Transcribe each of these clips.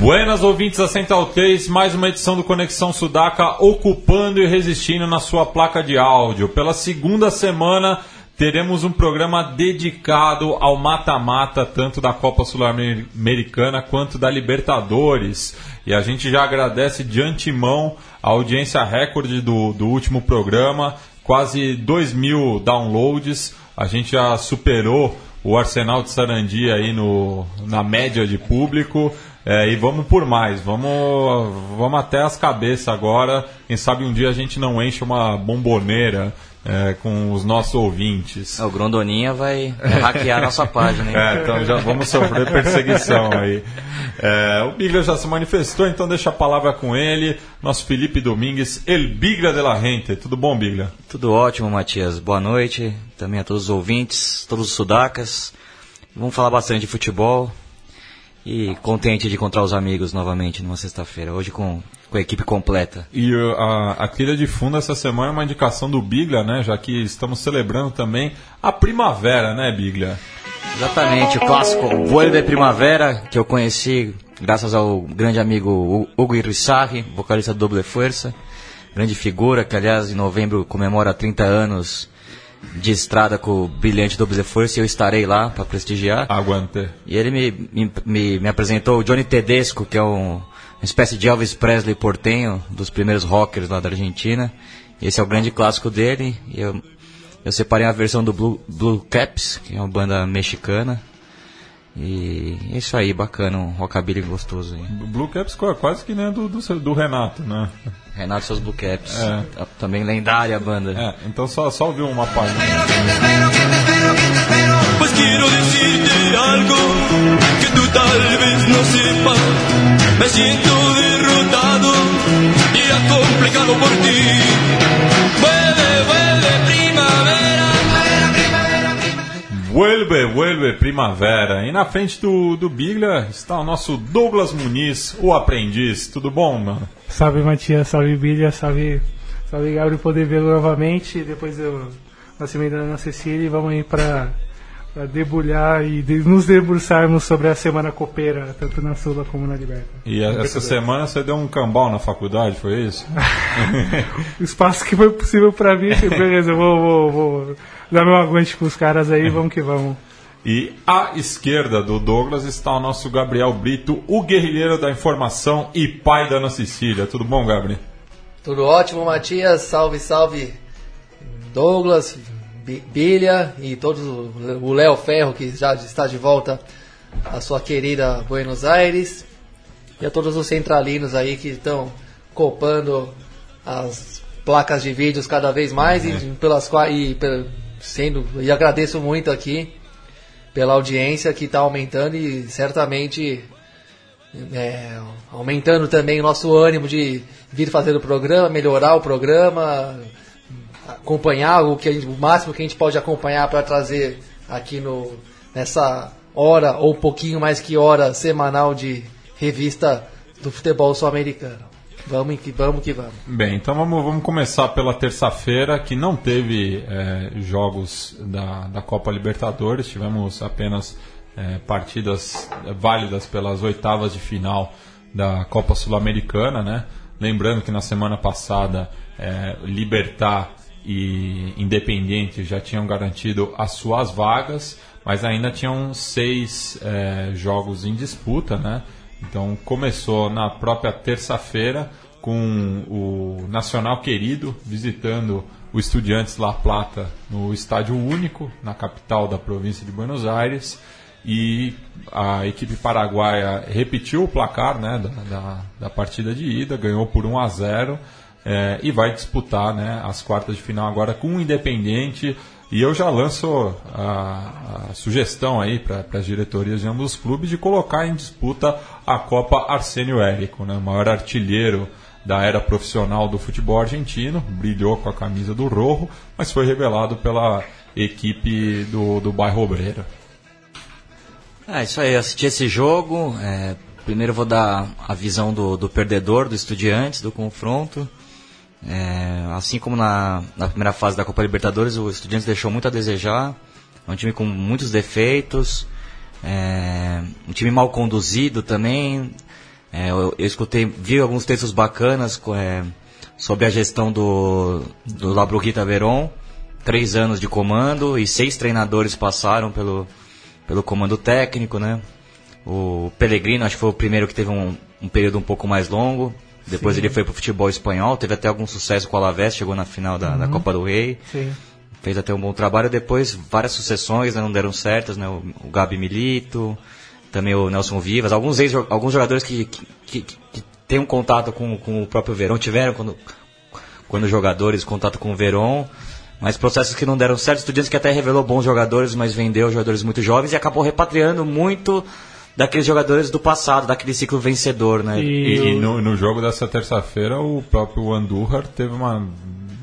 Buenas ouvintes da Central 3, mais uma edição do Conexão Sudaca ocupando e resistindo na sua placa de áudio. Pela segunda semana teremos um programa dedicado ao mata-mata, tanto da Copa Sul-Americana quanto da Libertadores. E a gente já agradece de antemão a audiência recorde do, do último programa, quase 2 mil downloads. A gente já superou o Arsenal de Sarandi aí no, na média de público. É, e vamos por mais, vamos, vamos até as cabeças agora. Quem sabe um dia a gente não enche uma bomboneira é, com os nossos ouvintes. É, o Grondoninha vai, hackear a nossa página. Hein? É, então já vamos sofrer perseguição aí. É, o Bigla já se manifestou, então deixa a palavra com ele, nosso Felipe Domingues, El Bigla de la Gente. Tudo bom, Bigla? Tudo ótimo, Matias. Boa noite também a todos os ouvintes, todos os sudacas. Vamos falar bastante de futebol. E contente de encontrar os amigos novamente numa sexta-feira, hoje com, com a equipe completa. E uh, a, a trilha de fundo essa semana é uma indicação do Biglia, né? Já que estamos celebrando também a primavera, né, Biglia? Exatamente, o clássico Vuelve Primavera, que eu conheci graças ao grande amigo Hugo Irizarry, vocalista do Doble Força, grande figura, que aliás em novembro comemora 30 anos de estrada com o brilhante do Force e eu estarei lá para prestigiar. Aguante. E ele me, me, me, me apresentou o Johnny Tedesco, que é um, uma espécie de Elvis Presley portenho, dos primeiros rockers lá da Argentina. Esse é o grande clássico dele. E eu, eu separei a versão do Blue, Blue Caps, que é uma banda mexicana. E é isso aí, bacana, um rockabilly gostoso aí. Blue Caps quase que nem do, do, do Renato, né? Renato e seus Blue Caps. É. Também lendária a banda. É, então só, só ouvir uma página. Pues quiero decirte algo que tú tal vez no sepas. Me siento derrotado y acomplejado por ti. Vuelve, vuelve, primavera. Vuelve, vuelve, primavera. E na frente do, do Biglia está o nosso Douglas Muniz, o aprendiz. Tudo bom, mano? Salve Matias, salve Bíblia, salve, salve Gabriel poder vê-lo novamente depois do nascimento da Ana Cecília e vamos aí para debulhar e de, nos debruçarmos sobre a semana copeira, tanto na Sula como na Liberta. E essa semana você deu um cambal na faculdade, foi isso? o espaço que foi possível para mim, beleza, eu vou, vou, vou dar meu aguante com os caras aí, vamos que vamos. E à esquerda do Douglas está o nosso Gabriel Brito, o guerrilheiro da informação e pai da Ana Cecília. Tudo bom, Gabriel? Tudo ótimo, Matias. Salve, salve, Douglas, Bilha e todos o Léo Ferro que já está de volta à sua querida Buenos Aires e a todos os centralinos aí que estão copando as placas de vídeos cada vez mais e pelas quais e sendo e agradeço muito aqui pela audiência que está aumentando e certamente é, aumentando também o nosso ânimo de vir fazer o programa, melhorar o programa, acompanhar o, que gente, o máximo que a gente pode acompanhar para trazer aqui no, nessa hora ou pouquinho mais que hora semanal de revista do futebol sul-americano. Vamos que vamos que vamos. Bem, então vamos, vamos começar pela terça-feira, que não teve é, jogos da, da Copa Libertadores, tivemos apenas é, partidas válidas pelas oitavas de final da Copa Sul-Americana, né? Lembrando que na semana passada é, Libertar e Independiente já tinham garantido as suas vagas, mas ainda tinham seis é, jogos em disputa, né? Então começou na própria terça-feira com o Nacional Querido visitando o Estudiantes La Plata no Estádio Único, na capital da província de Buenos Aires. E a equipe paraguaia repetiu o placar né, da, da, da partida de ida, ganhou por 1 a 0 é, e vai disputar né, as quartas de final agora com o Independente. E eu já lanço a, a sugestão aí para as diretorias de ambos os clubes de colocar em disputa a Copa Arsênio Érico, né, o maior artilheiro da era profissional do futebol argentino, brilhou com a camisa do Rojo, mas foi revelado pela equipe do, do bairro Obreiro. É isso aí, eu assisti esse jogo. é, primeiro vou dar a visão do, do perdedor, do Estudiantes, do confronto. É, assim como na, na primeira fase da Copa Libertadores, o Estudiantes deixou muito a desejar. É um time com muitos defeitos, é, um time mal conduzido também. É, eu, eu escutei, vi alguns textos bacanas é, sobre a gestão do, do Labrujita Veron. Três anos de comando e seis treinadores passaram pelo, pelo comando técnico, né? O Pellegrino, acho que foi o primeiro que teve um, um período um pouco mais longo. Depois ele foi pro futebol espanhol, teve até algum sucesso com o Alavés, chegou na final da, da Copa do Rei. Sim. Fez até um bom trabalho. Depois, várias sucessões né, não deram certas, né? O, o Gabi Milito, também o Nelson Vivas. Alguns, ex, alguns jogadores que, que, que, que têm um contato com, com o próprio Verón, tiveram quando, quando jogadores contato com o Verón. Mas processos que não deram certo. Estudiantes que até revelou bons jogadores, mas vendeu jogadores muito jovens e acabou repatriando muito daqueles jogadores do passado, daquele ciclo vencedor, né? E, e no, no jogo dessa terça-feira, o próprio Andújar teve uma.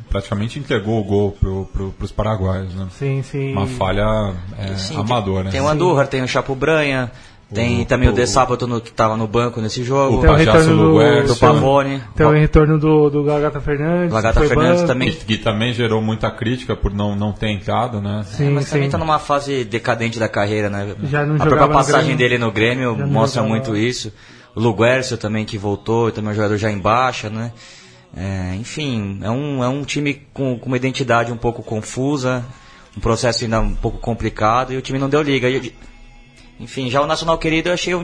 praticamente entregou o gol pro, pro, pros paraguaios, né? Sim, sim. Uma falha é, Sim, amadora. né? Tem o Andújar, tem o Chapo Branha, tem O- também o, o- De Sábado no, que estava no banco nesse jogo, O Tem o retorno do- do Pavone. Tem o retorno do, do Gagata Fernandes. Gagata Fernandes banco. também. que, que também gerou muita crítica por não, não ter entrado, né? Sim, mas também sim. está numa fase decadente da carreira, né? Já não a própria passagem Grêmio. dele no Grêmio mostra jogava. muito isso. O Luguercio também que voltou, também é um jogador já em baixa, né? É, enfim, é um, é um time com, com uma identidade um pouco confusa, um processo ainda um pouco complicado e o time não deu liga. E- enfim, já o Nacional Querido eu achei um,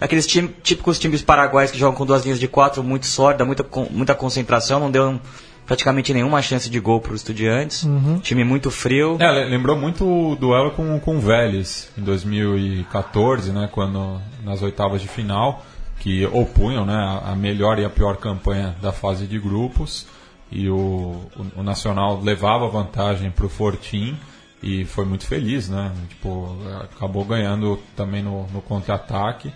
aqueles time, típicos times paraguaios que jogam com duas linhas de quatro, muito sólida, muita, muita concentração, não deu um- praticamente nenhuma chance de gol para os estudiantes. Time muito frio. É, le- lembrou muito o duelo com, com o Vélez em 2014, né, quando nas oitavas de final, que opunham né, a, a melhor e a pior campanha da fase de grupos, e o, o, o Nacional levava vantagem para o Fortim e foi muito feliz, né? Tipo, acabou ganhando também no, no contra-ataque.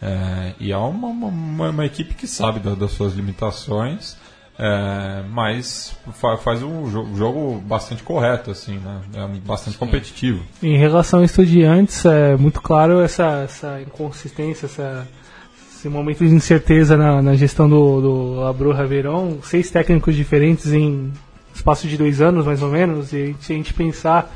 É, e é uma, uma, uma equipe que sabe da- das suas limitações, é, mas fa- faz um jo- jogo bastante correto, assim, né? É bastante competitivo. Em relação a estudiantes, é muito claro essa, essa inconsistência, essa, esse momento de incerteza na, na gestão do, do Labroja Verón. Seis técnicos diferentes em espaço de dois anos, mais ou menos. E se a gente pensar,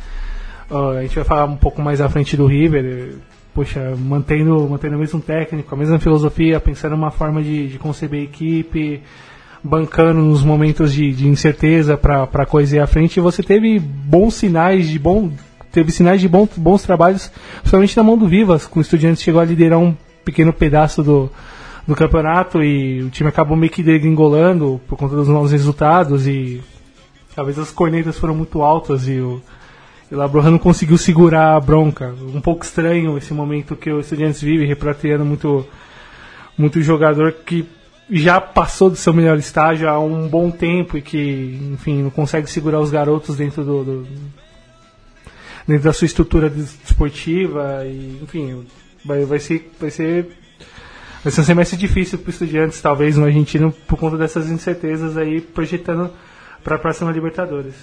a gente vai falar um pouco mais à frente do River. eh, Poxa, mantendo, mantendo o mesmo técnico, a mesma filosofia, pensando uma forma de, de conceber a equipe, bancando nos momentos de, de incerteza para coisa ir à frente. E você teve bons sinais de bom. Teve sinais de bom, bons trabalhos, principalmente na mão do Vivas, com o Estudiantes chegou a liderar um pequeno pedaço do, do campeonato e o time acabou meio que degringolando por conta dos maus resultados e talvez as cornetas foram muito altas e o, e o Labroja não conseguiu segurar a bronca. Um pouco estranho esse momento que o Estudiantes vive, repatriando muito, muito jogador que já passou do seu melhor estágio há um bom tempo e que, enfim, não consegue segurar os garotos dentro do, do- dentro da sua estrutura desportiva e, enfim, vai, vai ser vai ser vai ser um semestre difícil para estudiantes, talvez no argentino por conta dessas incertezas aí projetando para a próxima Libertadores.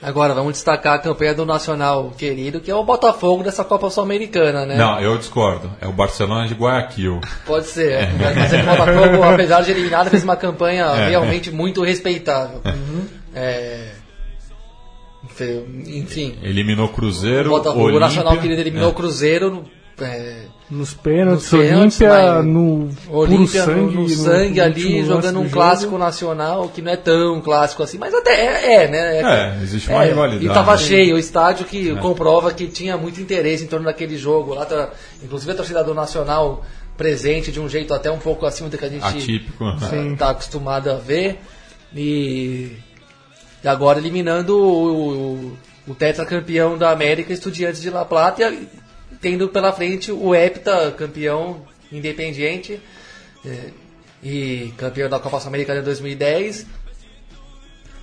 Agora, vamos destacar a campanha do Nacional querido, que é o Botafogo dessa Copa Sul-Americana, né? Não, eu discordo. É o Barcelona de Guayaquil. Pode ser. é. Mas é que o Botafogo, apesar de eliminado, fez uma campanha É. realmente muito respeitável. É, fe- Enfim, Eliminou o Cruzeiro, o, Botafogo, Olímpia, Nacional querido eliminou é. o Cruzeiro. no- é, Nos pênaltis, Nos pênaltis, Olímpia mas- no puro Olímpia sangue, no, no sangue no ali, jogando do um jogo. clássico nacional que não é tão clássico assim, mas até é, é né? É, existe uma rivalidade. E tava cheio o estádio que comprova que tinha muito interesse em torno daquele jogo. Lá tá, inclusive a torcida do Nacional presente de um jeito até um pouco acima do que a gente Atípico. né? Sim. está acostumado a ver. E, e agora eliminando o, o, o tetracampeão da América, Estudiantes de La Plata, e tendo pela frente o hepta campeão independiente é, e campeão da Copa Sul-Americana de 2010.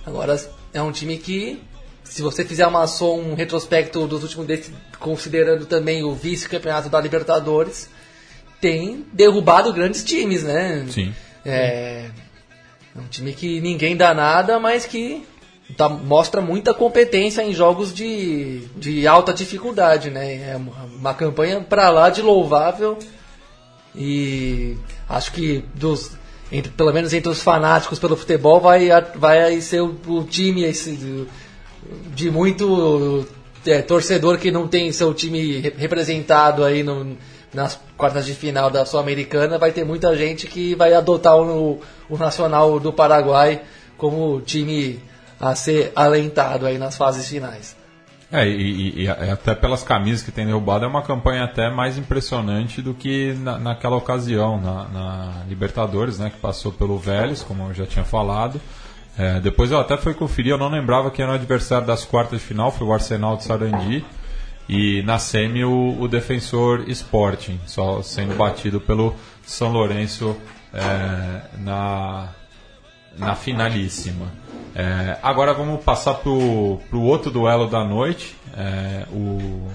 Agora é um time que se você fizer uma, só um retrospecto dos últimos, desse, considerando também o vice-campeonato da Libertadores, tem derrubado grandes times, né? Sim. É, é um time que ninguém dá nada, mas que tá- mostra muita competência em jogos de, de alta dificuldade, né? É uma, campanha para lá de louvável e acho que dos entre, pelo menos entre os fanáticos pelo futebol vai vai ser o, o time esse, de muito é, torcedor que não tem seu time re- representado aí no- nas quartas de final da Sul-Americana, vai ter muita gente que vai adotar o, o Nacional do Paraguai como time a ser alentado aí nas fases finais. É, e, e- e até pelas camisas que tem derrubado, é uma campanha até mais impressionante do que na, naquela ocasião, na, na Libertadores, né, que passou pelo Vélez, como eu já tinha falado. É, depois eu até fui conferir, eu não lembrava quem era o adversário das quartas de final, foi o Arsenal de Sarandi. E na semi o, o defensor Sporting, só sendo batido pelo São Lourenço é, na, na finalíssima. É, agora vamos passar para o outro duelo da noite. É, o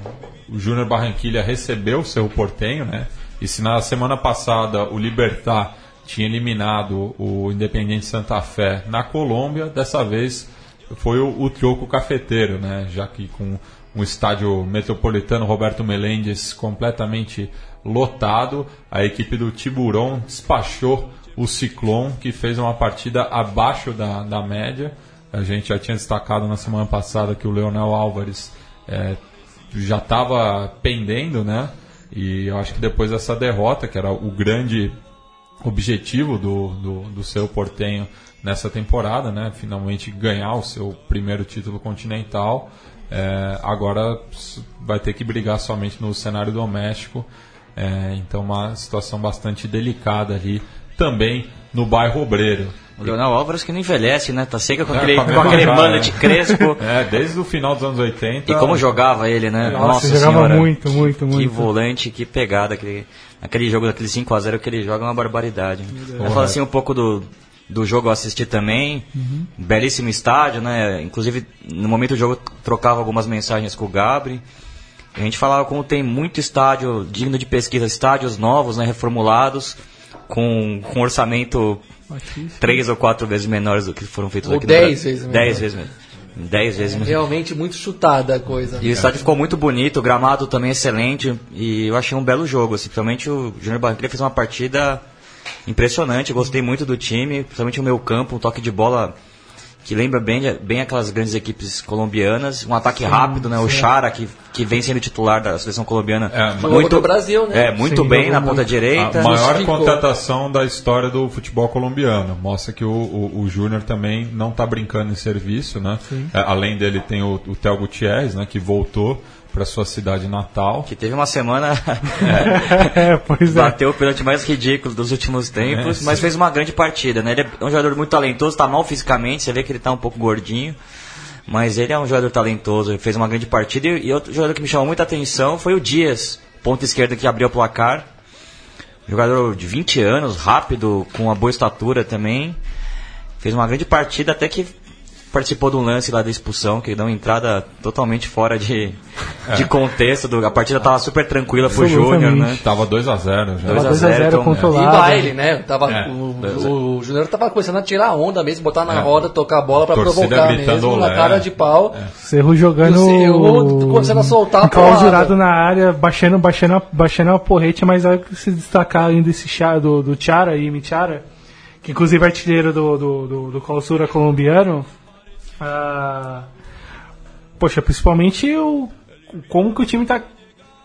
o Júnior Barranquilha recebeu o seu portenho, né? E se na semana passada o Libertar tinha eliminado o Independiente Santa Fé na Colômbia, dessa vez foi o, o cafeteiro, né? Já que com um estádio metropolitano Roberto Melendes completamente lotado, a equipe do Tiburão despachou o Ciclone, que fez uma partida abaixo da, da média. A gente já tinha destacado na semana passada que o Leonel Álvares eh, já estava pendendo, né? E eu acho que depois dessa derrota, que era o grande objetivo do, do, do seu Portenho nessa temporada, né? Finalmente ganhar o seu primeiro título continental. É, agora vai ter que brigar somente no cenário doméstico. É, então uma situação bastante delicada ali também no bairro Obreiro. O Leonel Álvares que não envelhece, né? Tá seca com É, aquele, com a com mesma aquele cara, mullet né? crespo. É, desde o final dos anos 80. E como jogava ele, né? Nossa, jogava senhora. muito, muito, Que muito. volante, que pegada. Aquele, aquele jogo daquele 5x0 que ele joga é uma barbaridade. Eu falo assim um pouco do, do jogo eu assisti também. Uhum. Belíssimo estádio, né? Inclusive, no momento do jogo, eu trocava algumas mensagens com o Gabri. A gente falava como tem muito estádio digno de pesquisa, estádios novos, né, reformulados, com, com orçamento Baixíssimo. três ou quatro vezes menores do que foram feitos Ou aqui no dez Brasil. vezes menor. Dez vezes menor. Dez vezes menor. Realmente muito chutada a coisa. E o estádio ficou muito bonito, o gramado também excelente, e eu achei um belo jogo. Assim, principalmente o Júnior Barranquilla fez uma partida impressionante, gostei muito do time, principalmente o meu campo, um toque de bola que lembra bem, bem aquelas grandes equipes colombianas, um ataque rápido, né? O Chara, que, que vem sendo titular da seleção colombiana. É, no Brasil, né? É, muito Sim, bem na muito. ponta direita. A maior Justificou. contratação da história do futebol colombiano. Mostra que o, o, o Júnior também não está brincando em serviço, né? É, além dele tem o, o Theo Gutierrez, né? Que voltou para sua cidade natal. Que teve uma semana. É, pois é. Bateu o pênalti mais ridículo dos últimos tempos, É, mas fez uma grande partida, né? Ele é um jogador muito talentoso, tá mal fisicamente, você vê que ele tá um pouco gordinho, mas ele é um jogador talentoso, ele fez uma grande partida. E, e outro jogador que me chamou muita atenção foi o Dias, ponta esquerda que abriu o placar. Jogador de 20 anos, rápido, com uma boa estatura também. Fez uma grande partida, até que participou de um lance lá da expulsão, que deu uma entrada totalmente fora de, É. de contexto. Do, a partida tava super tranquila pro Júnior, né? Tava 2 a 0 já. 2 a 2x0 0, então, E controlado. baile, né? Tava, É, o, o, o Júnior tava começando a tirar onda mesmo, botar na É. roda, tocar a bola pra Torcida provocar mesmo, na olé. cara de pau. Cerro jogando. E o Cerro começando a soltar a Enclausurado porrada. na área, baixando, baixando, a- baixando a porrete, mas que se destacar ainda esse chá do, do Chara, Imi Chara, que inclusive é artilheiro do, do, do, do clausura colombiano. Ah, poxa, principalmente o, como que o time tá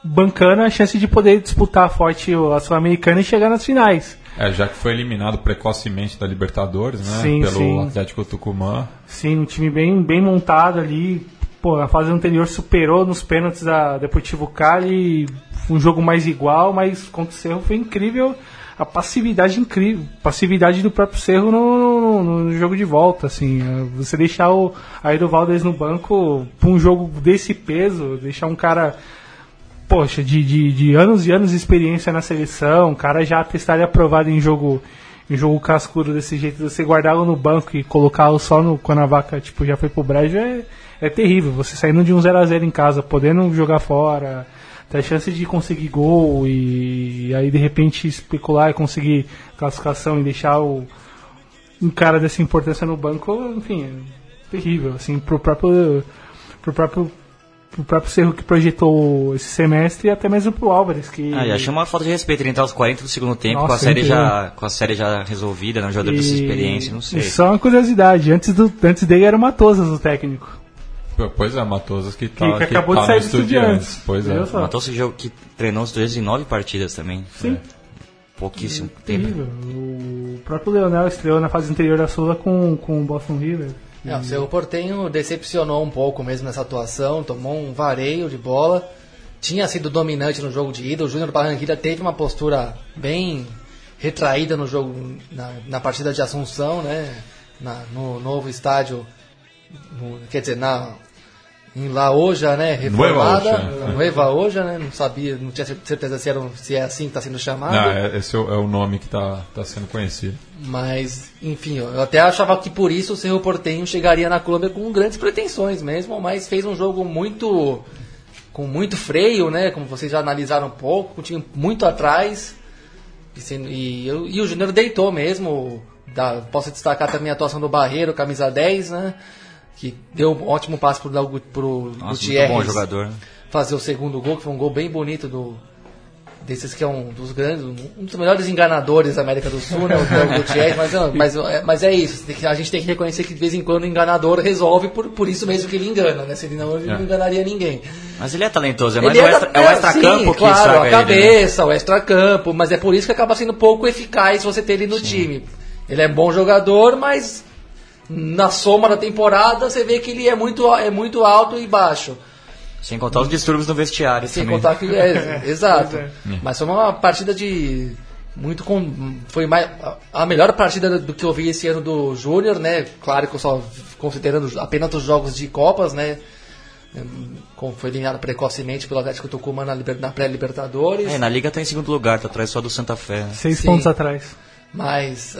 bancando a chance de poder disputar forte o- a Sul-Americana e chegar nas finais. É, já que foi eliminado precocemente da Libertadores, né? Sim, pelo sim. Atlético Tucumã. Sim, um time bem, bem montado ali. Pô, a fase anterior superou nos pênaltis da Deportivo Cali. Um jogo mais igual, mas contra o Cerro foi incrível. A passividade incrível. Passividade do próprio Cerro no, no- no jogo de volta, assim. eh, Você deixar o Airo Valdez no banco pra um jogo desse peso, deixar um cara poxa, de, de, de anos e anos de experiência na seleção, um cara já testado e aprovado em jogo, em jogo cascudo desse jeito, você guardá-lo no banco e colocá-lo só no, quando a vaca tipo, já foi pro brejo é, é terrível. Você saindo de um 0 a 0 em casa, podendo jogar fora, ter chance de conseguir gol e, aí de repente especular e conseguir classificação e deixar o, um cara dessa importância no banco, enfim, é terrível, assim, pro próprio, pro próprio o próprio Cerro que projetou esse semestre e até mesmo pro Álvares. Que... Ah, e achei uma falta de respeito ele entrar aos 40 do segundo tempo Nossa, com, a série já, com a série já resolvida, né? um jogador e... dessa experiência, não sei. E só uma curiosidade, antes, do, antes dele era o Matosas o técnico. Pois é, Matosas que, tá, que, que acabou tá de sair do Estudiantes. Pois é. Matosas que, que treinou os Estudiantes em nove partidas também. Sim. É. Pouquíssimo é, tempo. Terrível. O próprio Leonel estreou na fase anterior da Sula com, com o Boston River. É, o seu Portenho decepcionou um pouco mesmo nessa atuação, tomou um vareio de bola. Tinha sido dominante no jogo de ida. O Júnior Barranquilla teve uma postura bem retraída no jogo, na, na partida de Assunção, né? Na, no novo estádio, no, quer dizer, na em La Oja, né, reformada, Nueva Oja, né, não sabia, não tinha certeza se, era, se é assim que está sendo chamado. Não, é, esse é o, é o nome que está tá sendo conhecido. Mas, enfim, eu até achava que por isso o Cerro Portenho chegaria na Colômbia com grandes pretensões mesmo, mas fez um jogo muito com muito freio, né, como vocês já analisaram um pouco, com time muito atrás, e, e, e o Júnior deitou mesmo, da, posso destacar também a atuação do Barreiro, camisa 10, né, que deu um ótimo passo pro, Nossa, Gutierrez bom jogador. Né? fazer o segundo gol, que foi um gol bem bonito do desses que é um dos grandes, um dos melhores enganadores da América do Sul, né, o Gutierrez, mas, mas, é, mas é isso, a gente tem que reconhecer que de vez em quando o enganador resolve por, por isso mesmo que ele engana, né, se ele não, ele é. não enganaria ninguém. Mas ele é talentoso, é mais ele o, extra, é, é o extra-campo que claro, a cabeça, ele, né? o extra-campo, mas é por isso que acaba sendo pouco eficaz você ter ele no Sim. time. Ele é bom jogador, mas na soma da temporada, você vê que ele é muito, é muito alto e baixo. Sem contar os distúrbios no vestiário. Sem também. contar que. É, exato. É. Mas foi uma partida de. Muito com. Foi mais, a melhor partida do que eu vi esse ano do Júnior, né? Claro que eu só considerando apenas os jogos de Copas, né? Como foi eliminado precocemente pelo Atlético Tucumã na, na pré-Libertadores. É, na Liga está em segundo lugar, tá atrás só do Santa Fé. Né? Seis Sim, pontos atrás. Mas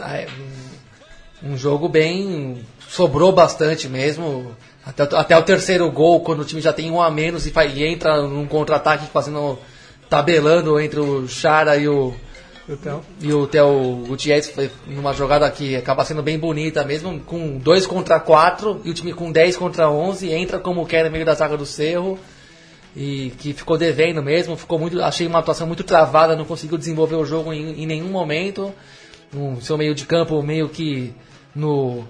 um jogo bem. sobrou bastante mesmo. Até, até o terceiro gol, quando o time já tem um a menos e, e entra num contra-ataque fazendo. tabelando entre o Chara e o. E o Theo Gutierrez foi numa jogada que acaba sendo bem bonita mesmo, com 2 contra 4 e o time com 10 contra 11, entra como quer no meio da zaga do Cerro e que ficou devendo mesmo, ficou muito, achei uma atuação muito travada, não conseguiu desenvolver o jogo em, em nenhum momento. Um seu meio de campo meio que no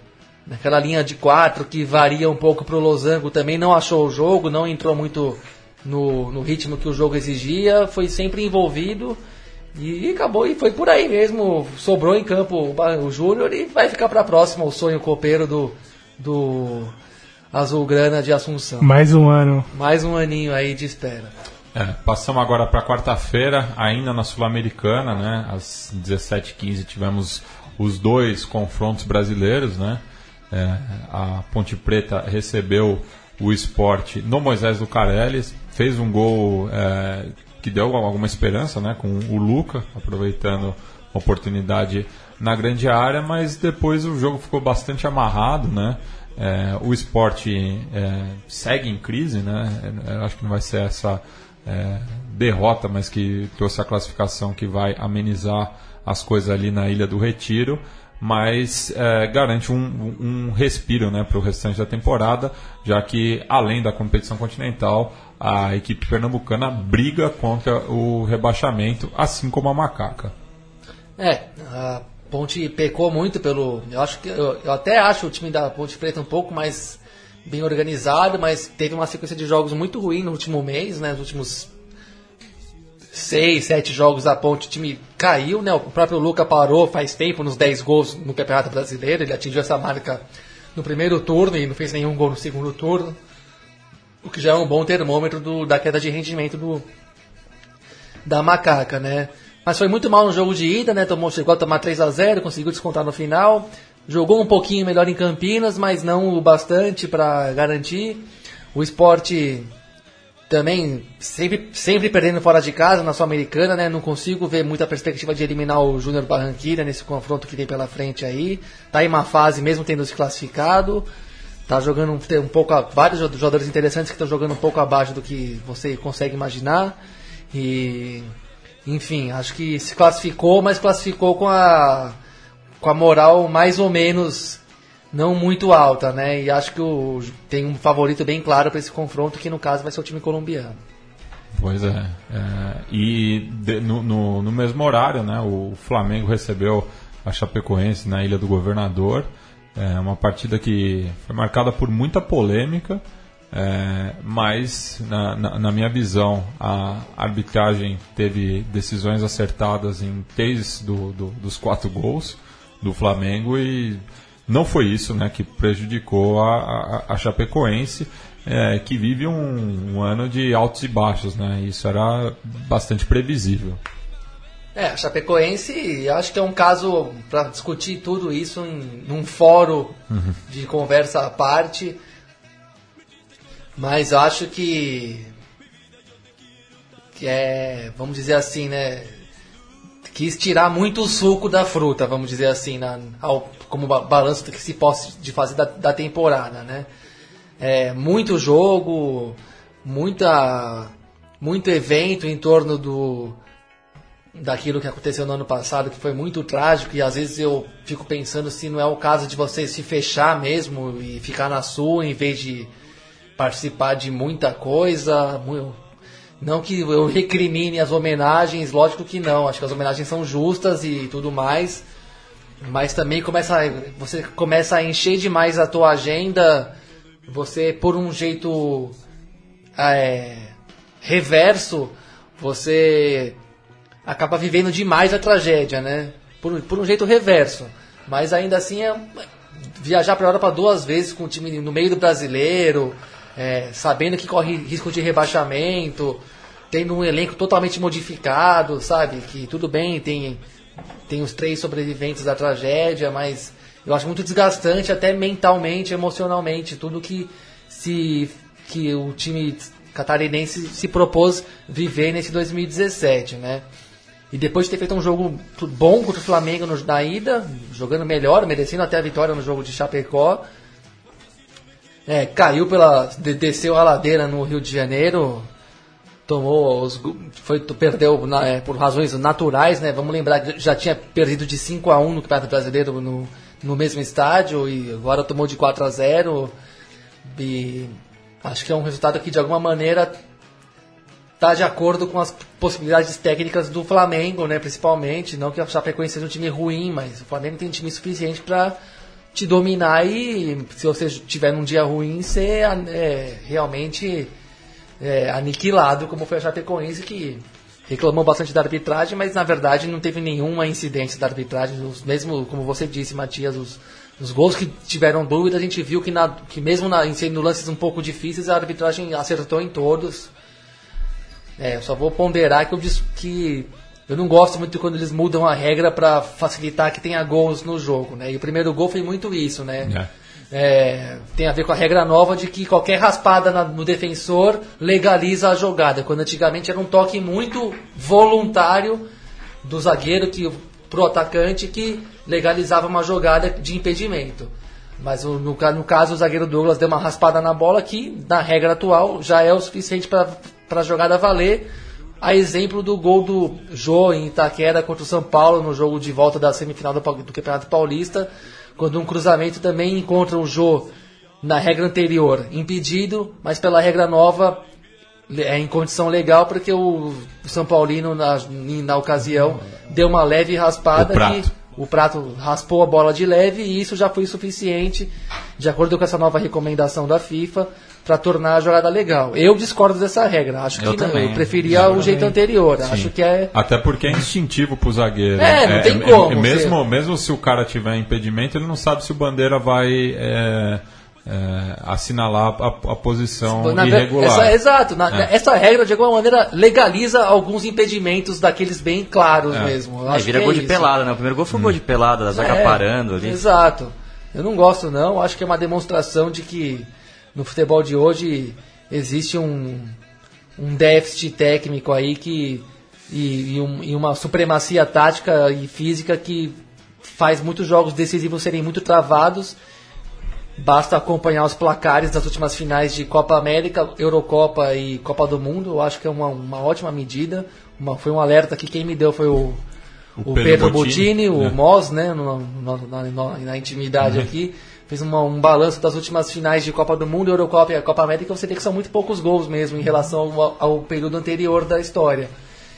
naquela linha de quatro que varia um pouco para o Losango também não achou o jogo, não entrou muito no, no ritmo que o jogo exigia, foi sempre envolvido e acabou e foi por aí mesmo. Sobrou em campo o, o Júnior e vai ficar para a próxima o sonho copeiro do, do Azulgrana de Assunção. Mais um ano. Mais um aninho aí de espera. É, passamos agora para quarta-feira, ainda na Sul-Americana, né? Às 17h15 tivemos os dois confrontos brasileiros, né? É, a Ponte Preta recebeu o esporte no Moisés do fez um gol é, que deu alguma esperança, né? Com o Luca, aproveitando a oportunidade na grande área, mas depois o jogo ficou bastante amarrado, né? É, o esporte é, segue em crise, né? Eu acho que não vai ser essa é, derrota, mas que trouxe a classificação que vai amenizar as coisas ali na Ilha do Retiro, mas é, garante um, um respiro né, para o restante da temporada, já que além da competição continental, a equipe pernambucana briga contra o rebaixamento, assim como a Macaca. É, a Ponte pecou muito pelo. Eu acho que eu, eu até acho o time da Ponte Preta um pouco mais bem organizado, mas teve uma sequência de jogos muito ruim no último mês, né? Nos últimos seis, sete jogos a ponte, o time caiu, né? O próprio Luca parou faz tempo nos 10 gols no Campeonato Brasileiro, ele atingiu essa marca no primeiro turno e não fez nenhum gol no segundo turno. O que já é um bom termômetro do, da queda de rendimento do da macaca, né? Mas foi muito mal no jogo de ida, né? Tomou, chegou a tomar 3 a 0 conseguiu descontar no final. Jogou um pouquinho melhor em Campinas, mas não o bastante para garantir. O esporte também sempre, sempre perdendo fora de casa na Sul-Americana, né? Não consigo ver muita perspectiva de eliminar o Júnior Barranquilla nesse confronto que tem pela frente aí. Tá em uma fase mesmo tendo se classificado. Tá jogando um, um pouco vários jogadores interessantes que estão jogando um pouco abaixo do que você consegue imaginar. E enfim, acho que se classificou, mas classificou com a com a moral mais ou menos não muito alta, né? E acho que o, tem um favorito bem claro para esse confronto, que no caso vai ser o time colombiano. Pois é. é, e de- no, no- no mesmo horário, né, o Flamengo recebeu a Chapecoense na Ilha do Governador. É uma partida que foi marcada por muita polêmica, é, mas, na, na- na minha visão, a arbitragem teve decisões acertadas em três do- do- dos quatro gols do Flamengo e não foi isso né, que prejudicou a, a, a Chapecoense, é, que vive um, um ano de altos e baixos. Né? Isso era bastante previsível. É, a Chapecoense, acho que é um caso para discutir tudo isso em num fórum de conversa à parte. Mas acho que que é, vamos dizer assim, né, quis tirar muito o suco da fruta, vamos dizer assim, na, ao, como ba- balanço que se possa de fazer da, da temporada, né? É, muito jogo, muita muito evento em torno do daquilo que aconteceu no ano passado, que foi muito trágico, e às vezes eu fico pensando se não é o caso de você se fechar mesmo e ficar na sua em vez de participar de muita coisa. mu- Não que eu recrimine as homenagens, lógico que não, acho que as homenagens são justas e tudo mais, mas também começa você começa a encher demais a tua agenda, você por um jeito é, reverso, você acaba vivendo demais a tragédia, né? Por, por um jeito reverso. Mas ainda assim é viajar para a Europa duas vezes com o time no meio do brasileiro, é, sabendo que corre risco de rebaixamento, tendo um elenco totalmente modificado, sabe? Que tudo bem, tem, tem os três sobreviventes da tragédia, mas eu acho muito desgastante, até mentalmente, emocionalmente, tudo que se que o time catarinense se propôs viver nesse 2017, né? E depois de ter feito um jogo bom contra o Flamengo na ida, jogando melhor, merecendo até a vitória no jogo de Chapecó, é, caiu pela. de- desceu a ladeira no Rio de Janeiro, tomou os. Foi, perdeu na- é, por razões naturais, né? Vamos lembrar que já tinha perdido de 5 a 1 no Campeonato Brasileiro no, no mesmo estádio e agora tomou de 4 a 0 E acho que é um resultado que de alguma maneira está de acordo com as possibilidades técnicas do Flamengo, né, principalmente. Não que a Chapecoense seja um time ruim, mas o Flamengo tem time suficiente para te dominar e se você tiver num dia ruim, ser é, realmente é, aniquilado, como foi a Chapecoense, que reclamou bastante da arbitragem, mas na verdade não teve nenhuma incidência da arbitragem. Os, mesmo, como você disse, Matias, os, os gols que tiveram dúvida, a gente viu que, na, que mesmo na, sendo lances um pouco difíceis, a arbitragem acertou em todos. É, só vou ponderar que eu disse que eu não gosto muito quando eles mudam a regra para facilitar que tenha gols no jogo, né? E o primeiro gol foi muito isso, né? É, tem a ver com a regra nova de que qualquer raspada na- no defensor legaliza a jogada, quando antigamente era um toque muito voluntário do zagueiro que pro atacante que legalizava uma jogada de impedimento. Mas no, no caso o zagueiro Douglas deu uma raspada na bola que na regra atual já é o suficiente para a jogada valer. A exemplo do gol do Jô em Itaquera contra o São Paulo no jogo de volta da semifinal do, do Campeonato Paulista, quando um cruzamento também encontra o Jô na regra anterior impedido, mas pela regra nova é em condição legal porque o São Paulino na, na ocasião deu uma leve raspada O Prato. que o prato raspou a bola de leve e isso já foi suficiente, de acordo com essa nova recomendação da FIFA, para tornar a jogada legal. Eu discordo dessa regra. Acho Eu que não, também. eu preferia o jeito anterior. Acho que é. Até porque é instintivo pro zagueiro. É, não tem como, mesmo, você- mesmo se o cara tiver impedimento, ele não sabe se o bandeira vai é, é, assinalar a, a posição Na irregular. essa- exato. na- É. Essa regra, de alguma maneira, legaliza alguns impedimentos daqueles bem claros É. mesmo. Eu É, acho vira que é gol de isso. pelada, né? O primeiro gol foi um gol de pelada, da zaga É, parando ali. Exato. Eu não gosto, não. Acho que é uma demonstração de que no futebol de hoje existe um, um déficit técnico aí que e, e um- e uma supremacia tática e física que faz muitos jogos decisivos serem muito travados. Basta acompanhar os placares das últimas finais de Copa América, Eurocopa e Copa do Mundo. Eu acho que é uma, uma ótima medida. Uma- foi um alerta que quem me deu foi o, o, Pedro Pedro, Bottini, Bottini, o né? Moz, né, no- no- na, na- na intimidade aqui. Fez uma- um balanço das últimas finais de Copa do Mundo, Eurocopa e Copa América. Você vê que são muito poucos gols mesmo em relação ao, ao período anterior da história.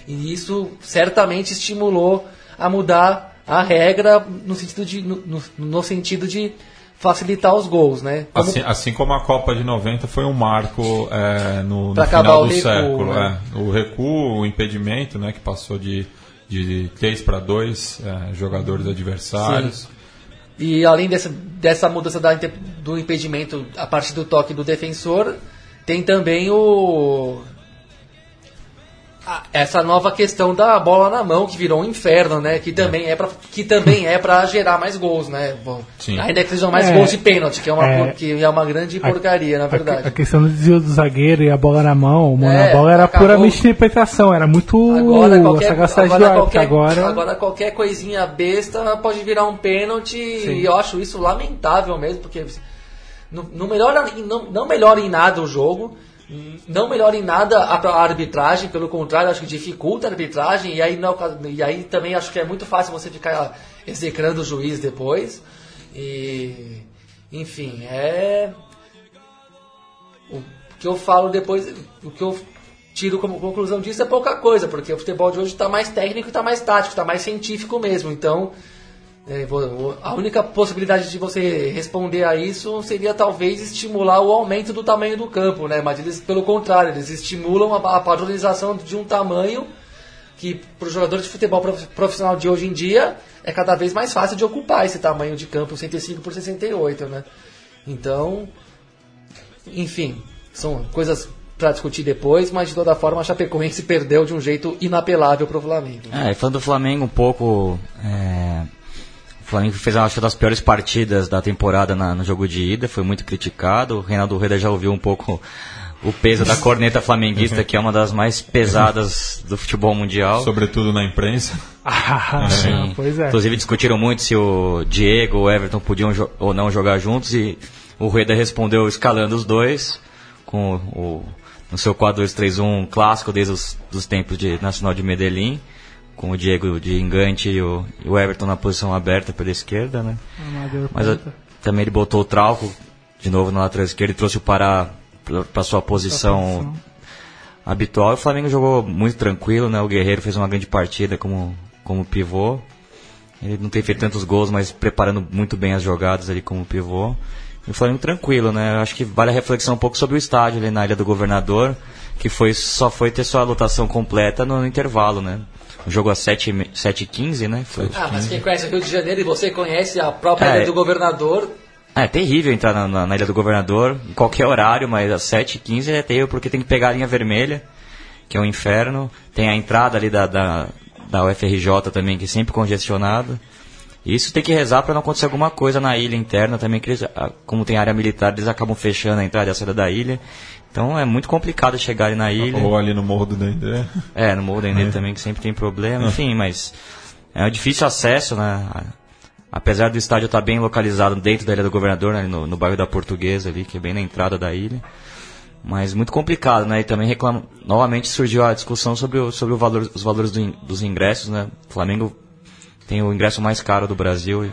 E isso certamente estimulou a mudar a regra no sentido de, no, no- sentido de facilitar os gols, né? Como- Assim, assim como a Copa de 90 foi um marco é, no, no final do recuo, século. né? é. O recuo, o impedimento, né, que passou de, de 3 para 2 jogadores adversários. E além dessa, dessa mudança da do impedimento a partir do toque do defensor, tem também o. a- essa nova questão da bola na mão, que virou um inferno, né? Que também é pra, que também é pra gerar mais gols, né? Bom, Sim. Ainda que sejam mais É. gols de pênalti, que é uma, É. que é uma grande porcaria, na A, verdade. a questão do desvio do zagueiro e a bola na mão, mano, É, a bola era acabou. puramente interpretação, era muito Agora qualquer, agora, qualquer, Agora, agora qualquer coisinha besta pode virar um pênalti e eu acho isso lamentável mesmo, porque não, não, melhora, não, não melhora em nada o jogo, não melhora em nada a, arbitragem, pelo contrário, acho que dificulta a arbitragem e aí, não, e aí também acho que é muito fácil você ficar execrando o juiz depois. E, enfim, é o que eu falo depois, o que eu tiro como conclusão disso é pouca coisa, porque o futebol de hoje está mais técnico, está mais tático, está mais científico mesmo. Então, a única possibilidade de você responder a isso seria talvez estimular o aumento do tamanho do campo, né? Mas eles, pelo contrário, eles estimulam a, padronização de um tamanho que para o jogador de futebol prof- profissional de hoje em dia é cada vez mais fácil de ocupar esse tamanho de campo 65 por 68, né? Então, enfim, são coisas para discutir depois, mas de toda forma a Chapecoense perdeu de um jeito inapelável para o Flamengo. É, e falando do Flamengo um pouco. é, Flamengo fez acho, uma das piores partidas da temporada na- no jogo de ida, foi muito criticado. O Reinaldo Rueda já ouviu um pouco o peso da corneta flamenguista, que é uma das mais pesadas do futebol mundial. Sobretudo na imprensa. Ah, Sim. pois é. Inclusive discutiram muito se o Diego ou o Everton podiam ou não jogar juntos e o Rueda respondeu escalando os dois com o, no seu 4-2-3-1 clássico desde os dos tempos de Nacional de Medellín, com o Diego de engante e o, e o Everton na posição aberta pela esquerda, né? Amador Mas a- também ele botou o Trauco de novo na lateral esquerda e trouxe o Pará para sua posição habitual. E o Flamengo jogou muito tranquilo, né? O Guerreiro fez uma grande partida como, como pivô. Ele não tem feito tantos gols, mas preparando muito bem as jogadas ali como pivô. E o Flamengo tranquilo, né? Eu acho que vale a reflexão um pouco sobre o estádio ali na Ilha do Governador, que foi, só foi ter sua lotação completa no, intervalo, né? O jogo às 7h15, né? Foi, Ah, mas quem conhece o Rio de Janeiro e você conhece a própria É. Ilha do Governador, É, é terrível entrar na, na- na Ilha do Governador, em qualquer horário, mas às 7h15 é terrível porque tem que pegar a linha vermelha, que é um inferno. Tem a entrada ali da, da, da UFRJ também, que é sempre congestionada. Isso tem que rezar para não acontecer alguma coisa na ilha interna também, que eles, ah, como tem área militar, eles acabam fechando a entrada e a saída da ilha. Então é muito complicado chegar ali na ilha. Ou ali no Morro do Dendê. É, no Morro Dendê também, que sempre tem problema. Enfim, mas é um difícil acesso, né? Apesar do estádio estar bem localizado dentro da Ilha do Governador, né, no, no bairro da Portuguesa ali, que é bem na entrada da ilha. Mas muito complicado, né? E também reclama... Novamente surgiu a discussão sobre, o, sobre o valor, os valores do in- dos ingressos, né? O Flamengo tem o ingresso mais caro do Brasil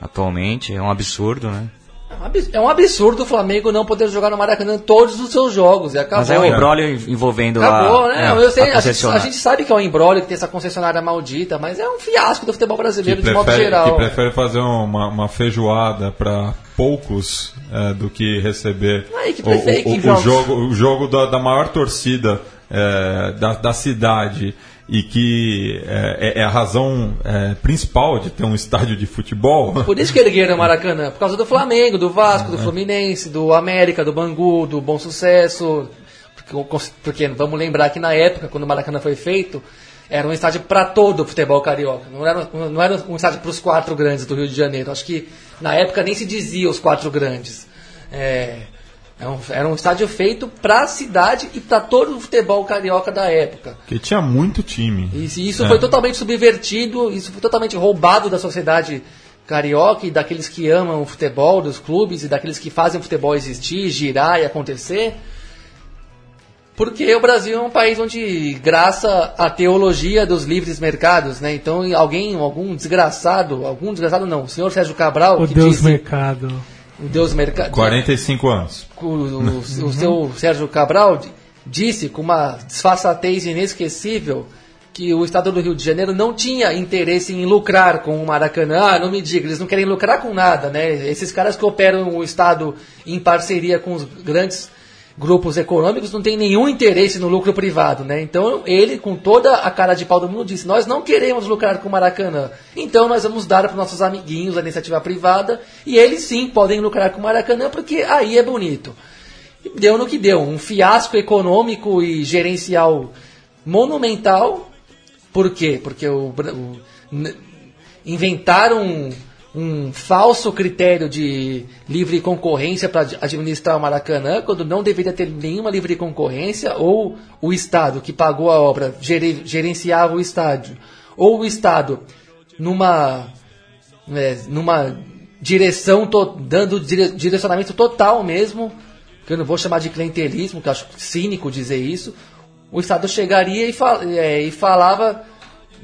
atualmente, é um absurdo, né? É um é um absurdo o Flamengo não poder jogar no Maracanã todos os seus jogos. E acabou. Mas é um embrólio envolvendo Acabou, a, né? é, eu sei, a a, a gente sabe que é um embrólio, que tem essa concessionária maldita, mas é um fiasco do futebol Que brasileiro de modo prefere, geral. que prefere fazer uma, uma feijoada para poucos é, do que receber Aí, que o, prefere o- que o jogo, o jogo da, da maior torcida é, da, da cidade e que é, é- é a razão é, principal de ter um estádio de futebol. Por isso que ergueram o Maracanã, por causa do Flamengo, do Vasco, do Fluminense, do América, do Bangu, do Bom Sucesso. Porque, porque vamos lembrar que na época, quando o Maracanã foi feito, era um estádio para todo o futebol carioca. Não era, não era um estádio para os quatro grandes do Rio de Janeiro. Acho que na época nem se dizia os quatro grandes. É, Era um, era um estádio feito para a cidade e para todo o futebol carioca da época. Porque tinha muito time. E isso É. foi totalmente subvertido, isso foi totalmente roubado da sociedade carioca e daqueles que amam o futebol, dos clubes e daqueles que fazem o futebol existir, girar e acontecer. Porque o Brasil é um país onde, graça à teologia dos livres mercados, né? Então, alguém, algum desgraçado, algum desgraçado não, o senhor Sérgio Cabral, O que Deus disse, Mercado. O Deus mercado, 45 anos. o, o- o seu Sérgio Cabral di- disse com uma disfarçatez inesquecível que o estado do Rio de Janeiro não tinha interesse em lucrar com o Maracanã. Ah, não me diga, eles não querem lucrar com nada, né? Esses caras que operam o estado em parceria com os grandes grupos econômicos não têm nenhum interesse no lucro privado, né? Então ele, com toda a cara de pau do mundo, disse: Nós não queremos lucrar com o Maracanã. Então nós vamos dar para os nossos amiguinhos a iniciativa privada e eles sim podem lucrar com o Maracanã porque aí é bonito. E deu no que deu, um fiasco econômico e gerencial monumental. Por quê? Porque o, o- inventaram um, falso critério de livre concorrência para administrar o Maracanã, quando não deveria ter nenhuma livre concorrência, ou o Estado que pagou a obra gere- gerenciava o estádio, ou o Estado numa é, numa direção, to- dando dire- direcionamento total mesmo, que eu não vou chamar de clientelismo, que eu acho cínico dizer isso, o Estado chegaria e, fal- é, e falava,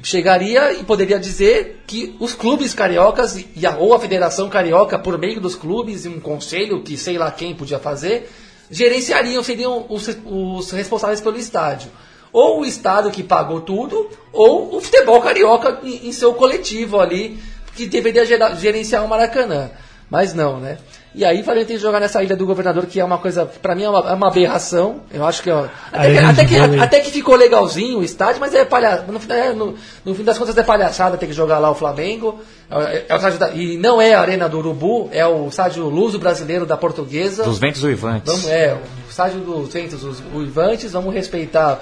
chegaria e poderia dizer que os clubes cariocas, e a, ou a Federação Carioca, por meio dos clubes, e um conselho que sei lá quem podia fazer, gerenciariam, seriam os, os responsáveis pelo estádio. Ou o Estado que pagou tudo, ou o futebol carioca em, em seu coletivo ali, que deveria gera- gerenciar o Maracanã. Mas não, né? E aí vai ter que jogar nessa ilha do governador, que é uma coisa, pra mim é uma, é uma aberração. Eu acho que, ó, até, que, até, que, vôlei. até que ficou legalzinho o estádio, mas é palha, no, fim- é, no, no fim das contas é palhaçada ter que jogar lá o Flamengo. É, é o estádio da- e não é a Arena do Urubu, é o estádio Luso Brasileiro da Portuguesa. Dos ventos uivantes. Vamos, é, o estádio dos ventos os uivantes, vamos respeitar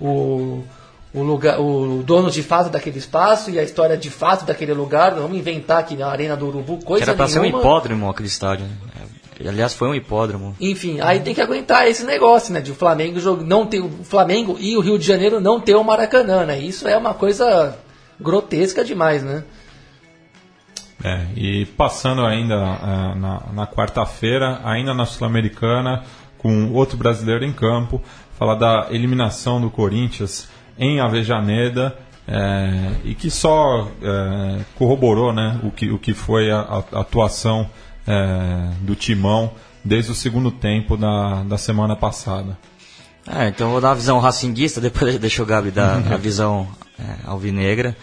o, o, lugar, o dono de fato daquele espaço e a história de fato daquele lugar. Não Vamos inventar aqui na Arena do Urubu Que coisa era pra ser um hipódromo aquele estádio. né? É, Aliás, foi um hipódromo. Enfim, aí tem que aguentar esse negócio, né? De o Flamengo não ter o Flamengo e o Rio de Janeiro não ter o Maracanã, né? Isso é uma coisa grotesca demais, né? É, e passando ainda ah, na, na quarta-feira, ainda na Sul-Americana, com outro brasileiro em campo, falar da eliminação do Corinthians em Avejaneda, é, e que só é, corroborou né, o, que, o que foi a, a atuação é, do Timão desde o segundo tempo da, da semana passada. É, então vou dar uma visão racinguista, depois deixa o Gabi dar a visão é, alvinegra.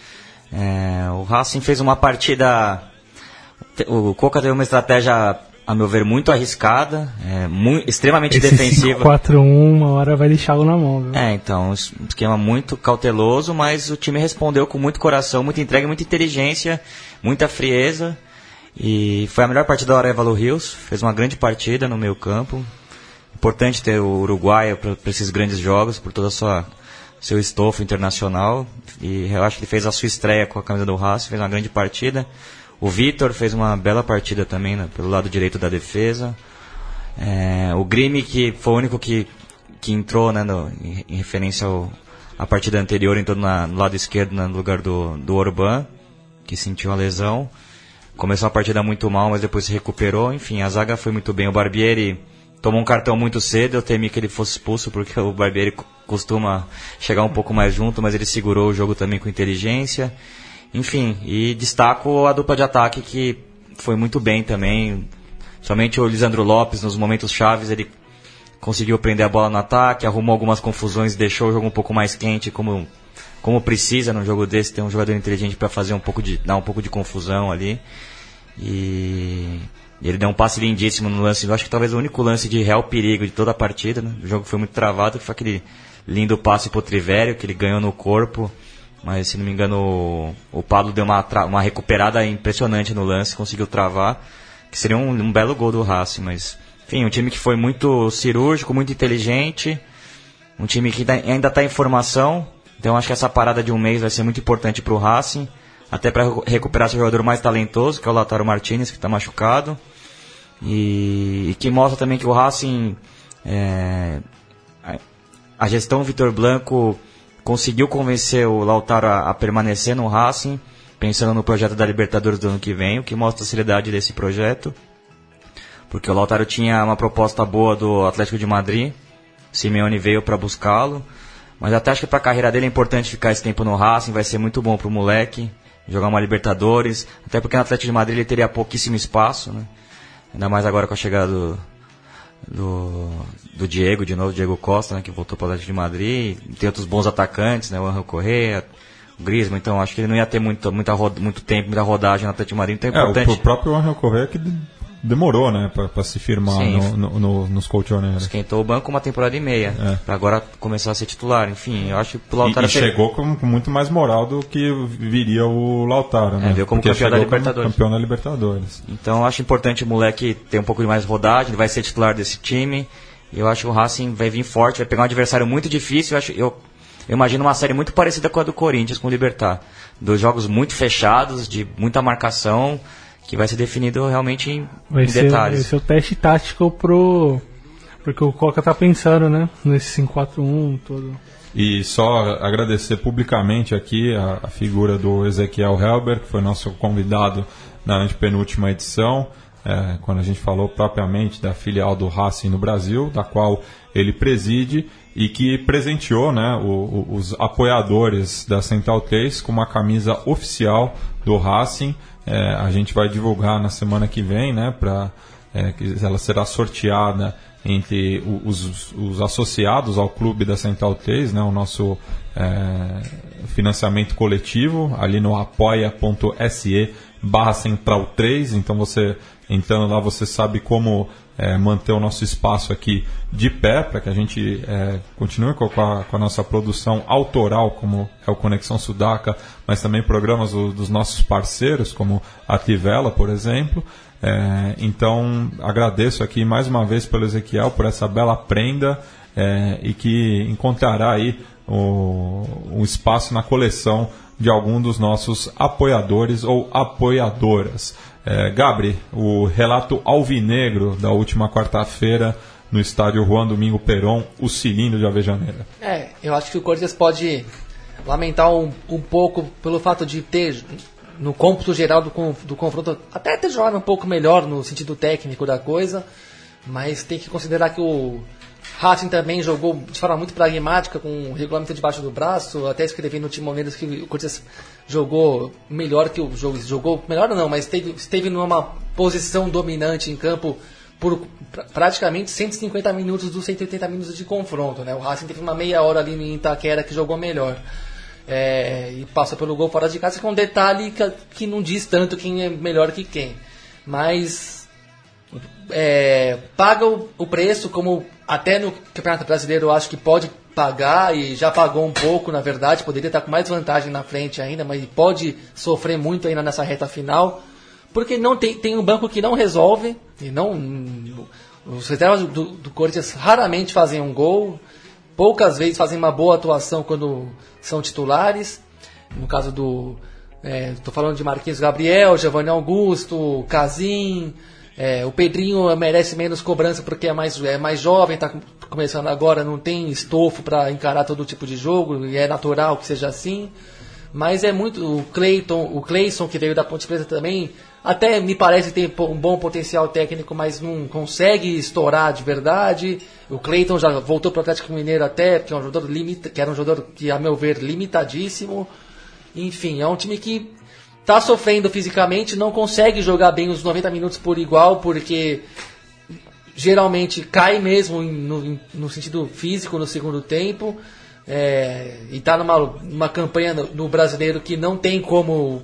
É, o Racing fez uma partida. O Coca teve uma estratégia, a meu ver, muito arriscada, é, mui- extremamente Esse defensiva. 5-4-1, uma hora vai lixá-lo na mão, viu? É, então, um esquema muito cauteloso, mas o time respondeu com muito coração, muita entrega, muita inteligência, muita frieza. E foi a melhor partida do Arevalo Rios, fez uma grande partida no meio campo. Importante ter o uruguaio para esses grandes jogos, por toda a sua seu estofo internacional. E eu acho que ele fez a sua estreia com a camisa do Racing, fez uma grande partida. O Vitor fez uma bela partida também, né, pelo lado direito da defesa. É, o Grime, que foi o único que, que entrou né, no- em, em referência à partida anterior, entrou na- no lado esquerdo né, no lugar do, do Orban, que sentiu a lesão. Começou a partida muito mal, mas depois se recuperou. Enfim, a zaga foi muito bem. O Barbieri tomou um cartão muito cedo. Eu temi que ele fosse expulso, porque o Barbieri co- costuma chegar um pouco mais junto, mas ele segurou o jogo também com inteligência. Enfim, e destaco a dupla de ataque que foi muito bem também. Somente o Lisandro Lopes, nos momentos chaves, ele conseguiu prender a bola no ataque, arrumou algumas confusões, deixou o jogo um pouco mais quente, como, como precisa num jogo desse, ter um jogador inteligente para fazer um pouco de dar um pouco de confusão ali. E ele deu um passe lindíssimo no lance, eu acho que talvez o único lance de real perigo de toda a partida, né? O jogo foi muito travado, foi aquele lindo passe pro Trivério que ele ganhou no corpo. Mas se não me engano, o, o Pablo deu uma, uma recuperada impressionante no lance, conseguiu travar, que seria um, um belo gol do Racing, mas enfim, um time que foi muito cirúrgico, muito inteligente, um time que tá- ainda está em formação, então acho que essa parada de um mês vai ser muito importante para o Racing, até para recuperar seu jogador mais talentoso, que é o Lautaro Martinez, que está machucado. e, e que mostra também que o Racing, é, a gestão Vitor Blanco conseguiu convencer o Lautaro a, a permanecer no Racing, pensando no projeto da Libertadores do ano que vem, o que mostra a seriedade desse projeto. Porque o Lautaro tinha uma proposta boa do Atlético de Madrid, Simeone veio para buscá-lo, mas até acho que para a carreira dele é importante ficar esse tempo no Racing, vai ser muito bom para o moleque jogar uma Libertadores, até porque no Atlético de Madrid ele teria pouquíssimo espaço, né? Ainda mais agora com a chegada do, do, do Diego, de novo, Diego Costa, né, que voltou para o Atlético de Madrid. Tem outros bons atacantes, né, o Angel Correa, o Griezmann, então acho que ele não ia ter muito, muita, muito tempo, muita rodagem no Atlético de Madrid, então é importante... É, o, o próprio Angel Correa que demorou, né, para se firmar no, no, no, nos colchoneiros. Esquentou o banco uma temporada e meia, É. para agora começar a ser titular. Enfim, eu acho que o E, Lautaro e chegou com, com muito mais moral do que viria o Lautaro, né? É, veio como Porque campeão da Libertadores. campeão da Libertadores. Então eu acho importante o moleque ter um pouco de mais rodagem, ele vai ser titular desse time. E eu acho que o Racing vai vir forte, vai pegar um adversário muito difícil. Eu, acho, eu, eu imagino uma série muito parecida com a do Corinthians, com o Libertar. Dois jogos muito fechados, de muita marcação, que vai ser definido realmente em, Vai em ser, vai detalhes. ser o teste tático pro. Porque o Coca tá pensando, né? Nesse 5-4-1 todo. E só agradecer publicamente aqui a, a figura do Ezequiel Helber, que foi nosso convidado na antepenúltima edição, é, quando a gente falou propriamente da filial do Racing no Brasil, da qual ele preside e que presenteou né, o- o- os apoiadores da Central 3 com uma camisa oficial do Racing. É, a gente vai divulgar na semana que vem, né, para é, que ela será sorteada entre os, os associados ao clube da Central 3, né, o nosso é, financiamento coletivo, ali no apoia.se barra Central 3, então você entrando lá você sabe como é, manter o nosso espaço aqui de pé, para que a gente é, continue com a, com a nossa produção autoral, como é o Conexão Sudaca, mas também programas do- dos nossos parceiros, como a Tivela, por exemplo. É, então, agradeço aqui mais uma vez pelo Ezequiel, por essa bela prenda é, e que encontrará aí o, um espaço na coleção de algum dos nossos apoiadores ou apoiadoras. É, Gabri, o relato alvinegro da última quarta-feira no estádio Juan Domingo Peron, o cilindro de Avejaneira. É, eu acho que o Corinthians pode lamentar um, um pouco pelo fato de ter, no cômputo geral do, do confronto, até ter jogado um pouco melhor no sentido técnico da coisa, mas tem que considerar que o Racing também jogou de forma muito pragmática, com o regulamento debaixo do braço, até escrevi no Timoneiros que o Corinthians jogou melhor que o jogo, jogou melhor não, mas esteve, esteve numa posição dominante em campo por pra- praticamente 150 minutos dos 180 minutos de confronto. Né? O Racing teve uma meia hora ali em Itaquera que jogou melhor. É, e passa pelo gol fora de casa, que é um detalhe que, que não diz tanto quem é melhor que quem. Mas é, paga o, o preço, como até no Campeonato Brasileiro eu acho que pode pagar e já pagou um pouco, na verdade, poderia estar com mais vantagem na frente ainda, mas pode sofrer muito ainda nessa reta final, porque não tem, tem um banco que não resolve, e não os reservas do, do Corinthians raramente fazem um gol, poucas vezes fazem uma boa atuação quando são titulares, no caso do estou falando de Marquinhos Gabriel, Giovanni Augusto, Casim, é, o Pedrinho merece menos cobrança porque é mais, é mais jovem, está começando agora, não tem estofo para encarar todo tipo de jogo, e é natural que seja assim. Mas é muito. O Clayton, o Clayson, que veio da Ponte Preta também, até me parece ter po- um bom potencial técnico, mas não consegue estourar de verdade. O Clayton já voltou para o Atlético Mineiro até, que é um jogador limita, que era um jogador que, a meu ver, limitadíssimo. Enfim, é um time que tá sofrendo fisicamente, não consegue jogar bem os 90 minutos por igual, porque geralmente cai mesmo no, no sentido físico no segundo tempo. É, e tá numa, numa campanha no, no brasileiro que não tem como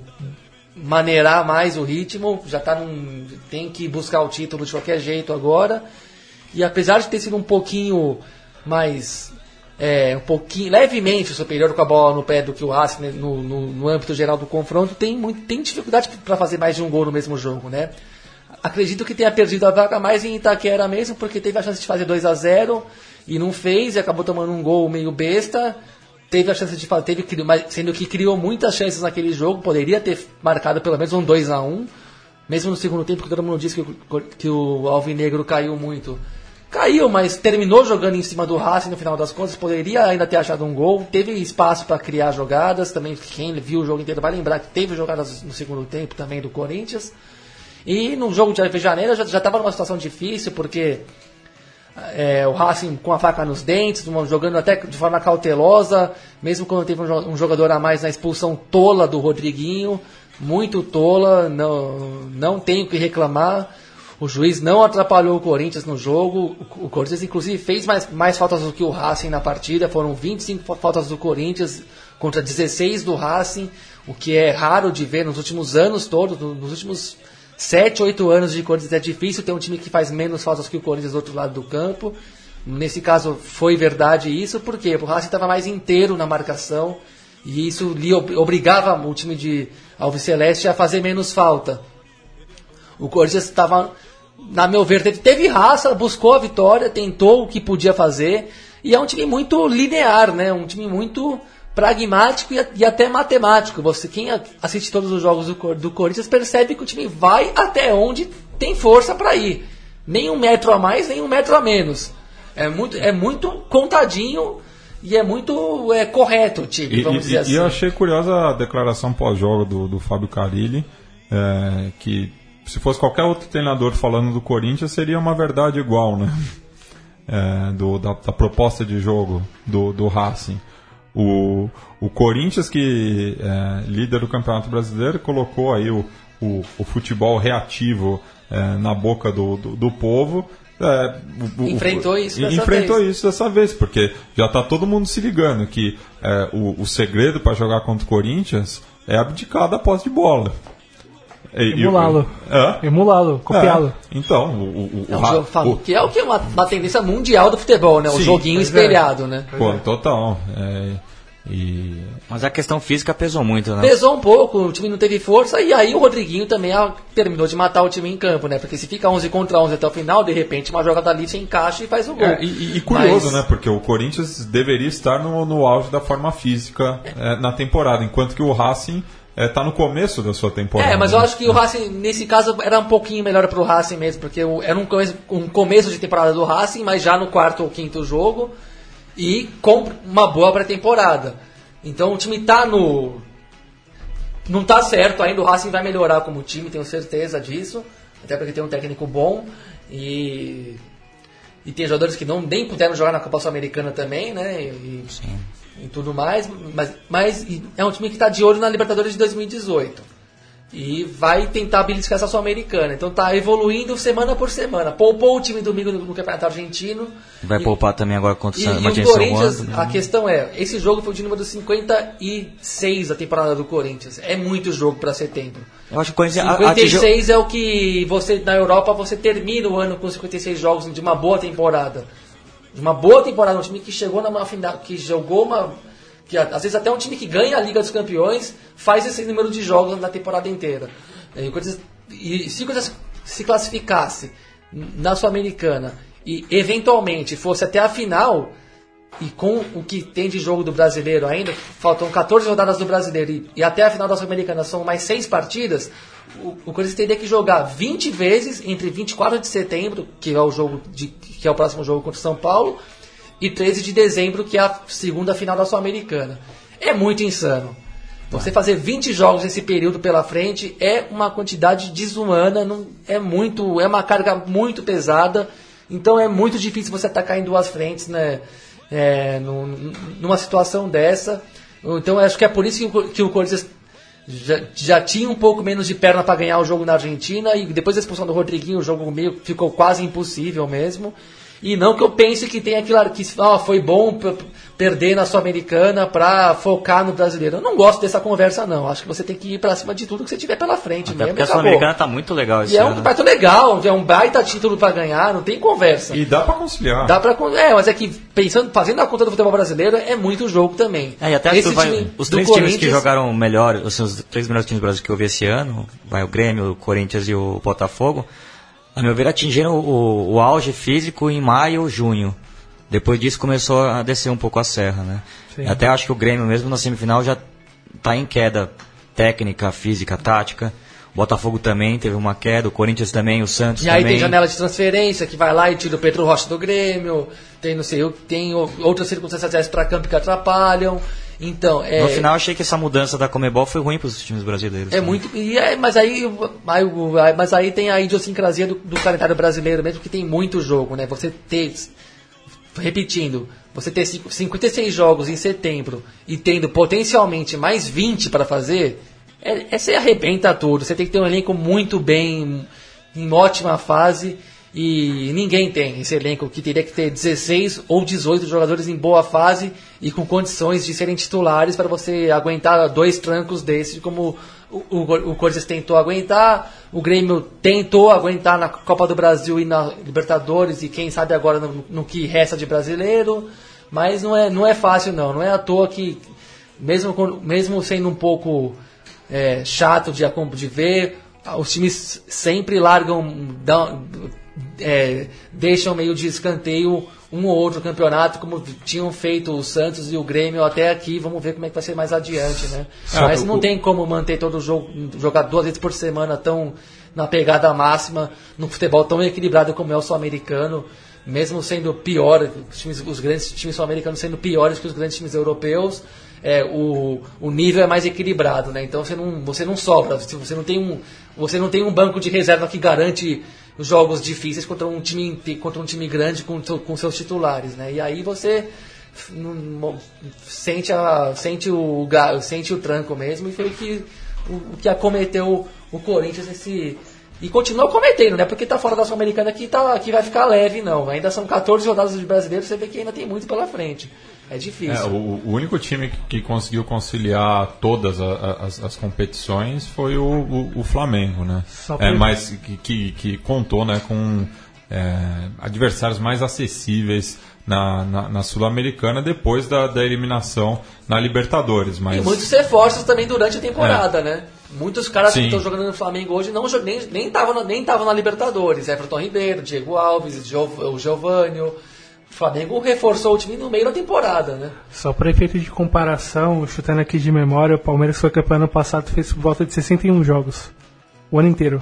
maneirar mais o ritmo, já tá num, tem que buscar o título de qualquer jeito agora. E apesar de ter sido um pouquinho mais é, um pouquinho levemente superior com a bola no pé do que o Racing né, no, no, no âmbito geral do confronto, tem, muito, tem dificuldade para fazer mais de um gol no mesmo jogo, né? Acredito que tenha perdido a vaga mais em Itaquera mesmo, porque teve a chance de fazer 2 a 0 e não fez, e acabou tomando um gol meio besta. Teve a chance de fazer, teve, mas sendo que criou muitas chances naquele jogo, poderia ter marcado pelo menos um 2 a 1 mesmo no segundo tempo, que todo mundo disse que, que o Alvinegro caiu muito. Caiu, mas terminou jogando em cima do Racing no final das contas. Poderia ainda ter achado um gol. Teve espaço para criar jogadas. Também, quem viu o jogo inteiro vai lembrar que teve jogadas no segundo tempo também do Corinthians. E no jogo de janeiro já estava numa situação difícil, porque é, o Racing com a faca nos dentes, jogando até de forma cautelosa, mesmo quando teve um, um jogador a mais na expulsão tola do Rodriguinho, muito tola, não, não tenho o que reclamar. O juiz não atrapalhou o Corinthians no jogo. O, Corinthians, inclusive, fez mais, mais faltas do que o Racing na partida. Foram 25 fa- faltas do Corinthians contra 16 do Racing, o que é raro de ver nos últimos anos todos, no- nos últimos 7, 8 anos de Corinthians. É difícil ter um time que faz menos faltas que o Corinthians do outro lado do campo. Nesse caso, foi verdade isso, porque o Racing estava mais inteiro na marcação e isso lhe ob- obrigava o time de Alves Celeste a fazer menos falta. O Corinthians estava, na meu ver, teve, teve raça, buscou a vitória, tentou o que podia fazer. E é um time muito linear, né? Um time muito pragmático e, e até matemático. Você quem assiste todos os jogos do, do Corinthians percebe que o time vai até onde tem força para ir. Nem um metro a mais, nem um metro a menos. É muito, é muito contadinho e é muito é, correto o time, E, vamos e- dizer e assim. eu achei curiosa a declaração pós-jogo do, do Fábio Carilli, é, que se fosse qualquer outro treinador falando do Corinthians, seria uma verdade igual, né? É, do, da, da proposta de jogo do, do Racing. O, o Corinthians, que é líder do Campeonato Brasileiro, colocou aí o, o, o futebol reativo é, na boca do, do, do povo. É, o- Enfrentou isso dessa enfrentou vez. isso dessa vez, porque já está todo mundo se ligando que é, o, o segredo para jogar contra o Corinthians é abdicar da posse de bola. Emulá-lo. Hã? Emulá-lo, copiá-lo. É, então, o, o, o, É um famo- o- que é o que é uma, uma tendência mundial do futebol, né? O Sim, joguinho pois é. espelhado, né? pô, total. é, e Mas a questão física pesou muito, né? Pesou um pouco, o time não teve força, e aí o Rodriguinho também ah, terminou de matar o time em campo, né? Porque se fica 11 contra 11 até o final, de repente uma jogada ali se encaixa e faz o gol. É, e, e- e curioso, Mas- né? Porque o Corinthians deveria estar no, no auge da forma física é, na temporada, enquanto que o Racing está no começo da sua temporada. É, mas eu né? acho que o Racing, nesse caso, era um pouquinho melhor pro Racing mesmo, porque o- era um começo, um começo de temporada do Racing, mas já no quarto ou quinto jogo, e com uma boa pré-temporada. Então o time tá no. Não tá certo ainda, o Racing vai melhorar como time, tenho certeza disso, até porque tem um técnico bom e. E tem jogadores que não nem puderam jogar na Copa Sul-Americana também, né? E, e tudo mais, mas, mas e é um time que está de olho na Libertadores de 2018 e vai tentar beliscar essa Sul-Americana. Então tá evoluindo semana por semana. Poupou o time domingo no, no Campeonato Argentino. Vai E- poupar também agora contra o e, e o Martins São Corinthians, Juan, a questão é, esse jogo foi de número 56 da temporada do Corinthians. É muito jogo para setembro. Eu acho que o Corinthians a- atingiu... 56 é o que você na Europa você termina o ano com 56 jogos de uma boa temporada. De uma boa temporada, um time que chegou numa final, que jogou uma que às vezes até um time que ganha a Liga dos Campeões faz esse número de jogos na temporada inteira. E, e se o se classificasse na Sul-Americana e eventualmente fosse até a final, e com o que tem de jogo do brasileiro ainda, faltam 14 rodadas do brasileiro e, e até a final da Sul-Americana são mais 6 partidas, o, o Corinthians teria que jogar 20 vezes entre 24 de setembro, que é o jogo de, que é o próximo jogo contra o São Paulo, e 13 de dezembro, que é a segunda final da Sul-Americana. É muito insano. Você fazer 20 jogos nesse período pela frente é uma quantidade desumana, não, é muito, é uma carga muito pesada. Então é muito difícil você atacar em duas frentes, né? É, num- numa situação dessa. Então acho que é por isso que o, que o Corinthians já, já tinha um pouco menos de perna para ganhar o jogo na Argentina e depois da expulsão do Rodriguinho o jogo meio ficou quase impossível mesmo. E não que eu pense que tem aquilo que ah, foi bom perder na Sul-Americana para focar no brasileiro. Eu não gosto dessa conversa não. Acho que você tem que ir para cima de tudo que você tiver pela frente Até mesmo. porque a. Sul-Americana tá muito legal esse E é um ano. campeonato legal, é um baita título para ganhar, não tem conversa. E dá para conciliar. Dá pra, é, mas é que pensando, fazendo a conta do futebol brasileiro é muito jogo também. É, e até acho Esse que vai- time os três times que jogaram melhor, assim, os três melhores times do Brasil que eu vi esse ano, vai o Grêmio, o Corinthians e o Botafogo, a meu ver atingiram o, o auge físico em maio, junho. Depois disso começou a descer um pouco a serra, né? Sim. Até acho que o Grêmio mesmo na semifinal já está em queda técnica, física, tática. O Botafogo também teve uma queda, o Corinthians também, o Santos E aí também. tem janela de transferência que vai lá e tira o Pedro Rocha do Grêmio, tem não sei, tem outras circunstâncias extra-campo que atrapalham. Então, é, No final, achei que essa mudança da Comebol foi ruim para os times brasileiros. é muito. E é, mas, aí, mas aí tem a idiosincrasia do, do calendário brasileiro mesmo, que tem muito jogo, né? Você ter. Repetindo, você ter cinco- 56 jogos em setembro e tendo potencialmente mais 20 para fazer, é, é, você arrebenta tudo. Você tem que ter um elenco muito bem, em ótima fase. E ninguém tem esse elenco que teria que ter 16 ou 18 jogadores em boa fase e com condições de serem titulares para você aguentar dois trancos desses, como o, o, o Corinthians tentou aguentar, o Grêmio tentou aguentar na Copa do Brasil e na Libertadores, e quem sabe agora no, no que resta de brasileiro. Mas não é, não é fácil, não. Não é à toa que, mesmo, mesmo sendo um pouco é, chato de, de ver, os times sempre largam, dão- é, deixam meio de escanteio um ou outro campeonato, como tinham feito o Santos e o Grêmio até aqui. Vamos ver como é que vai ser mais adiante, né? Mas não tem como manter todo o jogo, jogar duas vezes por semana tão na pegada máxima, num futebol tão equilibrado como é o sul-americano, mesmo sendo pior, os, times- os grandes times sul-americanos sendo piores que os grandes times europeus. é, o, o nível é mais equilibrado, né? Então você não, você não sobra, você não tem um, você não tem um banco de reserva que garante jogos difíceis contra um time contra um time grande com, com seus titulares, né? E aí você sente a sente o sente o tranco mesmo e foi que o que acometeu o Corinthians esse e continua cometendo, né? Porque tá fora da Sul-Americana que tá que vai ficar leve não. Ainda são 14 rodadas de brasileiro, você vê que ainda tem muito pela frente. É difícil. É, o, o único time que, que conseguiu conciliar todas a- a- as, as competições foi o, o- o Flamengo, né? É, mas que, que, que contou né, com é, adversários mais acessíveis na, na, na Sul-Americana depois da, da eliminação na Libertadores. Mas E muitos reforços também durante a temporada, né? Muitos caras que Sim. estão jogando no Flamengo hoje não, nem nem estavam na, nem tavam na Libertadores. Everton Ribeiro, Diego Alves, o Giovanni. O Flamengo reforçou o time no meio da temporada, né? Só para efeito de comparação, chutando aqui de memória, o Palmeiras foi campeão ano passado fez por volta de 61 jogos. O ano inteiro.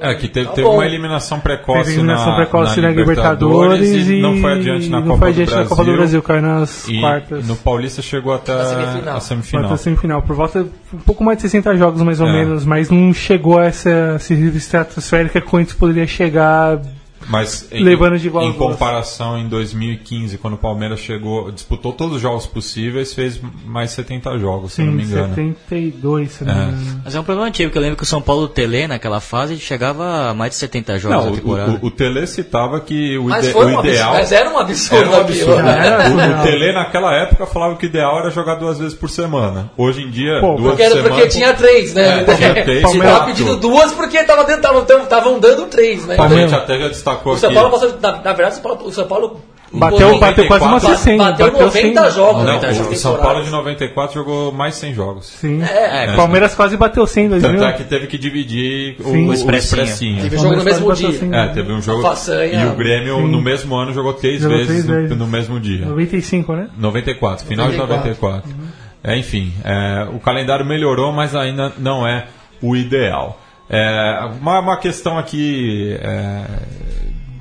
É, que teve, Tá teve uma eliminação precoce, Teve eliminação na, precoce na na Libertadores e, e não foi adiante na não Copa foi do adiante Brasil. na Copa do Brasil, caiu nas E quartas. no Paulista chegou até Na semifinal. a semifinal. Quartas semifinal, por volta um pouco mais de 60 jogos mais ou É. menos, mas não chegou a essa, essa estratosférica que o Corinthians poderia chegar Mas em, Levando de igual em comparação em 2015, quando o Palmeiras chegou, disputou todos os jogos possíveis, fez mais 70 jogos, se não me engano. 72, se não É. me engano. Mas é um problema antigo, que eu lembro que o São Paulo Tele, naquela fase, chegava a mais de 70 jogos Não, na temporada. o, o, o Tele citava que o, Mas ide- foi o ideal absurdo. Mas era um absurdo. era um absurdo. né? Era, O, o Tele naquela época falava que o ideal era jogar duas vezes por semana. Hoje em dia, Pô, duas Porque, era, por porque semana. tinha três, né? É, tinha três, tava pedindo duas porque estavam dando três, né? A gente até já destacou O São aqui. Paulo passou, na, na verdade, o São Paulo, o São Paulo Bateu, impôs- bateu quase uma 94. 60. bateu 90 jogos, Não, o São. Paulo de 94 jogou mais 100 jogos. Sim. É, É, Palmeiras quase bateu 100 em 2000. Tanto é que teve que dividir o, Sim. o O expressinho. Teve jogo no mesmo dia. bateu 100. É, teve um jogo. Façanha. E o Grêmio, Sim. no mesmo ano, jogou três Jogou vezes, três no, vezes. no mesmo dia. 95, né? 94, final de 94. 94. É, enfim, é, o calendário melhorou, mas ainda não é o ideal. É, uma, uma questão aqui é,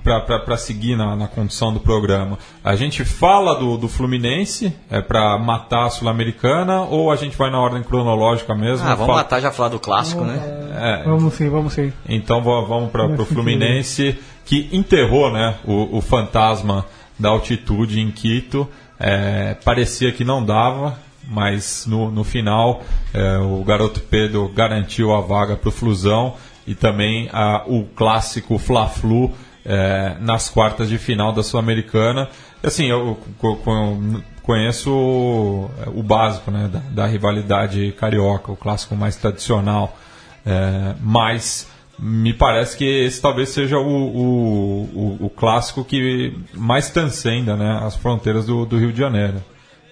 para seguir na, na condução do programa. A gente fala do, do Fluminense é, para matar a Sul-Americana ou a gente vai na ordem cronológica mesmo? Ah, vamos Fala- matar já falar do clássico, né? É, Vamos sim, vamos sim. então va- vamos para o sentido. Fluminense, que enterrou né, o, o fantasma da altitude em Quito. É, parecia que não dava, mas no, no final é, o garoto Pedro garantiu a vaga para o Flusão e também a- o clássico Fla-Flu é, nas quartas de final da Sul-Americana. Assim, eu co- co- conheço o, básico né, da, da rivalidade carioca, o clássico mais tradicional. É, mas me parece que esse talvez seja o, o, o, o clássico que mais transcenda né, as fronteiras do, do Rio de Janeiro.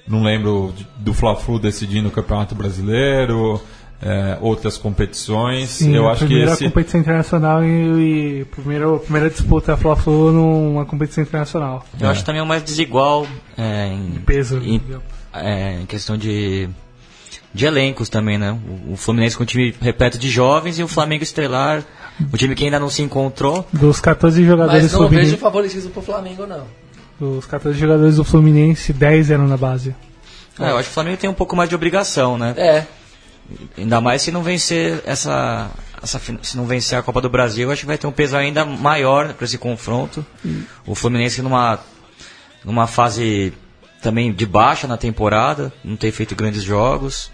Não lembro do Fla-Flu decidindo o Campeonato Brasileiro, é, outras competições. Sim, Eu a acho que primeira esse. competição internacional e, e primeira, primeira disputa Fla-Flu numa competição internacional. Eu acho também o mais desigual é, em, Peso. em, é, em questão de de elencos também, né? O, o Fluminense com um time repleto de jovens e o Flamengo estrelar, o time que ainda não se encontrou. Dos 14 jogadores Mas não Fluminense, vejo favoritismo pro Flamengo, não. dos 14 jogadores do Fluminense, 10 eram na base. É, eu acho que o Flamengo tem um pouco mais de obrigação, né? É, Ainda mais se não vencer essa, essa se não vencer a Copa do Brasil, acho que vai ter um peso ainda maior para esse confronto. O Fluminense numa numa fase também de baixa na temporada, não tem feito grandes jogos.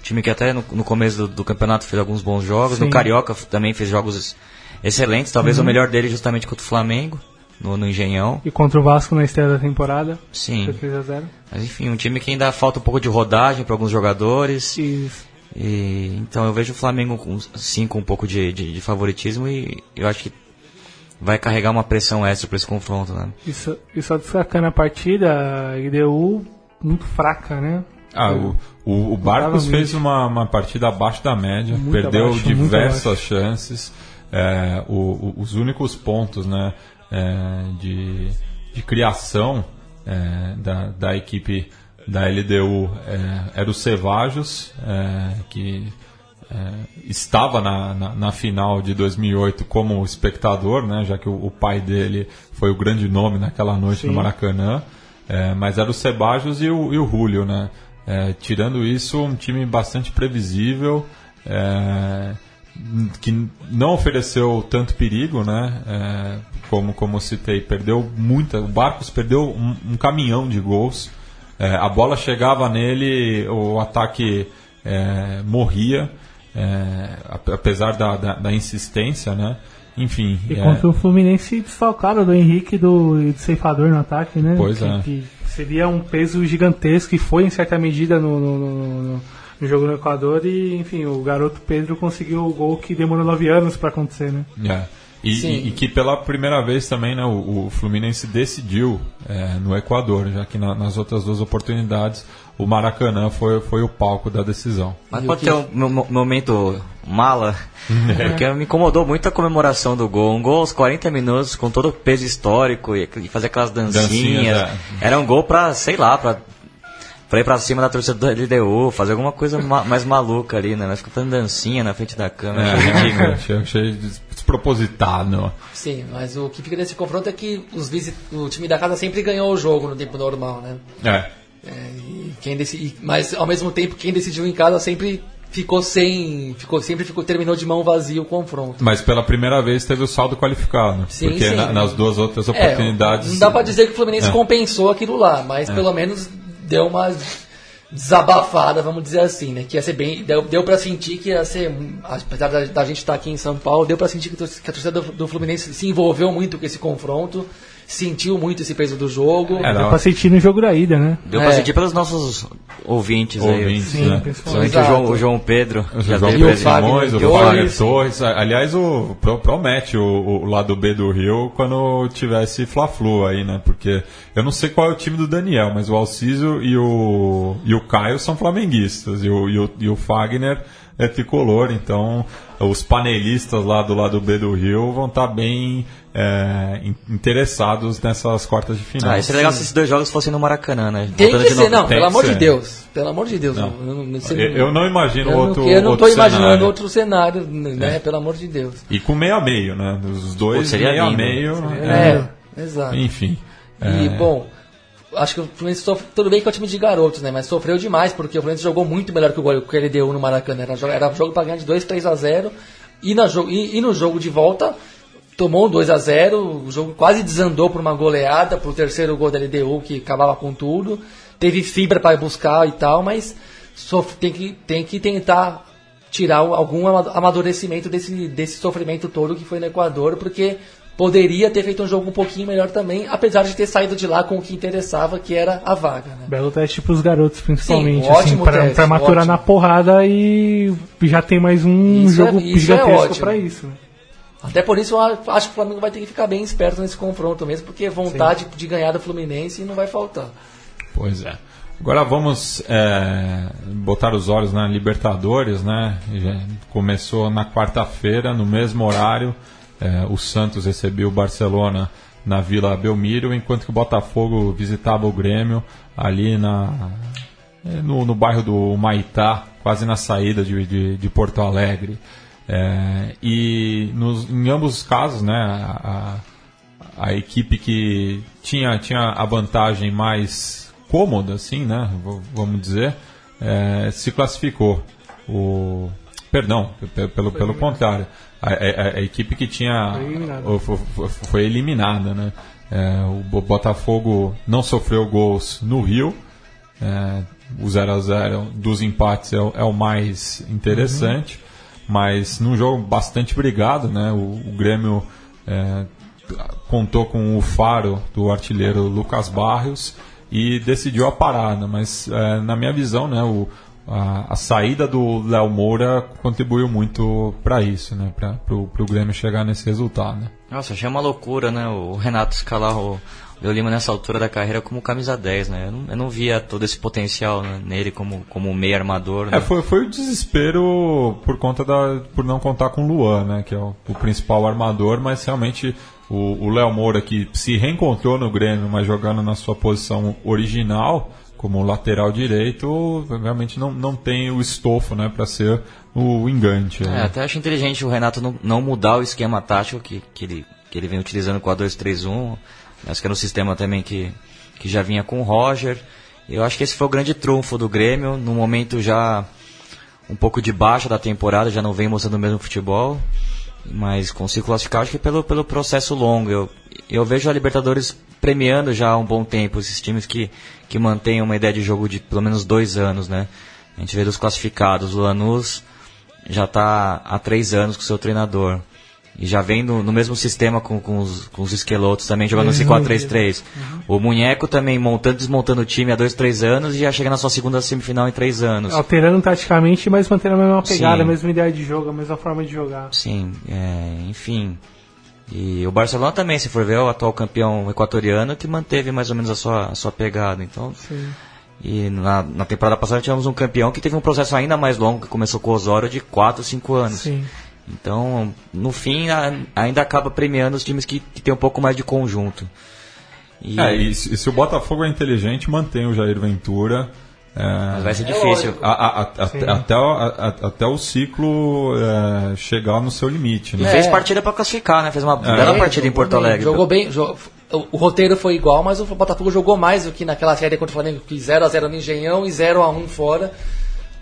Um time que até no, no começo do, do campeonato fez alguns bons jogos. Sim. No Carioca também fez jogos excelentes, talvez o melhor dele justamente contra o Flamengo, no, no Engenhão. E contra o Vasco na estreia da temporada, Sim. foi 3 a 0 Mas enfim, um time que ainda falta um pouco de rodagem para alguns jogadores. E E, então eu vejo o Flamengo com, sim com um pouco de, de- de favoritismo e eu acho que vai carregar uma pressão extra para esse confronto, né? E só, e só destacando a partida, a IDU muito fraca, né? Ah, o, o, o Barcos fez uma, uma partida abaixo da média, Muito perdeu abaixo, diversas chances. É, o- o- os únicos pontos né, é, de, de criação é, da, da equipe da LDU é, era o Cevajos, é, que é, estava na, na, na final de 2008 como espectador, né, já que o, o pai dele foi o grande nome naquela noite no Sim. Maracanã. É, mas era o Sebajos e o, e o Julio, né? É, tirando isso, um time bastante previsível, é, que não ofereceu tanto perigo, né? É, como, como citei, perdeu muita. O Barcos perdeu um, um caminhão de gols. É, a bola chegava nele, o ataque é, morria, é, ap- apesar da, da, da insistência, né? Enfim. E é, contra o Fluminense desfalcado do Henrique do, do Ceifador no ataque, né? Pois que, é. que seria um peso gigantesco e foi em certa medida no, no, no- no- no jogo no Equador e, enfim, o garoto Pedro conseguiu o gol que demorou nove anos para acontecer, né? É. E, e- e que pela primeira vez também né, o, o Fluminense decidiu é, no Equador, já que na- nas outras duas oportunidades o Maracanã foi, foi o palco da decisão. Mas pode o ter um mo- mo- momento mala, porque me incomodou muito a comemoração do gol. Um gol aos 40 minutos, com todo o peso histórico e, e fazer aquelas dancinhas. Dancinhas, é. Era um gol pra, sei lá, pra, pra ir pra cima da torcida do LDU, fazer alguma coisa ma- mais maluca ali, né? Mas ficar fazendo dancinha na frente da câmera. É, achei achei despropositado. sim, mas o que fica nesse confronto é que os visi- o time da casa sempre ganhou o jogo no tempo normal, né? É. É, e quem decidi, mas ao mesmo tempo quem decidiu em casa sempre ficou sem, ficou sempre ficou terminou de mão vazia o confronto. Mas pela primeira vez teve o saldo qualificado. Sim, porque sim. na- nas duas outras É, oportunidades. não dá pra dizer que o Fluminense É. compensou aquilo lá, mas pelo menos deu uma desabafada, vamos dizer assim, né? Que ia ser bem, deu, deu para sentir que ia ser, apesar da, da gente estar aqui em São Paulo, deu pra sentir que a torcida do, do Fluminense se envolveu muito com esse confronto, sentiu muito esse peso do jogo. É, Deu pra sentir no jogo da ida, né? Deu É. pra sentir pelos nossos ouvintes, aí. Ouvintes, Sim, né? principalmente. O João, o João Pedro. O já João Pedro Fagner Simões, o Torres. Fagner Torres. Aliás, o, pro- promete o, o lado B do Rio quando tivesse Fla-Flu aí, né? Porque eu não sei qual é o time do Daniel, mas o Alciso e o, e o Caio são flamenguistas. E o, e o, e o Fagner é tricolor, então os panelistas lá do lado B do Rio vão estar bem é, in- interessados nessas quartas de final. Ah, seria legal se esses dois jogos fossem no Maracanã, né? Tem Voltando que de ser, novo. não, Tem pelo que amor de. Deus. Pelo amor de Deus. Não. Eu, não- Eu, eu não imagino eu outro. eu não tô imaginando cenário. É. outro cenário, né? Pelo amor de Deus. E com meio a meio, né? Os dois Pô, seria meio a lindo. meio. É, exato. Enfim. E, é, bom, acho que o Fluminense sofre, tudo bem que é um time de garotos, né? Mas sofreu demais, porque o Fluminense jogou muito melhor que o gol que ele deu no Maracanã. Era, jogo- era jogo para ganhar de 2, 3 a 0 e, na e, e no jogo de volta tomou um 2 a 0 o jogo quase desandou por uma goleada, pro terceiro gol da LDU, que acabava com tudo. Teve fibra para buscar e tal, mas tem, que, tem que tentar tirar algum ama- amadurecimento desse, desse sofrimento todo que foi no Equador, porque poderia ter feito um jogo um pouquinho melhor também, apesar de ter saído de lá com o que interessava, que era a vaga. Né? Belo teste pros garotos, principalmente. Sim, assim, pra maturar ótimo. na porrada e já tem mais um Isso jogo é- isso é gigantesco ótimo. pra isso. né? Até por isso eu acho que o Flamengo vai ter que ficar bem esperto nesse confronto mesmo, porque vontade de ganhar do Fluminense não vai faltar. Pois é. Agora vamos é, botar os olhos na Libertadores, né? Já começou na quarta-feira, no mesmo horário. é, o Santos recebeu o Barcelona na Vila Belmiro, enquanto que o Botafogo visitava o Grêmio ali na, é, no, no bairro do Maitá, quase na saída de, de, de Porto Alegre. É, e nos, em ambos os casos, né, a, a, equipe que tinha, tinha a vantagem mais cômoda, assim, né, vamos dizer, é, se classificou. O, perdão, pe- pelo, pelo contrário, a, a- a equipe que tinha Foi eliminada. o- fo- fo- foi eliminada, né? É, o Bo- Botafogo não sofreu gols no Rio. É, o 0 a 0 dos empates é, é o mais interessante, mas num jogo bastante brigado, né? O, o Grêmio é, contou com o faro do artilheiro Lucas Barrios e decidiu a parada, mas é, na minha visão, né? O, a, a saída do Léo Moura contribuiu muito para isso, né? Para o Grêmio chegar nesse resultado. né? Nossa, achei uma loucura, né? O Renato escalar o Leo Lima nessa altura da carreira como camisa 10, né? Eu não, eu não via todo esse potencial né, nele como, como meio armador. Né? É, foi, foi o desespero por conta da por não contar com o Luan, né, que é o, o principal armador, mas realmente o Léo Moura que se reencontrou no Grêmio, mas jogando na sua posição original como lateral direito, realmente não, não tem o estofo, né, para ser o engante. É, né? até acho inteligente o Renato não, não mudar o esquema tático que, que, ele, que ele vem utilizando com a 2-3-1. Acho que era um sistema também que, que já vinha com o Roger. Eu acho que esse foi o grande trunfo do Grêmio, no momento já um pouco de baixa da temporada, já não vem mostrando o mesmo futebol, mas consigo classificar acho que pelo, pelo processo longo. Eu, eu vejo a Libertadores premiando já há um bom tempo esses times que, que mantêm uma ideia de jogo de pelo menos dois anos, né? A gente vê dos classificados, o Lanús já está há três anos com seu treinador. E já vem no, no mesmo sistema com, com, os, com os esquelotos também jogando esse 4-3-3. O Munheco também montando e desmontando o time há dois, três anos e já chega na sua segunda semifinal em três anos. Alterando taticamente, mas mantendo a mesma pegada, Sim. a mesma ideia de jogo, a mesma forma de jogar. Sim, é, enfim. E o Barcelona também, se for ver, é o atual campeão equatoriano que manteve mais ou menos a sua, a sua pegada. Então, Sim. e na, na temporada passada tivemos um campeão que teve um processo ainda mais longo, que começou com o Osório de 4, 5 anos. Sim. Então, no fim, a- ainda acaba premiando os times que, que tem um pouco mais de conjunto. E, É, e se, e se o Botafogo é inteligente, mantém o Jair Ventura. é, mas vai ser difícil. a- a- a- até, até, o- a- a- até o ciclo é, chegar no seu limite. E Né? fez É. partida para classificar, né? Fez uma bela É, partida em jogou Porto bem, Alegre. Jogou bem. jo- o, o roteiro foi igual, mas o Botafogo jogou mais do que naquela série contra o Flamengo, que 0x0 no Engenhão e 0x1 fora.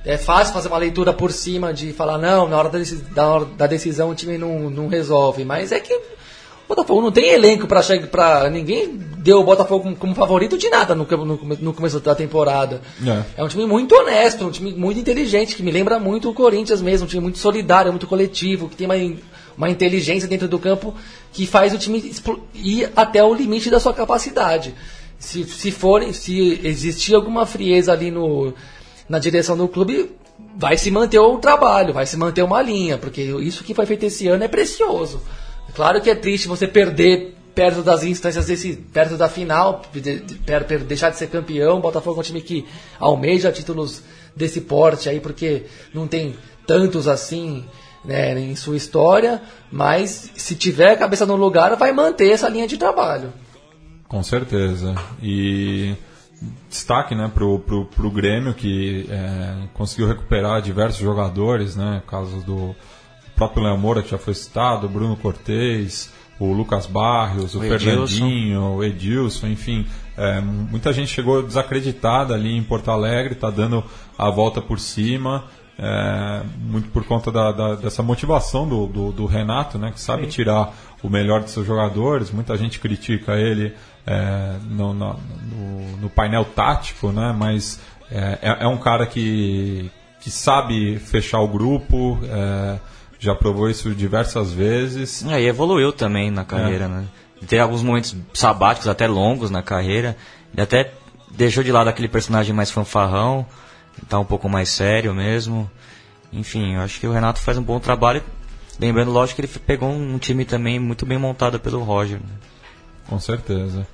É fácil fazer uma leitura por cima de falar, não, na hora da, deci- da, hora da decisão o time não, não resolve. Mas é que o Botafogo não tem elenco pra chegar. Pra, ninguém deu o Botafogo como, favorito de nada no, no, no começo da temporada. É. É um time muito honesto, um time muito inteligente, que me lembra muito o Corinthians mesmo, um time muito solidário, muito coletivo, que tem uma, uma inteligência dentro do campo que faz o time ir até o limite da sua capacidade. Se, se forem, se existir alguma frieza ali no, na direção do clube, vai se manter o trabalho, vai se manter uma linha, porque isso que foi feito esse ano é precioso. Claro que é triste você perder perto das instâncias desse, perto da final, deixar de ser campeão. Botafogo é um time que almeja títulos desse porte aí, porque não tem tantos assim né, em sua história, mas se tiver a cabeça no lugar, vai manter essa linha de trabalho. Com certeza. E destaque né, pro, pro, pro Grêmio, que é, conseguiu recuperar diversos jogadores, né? Casos do próprio Léo Moura, que já foi citado, o Bruno Cortez, o Lucas Barrios, o, O Edilson. Fernandinho, o Edilson, enfim. é, muita gente chegou desacreditada ali em Porto Alegre, está dando a volta por cima. É, muito por conta da, da- dessa motivação do, do, do Renato, né, que sabe tirar o melhor de seus jogadores. Muita gente critica ele é, no, no, no- painel tático, né, mas é, é- é um cara que, que sabe fechar o grupo, é, já provou isso diversas vezes. É, e evoluiu também na carreira, né? Teve alguns momentos sabáticos, até longos na carreira. Ele até deixou de lado aquele personagem mais fanfarrão, tá um pouco mais sério mesmo. Enfim, eu acho que o Renato faz um bom trabalho. Lembrando, lógico, que ele pegou um time também muito bem montado pelo Roger. né? Com certeza.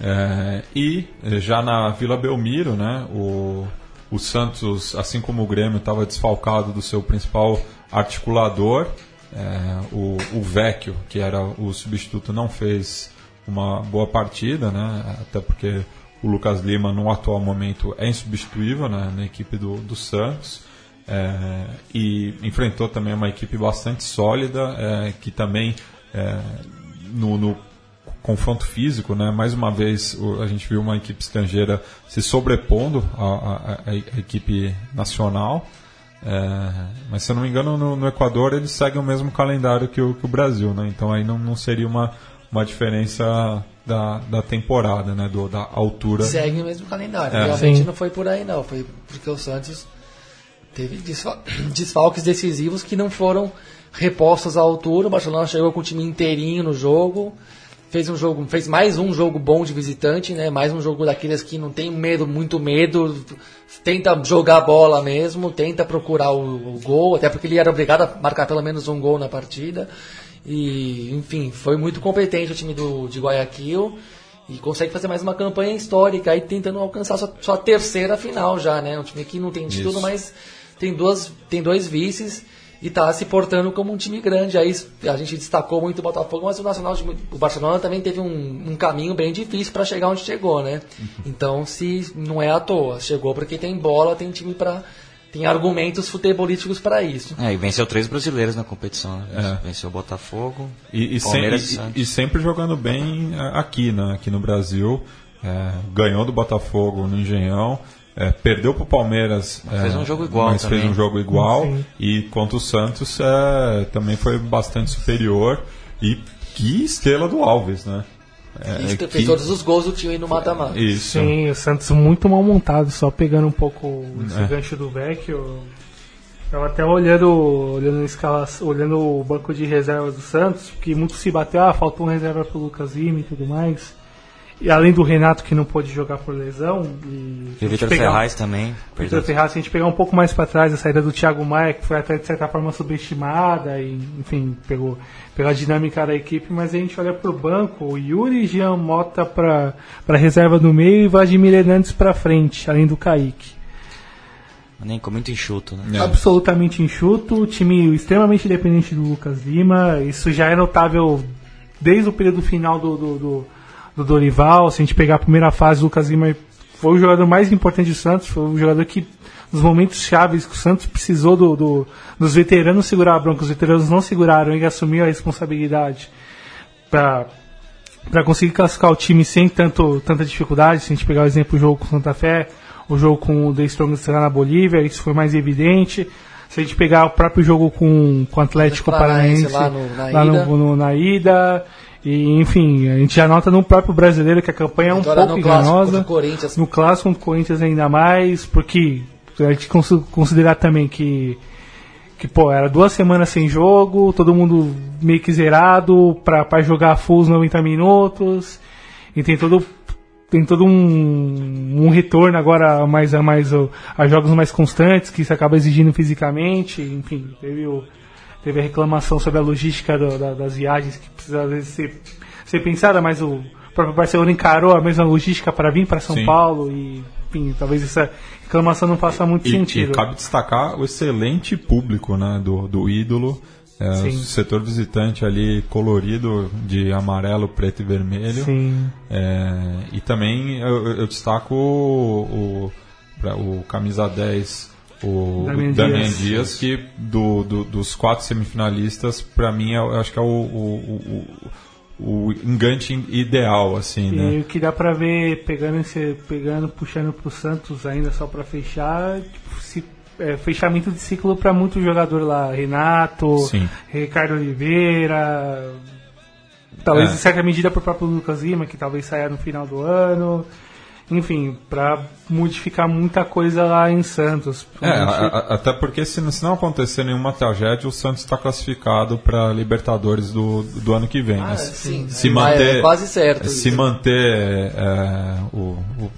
É, e eh, já na Vila Belmiro, né, o, o Santos, assim como o Grêmio, estava desfalcado do seu principal articulador. É, o, o Vecchio, que era o substituto, não fez uma boa partida, né, até porque o Lucas Lima, no atual momento, é insubstituível né, na equipe do, do Santos. É, e enfrentou também uma equipe bastante sólida, é, que também é, no, no, confronto físico, né, mais uma vez a gente viu uma equipe estrangeira se sobrepondo à, à, à equipe nacional. É, mas se eu não me engano, no, no, Equador eles seguem o mesmo calendário que o, que o Brasil, né? Então aí não, não seria uma, uma diferença da, da temporada, né? Do, da altura. Segue o mesmo calendário. É. Realmente Sim. não foi por aí, não. Foi porque o Santos teve desfalques decisivos que não foram repostos à altura. O Barcelona chegou com o time inteirinho no jogo fez um jogo, fez mais um jogo bom de visitante, né? Mais um jogo daqueles que não tem medo, muito medo, tenta jogar a bola mesmo, tenta procurar o, o, gol, até porque ele era obrigado a marcar pelo menos um gol na partida. E, enfim, foi muito competente o time do, de Guayaquil e consegue fazer mais uma campanha histórica aí tentando alcançar sua, sua terceira final já, né? Um time que não tem título, Isso. mas tem duas, tem dois vices e está se portando como um time grande. Aí a gente destacou muito o Botafogo, mas o Nacional, o Barcelona também teve um, um caminho bem difícil para chegar onde chegou, né? Uhum. Então, se não é à toa, chegou porque tem bola, tem time para tem argumentos futebolísticos para isso. É, e venceu três brasileiros na competição. Né? É. Venceu o Botafogo, e, e, Palmeiras sem, e, e, sempre jogando bem aqui, né? Aqui no Brasil. É, ganhou do Botafogo no Engenhão. É, perdeu para o Palmeiras. Mas fez um jogo igual. Mas também. fez um jogo igual. Sim. E contra o Santos é, também foi bastante superior. E que estrela do Alves, né? É, fez que... todos os gols do time no mata-mata. Isso. Sim, o Santos muito mal montado, só pegando um pouco esse é. gancho do Vecchio. Eu até olhando, olhando, escala, olhando o banco de reserva do Santos, que muito se bateu, ah, faltou um reserva pro Lucas Lima e tudo mais. E além do Renato que não pôde jogar por lesão. E, e o Vitor Ferraz também. Vitor Ferraz, se a gente pegar um pouco mais para trás, a saída do Thiago Maia, que foi até de certa forma subestimada, e enfim, pegou, pegou a dinâmica da equipe, mas a gente olha para o banco, o Yuri Jean Mota para reserva do meio e Vladimir Hernandes para frente, além do Kaique. Nem com muito enxuto, né? É. Absolutamente enxuto, time extremamente dependente do Lucas Lima, isso já é notável desde o período final do, do, do do Dorival. Se a gente pegar a primeira fase, o Lucas Lima foi o jogador mais importante do Santos, foi o jogador que, nos momentos chaves que o Santos precisou do, do dos veteranos segurar a bronca, os veteranos não seguraram, ele assumiu a responsabilidade para conseguir classificar o time sem tanto, tanta dificuldade. Se a gente pegar o exemplo do jogo com Santa Fé, o jogo com o The Strongest na Bolívia, isso foi mais evidente. Se a gente pegar o próprio jogo com, com o Atlético Paranaense lá, no, na, lá ida. No, no, na ida, e, enfim, a gente já nota no próprio brasileiro que a campanha é um Agora, pouco enganosa. No clássico contra o Corinthians ainda mais, porque a gente considerar também que, que pô, era duas semanas sem jogo, todo mundo meio que zerado para jogar full os 90 minutos. E tem todo tem todo um, um retorno agora mais a mais a jogos mais constantes que isso acaba exigindo fisicamente, enfim, teve o teve a reclamação sobre a logística do, da, das viagens que precisa às vezes ser, ser pensada, mas o próprio Barcelona encarou a mesma logística para vir para São Sim. Paulo e enfim, talvez essa reclamação não faça muito e, sentido. E cabe destacar o excelente público né, do, do ídolo. É, o setor visitante ali colorido de amarelo, preto e vermelho. Sim. É, e também eu, eu destaco o, o, o camisa 10 o Damian, Damian Dias. Dias, que do, do, dos quatro semifinalistas, para mim, eu acho que é o, o, o, o engante ideal, assim, e né? O que dá pra ver, pegando, esse, pegando puxando pro Santos ainda só pra fechar, tipo, se, é, fechamento de ciclo para muito jogador lá, Renato, Sim. Ricardo Oliveira, talvez é. em certa medida pro próprio Lucas Lima, que talvez saia no final do ano enfim, para modificar muita coisa lá em Santos. É, a, a, até porque se, se, não acontecer nenhuma tragédia, o Santos está classificado para Libertadores do, do ano que vem. Ah, né? sim, se é, manter, é quase certo. Se manter é, o, o,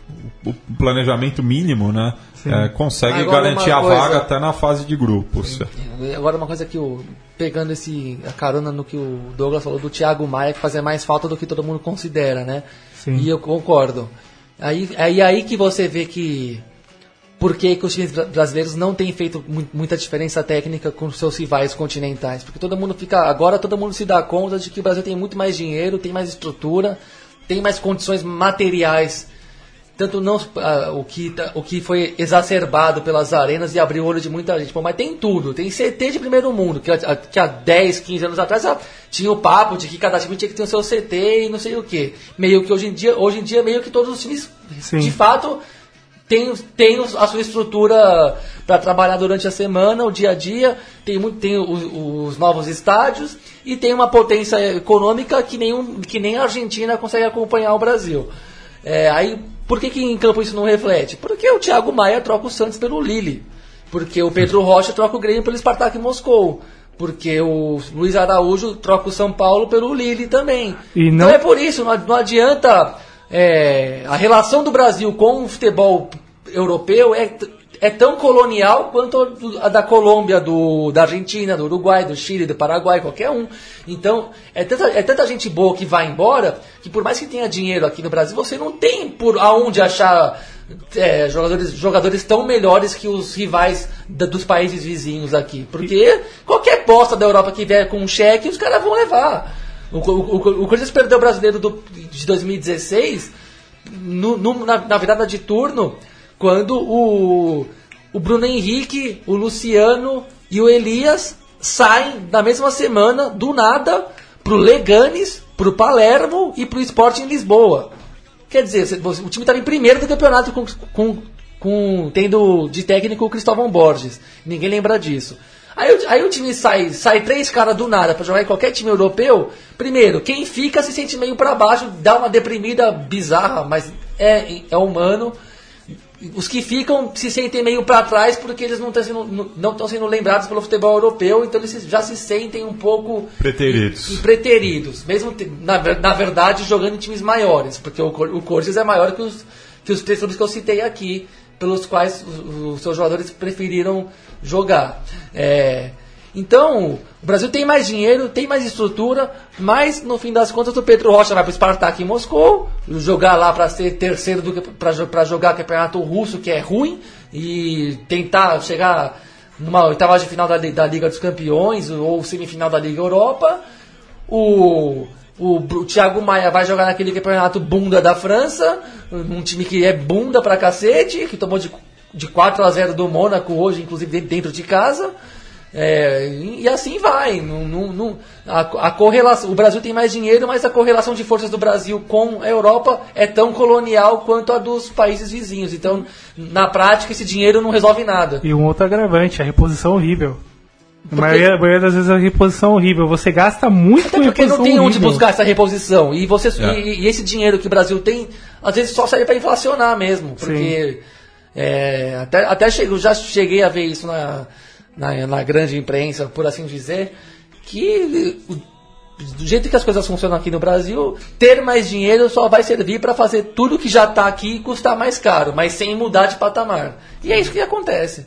o, planejamento mínimo, né? É, consegue Agora garantir a coisa... vaga até na fase de grupos. Sim. Agora uma coisa que o pegando esse a carona no que o Douglas falou do Thiago Maia que fazia mais falta do que todo mundo considera, né? Sim. E eu concordo. Aí, aí, aí que você vê que por que, que os times brasileiros não têm feito muita diferença técnica com seus rivais continentais. Porque todo mundo fica. Agora todo mundo se dá conta de que o Brasil tem muito mais dinheiro, tem mais estrutura, tem mais condições materiais tanto não ah, o, que, tá- o que foi exacerbado pelas arenas e abriu o olho de muita gente. Pô, mas tem tudo, tem CT de primeiro mundo, que, há- que há 10, 15 anos atrás ah, tinha o papo de que cada time tinha que ter o seu CT e não sei o que. Meio que hoje em dia, hoje em dia meio que todos os times Sim. de fato tem, tem a sua estrutura para trabalhar durante a semana, o dia a dia, tem, muito, tem os, os novos estádios e tem uma potência econômica que, nenhum, que nem a Argentina consegue acompanhar o Brasil. É, aí, por que, que em campo isso não reflete? Porque o Thiago Maia troca o Santos pelo Lille, porque o Pedro Rocha troca o Grêmio pelo Spartak Moscou. Porque o Luiz Araújo troca o São Paulo pelo Lille também. E não- Então é por isso, não, não adianta. é, a relação do Brasil com o futebol europeu é, é tão colonial quanto a da Colômbia, do, da Argentina, do Uruguai, do Chile, do Paraguai, qualquer um. Então, é tanta, é tanta gente boa que vai embora que por mais que tenha dinheiro aqui no Brasil, você não tem por aonde achar é, jogadores, jogadores tão melhores que os rivais da- dos países vizinhos aqui. Porque qualquer posta da Europa que vier com um cheque, os caras vão levar. O, o, o Corinthians perdeu o brasileiro do, de 2016 no- no- na, na virada de turno, quando o, o Bruno Henrique, o Luciano e o Elias saem na mesma semana, do nada, pro Leganes, pro Palermo e pro Sporting Lisboa. Quer dizer, o time estava em primeiro do campeonato com, com, com- tendo de técnico o Cristóvão Borges. Ninguém lembra disso. Aí, aí o time sai, sai três caras do nada para jogar em qualquer time europeu. Primeiro, quem fica se sente meio para baixo, dá uma deprimida bizarra, mas é, é humano. Os que ficam se sentem meio para trás porque eles não estão sendo, não estão sendo lembrados pelo futebol europeu, então eles já se sentem um pouco Preteridos. preteridos, mesmo na, na verdade jogando em times maiores, porque o, o Corinthians é maior que os, que os três clubes que eu citei aqui, pelos quais os, os seus jogadores preferiram jogar. É, então, o Brasil tem mais dinheiro, tem mais estrutura, mas no fim das contas o Pedro Rocha vai para o Spartak em Moscou, jogar lá para ser terceiro do para jogar campeonato russo, que é ruim, e tentar chegar numa oitava de final da, da Liga dos Campeões ou semifinal da Liga Europa. O, o, o Thiago Maia vai jogar naquele campeonato bunda da França, um time que é bunda pra cacete, que tomou de, de 4 a 0 do Mônaco hoje, inclusive de- dentro de casa. É, e assim vai. Não, não- não- a, a correlação, o Brasil tem mais dinheiro, mas a correlação de forças do Brasil com a Europa é tão colonial quanto a dos países vizinhos. Então, na prática, esse dinheiro não resolve nada. E um outro agravante, a reposição horrível. A maioria, a maioria das vezes a reposição horrível. Você gasta muito Até porque não tem onde horrível. buscar essa reposição. E, você, É. e, e esse dinheiro que o Brasil tem, às vezes só serve para inflacionar mesmo. Porque é, até, até chego, já cheguei a ver isso na, na, na grande imprensa, por assim dizer, que do jeito que as coisas funcionam aqui no Brasil, ter mais dinheiro só vai servir para fazer tudo que já está aqui custar mais caro, mas sem mudar de patamar. E é isso que acontece.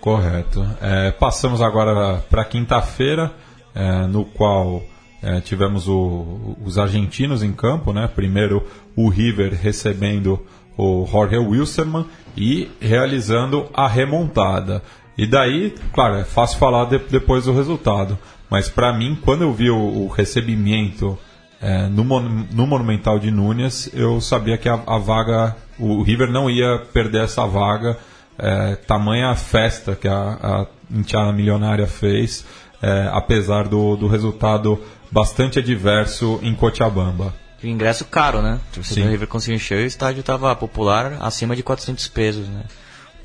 Correto. É, passamos agora para quinta-feira, é, no qual é, tivemos o- os argentinos em campo, né? Primeiro o River recebendo o Jorge Wilstermann e realizando a remontada. E daí, claro, é fácil falar de- depois do resultado, mas para mim, quando eu vi o, o recebimento é, no, no Monumental de Núñez, eu sabia que a, a vaga, o River não ia perder essa vaga, é, tamanha festa que a, a Intiana Milionária fez, é, apesar do, do resultado bastante adverso em Cochabamba. E o ingresso caro, né? Viu, o River conseguiu encher, o estádio estava popular acima de 400 pesos, né?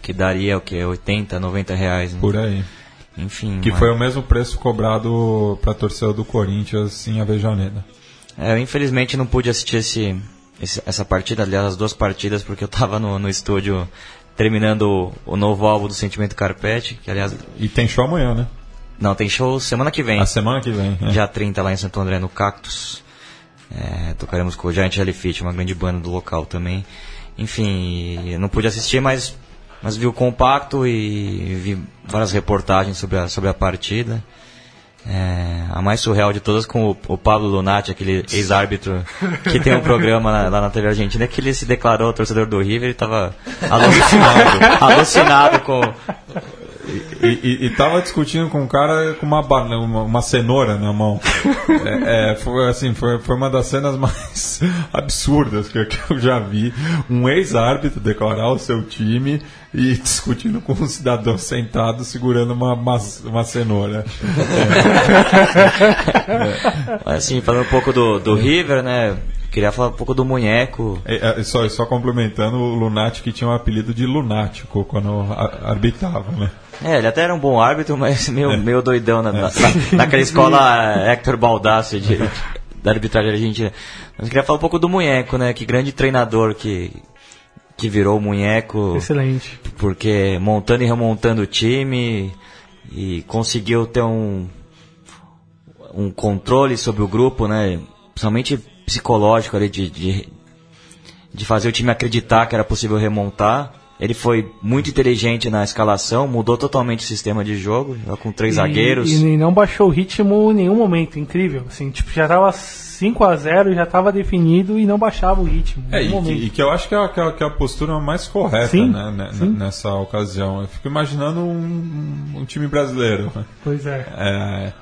Que daria o que? 80, 90 reais. Né? Por aí. Enfim. Que mas- foi o mesmo preço cobrado para a torcida do Corinthians em Avejaneda. É, eu infelizmente não pude assistir esse, esse- essa partida, aliás, as duas partidas, porque eu estava no, no estúdio terminando o, o novo álbum do Sentimento Carpete, que aliás. E tem show amanhã, né? Não, tem show semana que vem. A semana que vem. é. Dia 30 lá em Santo André, no Cactus. É, tocaremos com o Giant Jellyfish, uma grande banda do local também. Enfim, não pude assistir, mas, mas vi o compacto e vi várias reportagens sobre a, sobre a partida. É, a mais surreal de todas com o, o Pablo Lunati, aquele ex-árbitro que tem um programa na- lá na TV Argentina, que ele se declarou torcedor do River e estava alucinado, alucinado com, e, e, e tava discutindo com um cara com uma, bana- uma, uma cenoura na mão. É, é, foi assim, foi, foi uma das cenas mais absurdas que, eu- que eu já vi. Um ex-árbitro declarar o seu time e discutindo com um cidadão sentado segurando uma, uma, cenoura. Mas, assim, falando um pouco do, do River, né? Queria falar um pouco do Munheco. É, é, só, só complementando, o Lunático tinha um apelido de lunático quando arbitrava, né? É, ele até era um bom árbitro, mas meio, meio doidão na, na- na- naquela escola Hector Baldassi de, da arbitragem argentina. Mas queria falar um pouco do Munheco, né? Que grande treinador que, que virou Munheco. Excelente. porque montando e remontando o time e conseguiu ter um um controle sobre o grupo, né? Principalmente psicológico ali de, de, de fazer o time acreditar que era possível remontar. Ele foi muito inteligente na escalação, mudou totalmente o sistema de jogo, com três E- zagueiros. E, não baixou o ritmo em nenhum momento, incrível. Assim, tipo, já tava 5 a 0 já tava definido e não baixava o ritmo. É, e, que, e que eu acho que é, a- que é que é a postura mais correta Sim, né, né, sim. nessa ocasião. Eu fico imaginando um, um time brasileiro. né? Pois é. É,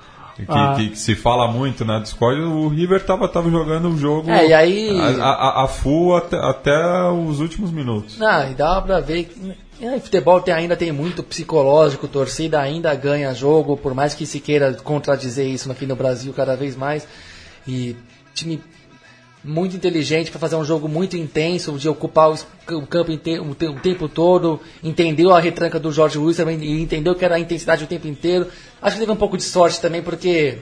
que, Ah. que- que se fala muito na Discord, o River tava, tava jogando o jogo É, aí- a, a- a full até, até os últimos minutos. Não, e dá pra ver que é, futebol tem, ainda tem muito psicológico, torcida ainda ganha jogo, por mais que se queira contradizer isso aqui no Brasil cada vez mais. E time muito inteligente para fazer um jogo muito intenso, de ocupar o, campo inteiro, o, te- o tempo todo, entendeu a retranca do Jorge Wilson e entendeu que era a intensidade o tempo inteiro. Acho que teve um pouco de sorte também, porque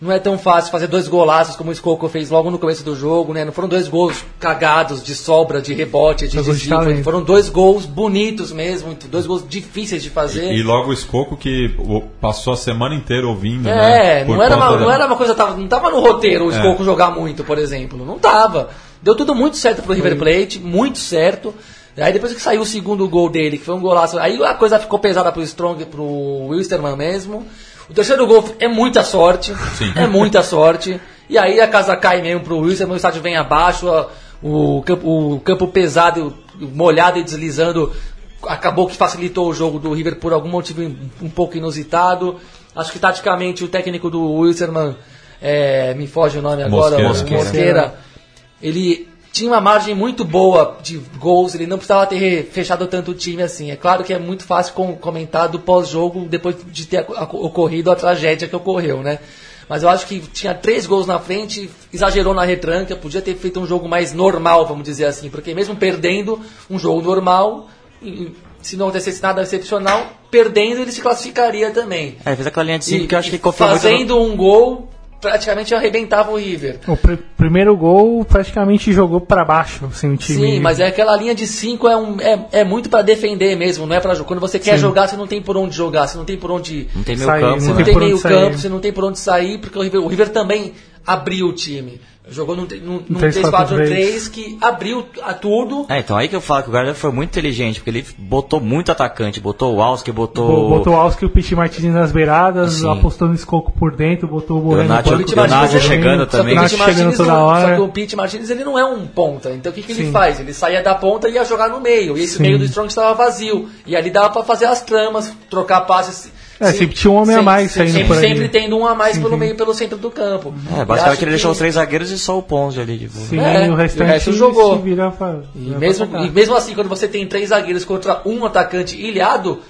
não é tão fácil fazer dois golaços como o Scocco fez logo no começo do jogo, né? Não foram dois gols cagados de sobra, de rebote, de desvio, foram dois gols bonitos mesmo, dois gols difíceis de fazer. E logo o Escoco que passou a semana inteira ouvindo. É, né, por não, era uma, da- não era uma coisa, tava, não tava no roteiro o É. Scocco jogar muito, por exemplo. Não tava. Deu tudo muito certo pro River Plate, muito certo. Aí depois que saiu o segundo gol dele, que foi um golaço, aí a coisa ficou pesada pro Strong, pro Wilstermann mesmo. O terceiro gol é muita sorte, é muita sorte. E aí a casa cai mesmo pro Wilstermann, o estádio vem abaixo, a- o, campo, o campo pesado, molhado e deslizando, acabou que facilitou o jogo do River por algum motivo um, pouco inusitado. Acho que taticamente o técnico do Wilstermann, é, me foge o nome agora, Mosqueira. o Mosqueira, ele tinha uma margem muito boa de gols, ele não precisava ter fechado tanto o time assim. É claro que é muito fácil com- comentar do pós-jogo depois de ter ocorrido a tragédia que ocorreu, né? Mas eu acho que tinha três gols na frente, exagerou na retranca, podia ter feito um jogo mais normal, vamos dizer assim, porque mesmo perdendo um jogo normal, se não acontecesse nada excepcional, perdendo ele se classificaria também. É, fez aquela linha de cinco E- que eu acho que confiou no- fazendo um gol, praticamente arrebentava o River. O pr- primeiro gol praticamente jogou pra baixo, assim, o time. Sim, mas é aquela linha de 5 é, um, é, é muito pra defender mesmo, não é para Quando você quer Sim. jogar, você não tem por onde jogar, você não tem por onde. Não tem meio Sair, campo, não Você né? não tem onde meio sair. campo, você não tem por onde sair, porque o River, o River também abriu o time. Jogou num, num, num 3-4-3. 3-4-3 que abriu a tudo. É, então aí que eu falo que o Gardner foi muito inteligente, porque ele botou muito atacante, botou o Alski, botou... Bo- Botou o Alski e o Piti Martins nas beiradas, Sim. apostou no Escoco por dentro, botou o Borrello no Leonardo- banco Pete também. Leonardo chegando Só que também. o Pete chegando Martins, toda não- hora. só que o Pete Martins ele não é um ponta. Então o que, que ele faz? Ele saía da ponta e ia jogar no meio. E esse Sim. meio do Strong estava vazio. E ali dava pra fazer as tramas, trocar passes. É, sempre tinha um homem a mais saindo sempre, por ali. sempre tendo um a mais pelo meio, pelo centro do campo. É, basicamente ele deixou que- os três zagueiros e só o Ponzi ali de boa. Sim, É, e o e o restante resto jogou. se vira pra, E vira pra mesmo, e mesmo assim, quando você tem três zagueiros contra um atacante ilhado,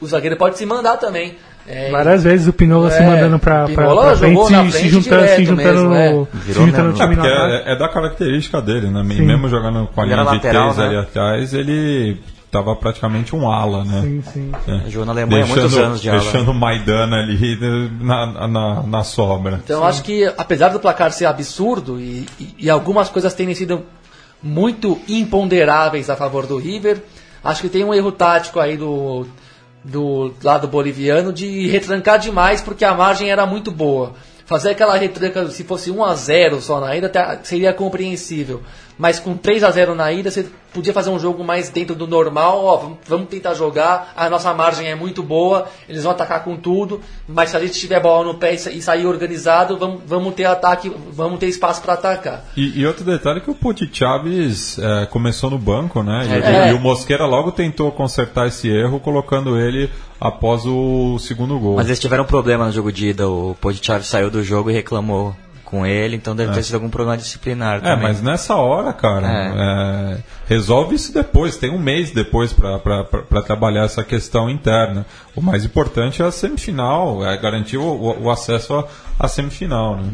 o zagueiro pode se mandar também. É, Várias vezes o Pinola se É, mandando pra, pra, Pinola pra frente, jogou se, se frente juntando, se juntando, mesmo, é. no, se juntando né, no É, time ataque. é, é da característica dele, né? E Sim. mesmo jogando com a linha de lateral, três ali né? atrás, ele tava praticamente um ala, né? Sim, sim. É. Jogou na Alemanha há muitos anos de ala. Deixando o Maidana ali na, na, na sobra. Então acho que, apesar do placar ser absurdo e, e- e algumas coisas terem sido muito imponderáveis a favor do River, acho que tem um erro tático aí do, do lado boliviano de retrancar demais porque a margem era muito boa. Fazer aquela retranca, se fosse 1 a 0 só na ida, seria compreensível. Mas com 3 a 0 na ida, você podia fazer um jogo mais dentro do normal, ó, vamos- vamos tentar jogar, a nossa margem é muito boa, eles vão atacar com tudo, mas se a gente tiver bola no pé e sa- sair organizado, vamos, vamos ter ataque, vamos ter espaço para atacar. E, e outro detalhe é que o Puti Chaves é, começou no banco, né? E, É. e o Mosqueira logo tentou consertar esse erro, colocando ele após o segundo gol. Mas eles tiveram um problema no jogo de ida. O Podchave saiu do jogo e reclamou com ele, então deve ter sido algum problema disciplinar É, também. mas nessa hora, cara, é, resolve isso depois. Tem um mês depois para trabalhar essa questão interna. O mais importante é a semifinal, é garantir o, o- o acesso à, à semifinal. Né?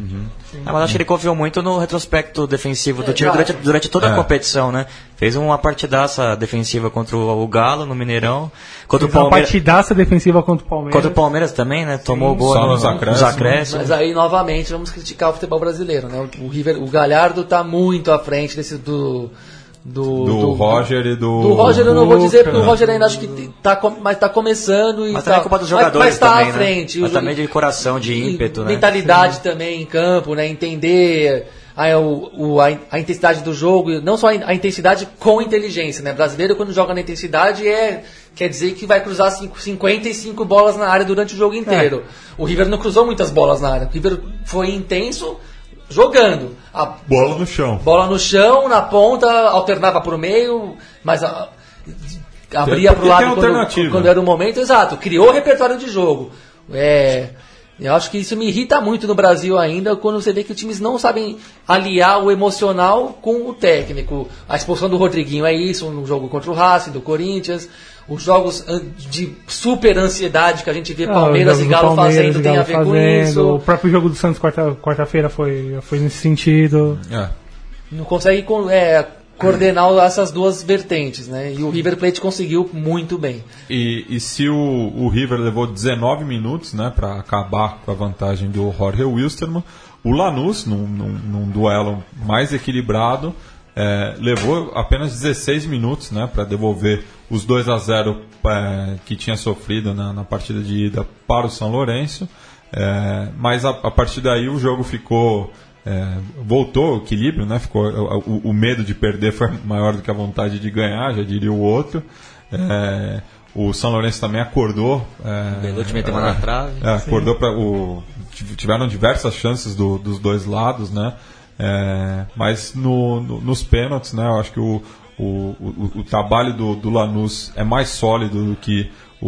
Ah, mas acho que ele confiou muito no retrospecto defensivo do time Exato. durante, durante toda É. a competição, né? Fez uma partidaça defensiva contra o, o Galo no Mineirão, contra o Fez uma Palmeiras. partidaça defensiva contra o Palmeiras. Contra o Palmeiras também, né? Tomou o gol Só no- nos acréscimos. acréscimos. Mas aí, novamente, vamos criticar o futebol brasileiro, né? O, o River, o Galhardo tá muito à frente desse do... Do, Do Roger e do- Do Roger eu não vou dizer, porque o. Roger ainda acho que tá, mas tá começando e Mas tá, também é culpa dos mas- jogadores mas, tá também, à né? frente. Mas O- também de coração, de ímpeto, né? Mentalidade também em campo, né? Entender a, o, a, a intensidade do jogo, não só a, intensidade com inteligência, né? Brasileiro quando joga na intensidade é quer dizer que vai cruzar cinco- 55 bolas na área durante o jogo inteiro. O River não cruzou muitas bolas na área. O River foi intenso jogando. A Bola no chão. bola no chão, na ponta, alternava para o meio, mas a- abria para o lado quando, quando era o momento, exato. Criou repertório de jogo. É, eu acho que isso me irrita muito no Brasil ainda, quando você vê que os times não sabem aliar o emocional com o técnico. A expulsão do Rodriguinho é isso, no jogo contra o Racing, do Corinthians. Os jogos an- de super ansiedade que a gente vê Ah, Palmeiras e Galo Palmeiras fazendo e tem a Galo ver com fazendo. isso. O próprio jogo do Santos quarta- quarta-feira foi, foi nesse sentido. É. não consegue co- é, coordenar essas duas vertentes, né? E o River Plate conseguiu muito bem. E, e se o, o River levou 19 minutos né, para acabar com a vantagem do Jorge Wilstermann, o Lanús, num, num, num duelo mais equilibrado, é, levou apenas 16 minutos né, para devolver os 2 a 0 é, que tinha sofrido na, na partida de ida para o São Lourenço. É, mas a, a partir daí o jogo ficou. É, voltou ao equilíbrio, né? Ficou, o, o medo de perder foi maior do que a vontade de ganhar, já diria o outro. É, o São Lourenço também acordou. É, Belucci meteu uma na trave. é, acordou para o tiveram diversas chances do- dos dois lados, né? É, mas no- no- nos pênaltis, né? Eu acho que o, o, o, o trabalho do, do Lanús é mais sólido do que o,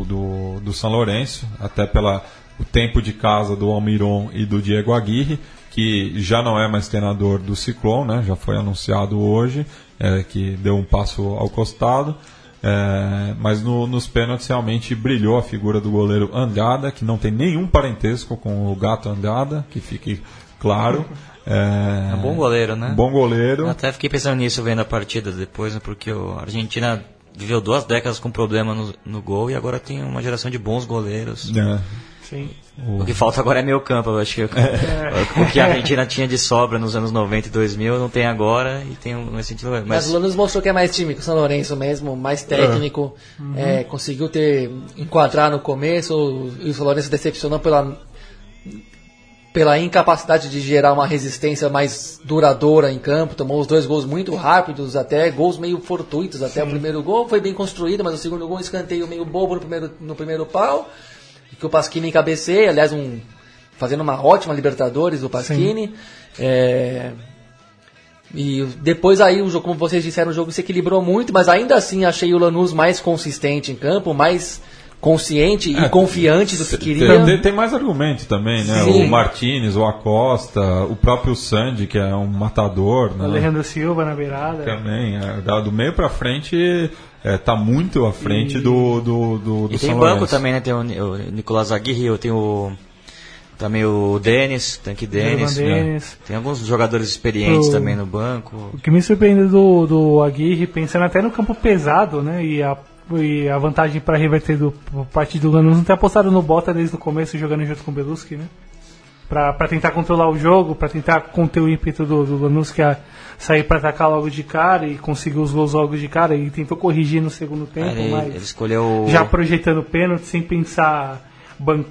o do, do São Lourenço, até pela o tempo de casa do Almiron e do Diego Aguirre, que já não é mais treinador do Ciclone, né? Já foi anunciado hoje, é, que deu um passo ao costado. É, mas no- nos pênaltis realmente brilhou a figura do goleiro Angada, que não tem nenhum parentesco com o gato Angada, que fique claro. É, É um bom goleiro, né? Bom goleiro. Eu até fiquei pensando nisso vendo a partida depois, né, porque a Argentina viveu duas décadas com problema no, no gol e agora tem uma geração de bons goleiros. É, Sim. O que falta agora é meio campo, eu acho que o que a Argentina tinha de sobra nos anos 90 e 2000 não tem agora e tem um nesse sentido. Mas, Mas o Lanús mostrou que é mais time que o São Lourenço mesmo, mais técnico, é, conseguiu ter enquadrar no começo, e o São Lourenço decepcionou pela pela incapacidade de gerar uma resistência mais duradoura em campo, tomou os dois gols muito rápidos, até gols meio fortuitos, até o primeiro gol foi bem construído, mas o segundo gol um escanteio meio bobo no primeiro, no primeiro pau, que o Pasquini cabeceia, aliás, um, fazendo uma ótima Libertadores do Pasquini. É, e depois aí, o jogo, como vocês disseram, o jogo se equilibrou muito, mas ainda assim achei o Lanús mais consistente em campo, mais consciente e É, confiante do que Tem, queria. tem- tem mais argumento também, né? Sim. O Martinez, o Acosta, o próprio Sandy, que é um matador, né? Alejandro Silva na beirada. Também, é, do meio pra frente, é, tá muito à frente E- do, do, do, do e tem São banco Lourenço. também, né? Tem o, o Nicolás Aguirre, tem o também o Denis, Tanque Denis. Né? Denis. Tem alguns jogadores experientes O- também no banco. O que me surpreende do, do Aguirre, pensando até no campo pesado, né? E a, e a vantagem para reverter do parte do Lanús não ter apostado no Bota desde o começo, jogando junto com o Beluski, né? Pra, pra tentar controlar o jogo, pra tentar conter o ímpeto do, do Lanús, que é sair pra atacar logo de cara e conseguir os gols logo de cara. E tentou corrigir no segundo tempo, ele, mas ele escolheu já projetando pênalti sem pensar ban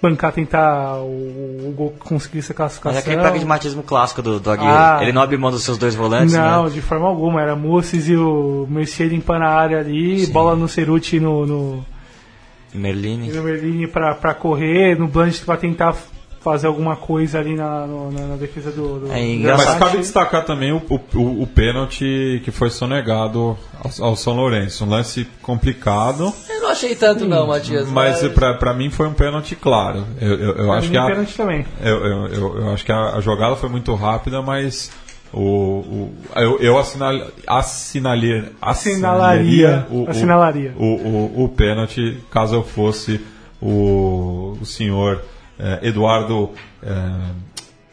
bancar, tentar o, o gol conseguir essa Mas classificação. é aquele pragmatismo clássico do, do Aguirre. Ah. Ele não abre mão dos seus dois volantes, Não, né? de forma alguma. Era Mosses e o Mercier limpando a área ali, bola no Ceruti no, no, Merlini. no Merlini pra, pra correr, no Blanche pra tentar fazer alguma coisa ali na, no- na, na defesa do, do É do engraçado. Mas cabe destacar também o, o, o- o pênalti que foi sonegado ao, ao São Lourenço. Um lance complicado, Eu não achei tanto não, Matias. mas pra, pra mim foi um pênalti claro. Eu, eu, eu acho que a, pênalti também. eu, eu, eu, eu acho que a, a jogada foi muito rápida, mas o, o eu, eu assinal, assinalaria, Assinalaria. o, o- Assinalaria. o, o, o pênalti caso eu fosse o, o senhor Eduardo eh,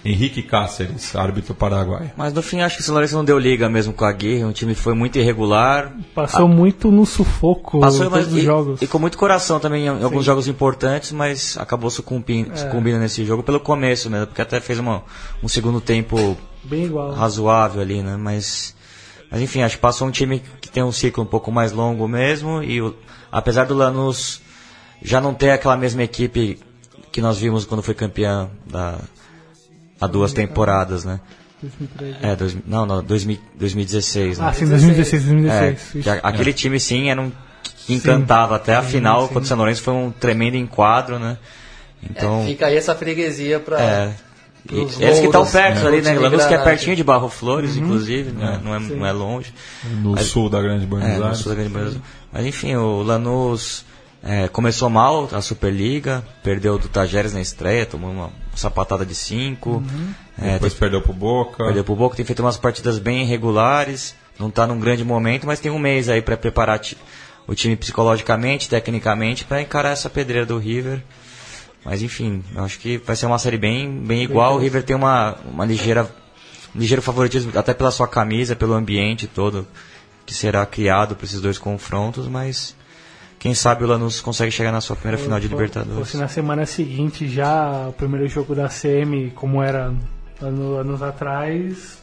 Henrique Cáceres, árbitro paraguaio. Mas no fim acho que o São Lourenço não deu liga mesmo com a Aguirre. Um time foi muito irregular. Passou muito no sufoco Passou todos mas, os e, jogos. e com muito coração também em alguns jogos importantes, mas acabou sucumbindo, sucumbindo nesse jogo pelo começo mesmo, porque até fez uma, um segundo tempo Bem igual. razoável ali, né? Mas, mas enfim, acho que passou um time que tem um ciclo um pouco mais longo mesmo e o- apesar do Lanús já não ter aquela mesma equipe que nós vimos quando foi campeão da, há duas temporadas, né? 2013. É, dois, não, não, 2000, 2016, né? Ah, sim, 2016, É, 2016. que a- aquele time sim era um que encantava até a final contra o São Lourenço foi um tremendo enquadro, né? Então, Fica aí essa freguesia pra. é. E eles que estão louros, perto né? ali, né? Lanús que é pertinho de Barro Flores, inclusive, não, é, não, é, não é longe. No sul da Grande Buenos É, no Aires. sul da Grande Buenos Aires. Mas enfim, o Lanús é, começou mal a Superliga, perdeu do Tajeres na estreia, tomou uma sapatada de 5. Depois perdeu pro Boca. Perdeu pro Boca, tem feito umas partidas bem irregulares, não tá num grande momento, mas tem um mês aí para preparar o time psicologicamente, tecnicamente, para encarar essa pedreira do River. Mas enfim, eu acho que vai ser uma série bem, bem igual. O River tem uma, uma ligeira, um ligeiro favoritismo, até pela sua camisa, pelo ambiente todo que será criado para esses dois confrontos, mas quem sabe o Lanús consegue chegar na sua primeira final de Libertadores. Fosse na semana seguinte já o primeiro jogo da CM, como era ano- anos atrás,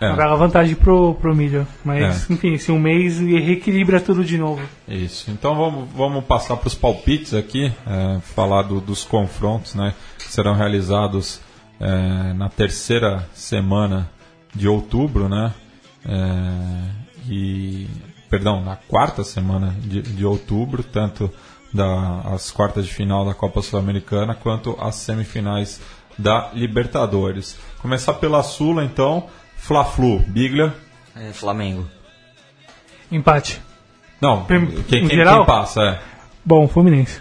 É. dava vantagem pro, pro Milho. Mas, É. enfim, se um mês reequilibra tudo de novo. Isso. Então vamos, vamos passar para os palpites aqui, é, falar do- dos confrontos, né, que serão realizados é, na terceira semana de outubro, né, é, e perdão, na quarta semana de, de outubro, tanto da, as quartas de final da Copa Sul-Americana quanto as semifinais da Libertadores. Começar pela Sula, então, Fla-Flu, Biglia. É, Flamengo. Empate. Não, quem, em quem, quem passa é. Bom, Fluminense.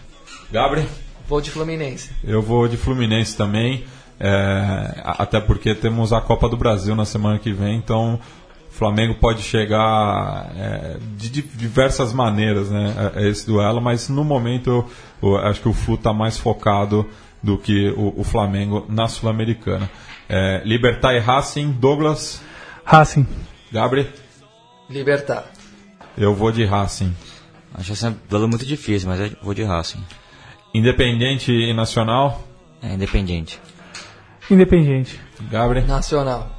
Gabriel? Vou de Fluminense. Eu vou de Fluminense também, é, até porque temos a Copa do Brasil na semana que vem, então Flamengo pode chegar é, de, di- diversas maneiras né, a, a esse duelo, mas no momento eu, eu acho que o Flu está mais focado do que o, o Flamengo na Sul-Americana. É, Libertar e Racing, Douglas, Racing. Gabriel, Libertar. eu vou de Racing. Acho esse um duelo muito difícil, mas eu vou de Racing. Independente e Nacional, É independente. Independente. Gabriel. Nacional.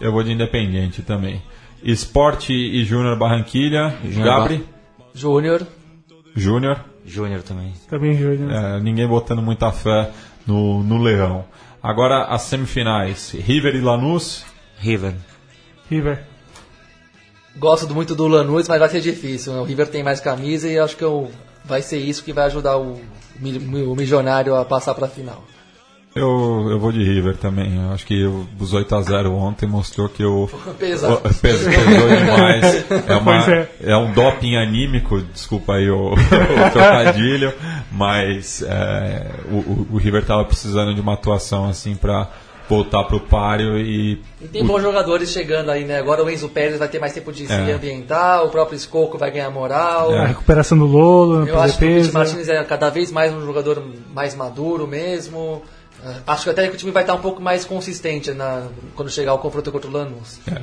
Eu vou de Independente também. Esporte e Júnior Barranquilha. Júnior Gabri. Júnior. Júnior. Júnior também. Também Júnior. É, ninguém botando muita fé no, no Leão. Agora as semifinais. River e Lanús. River. River. Gosto muito do Lanús, mas vai ser difícil. né? O River tem mais camisa e acho que eu- vai ser isso que vai ajudar o, o Milionário a passar para a final. Eu, eu vou de River também. Eu acho que os 8x0 ontem mostrou que o. Pesado. o- pes- pesou demais. É, uma, é. é um doping anímico, desculpa aí o, o trocadilho, mas é, o, o- River estava precisando de uma atuação assim para voltar pro páreo e E tem bons jogadores chegando aí, né? Agora o Enzo Pérez vai ter mais tempo de se É. ambientar, o próprio Escoco vai ganhar moral. A recuperação do Lolo, Eu acho que o. Martins é cada vez mais um jogador mais maduro mesmo. É, Acho que até que o time vai estar um pouco mais consistente na, quando chegar o confronto contra o Lanús. É.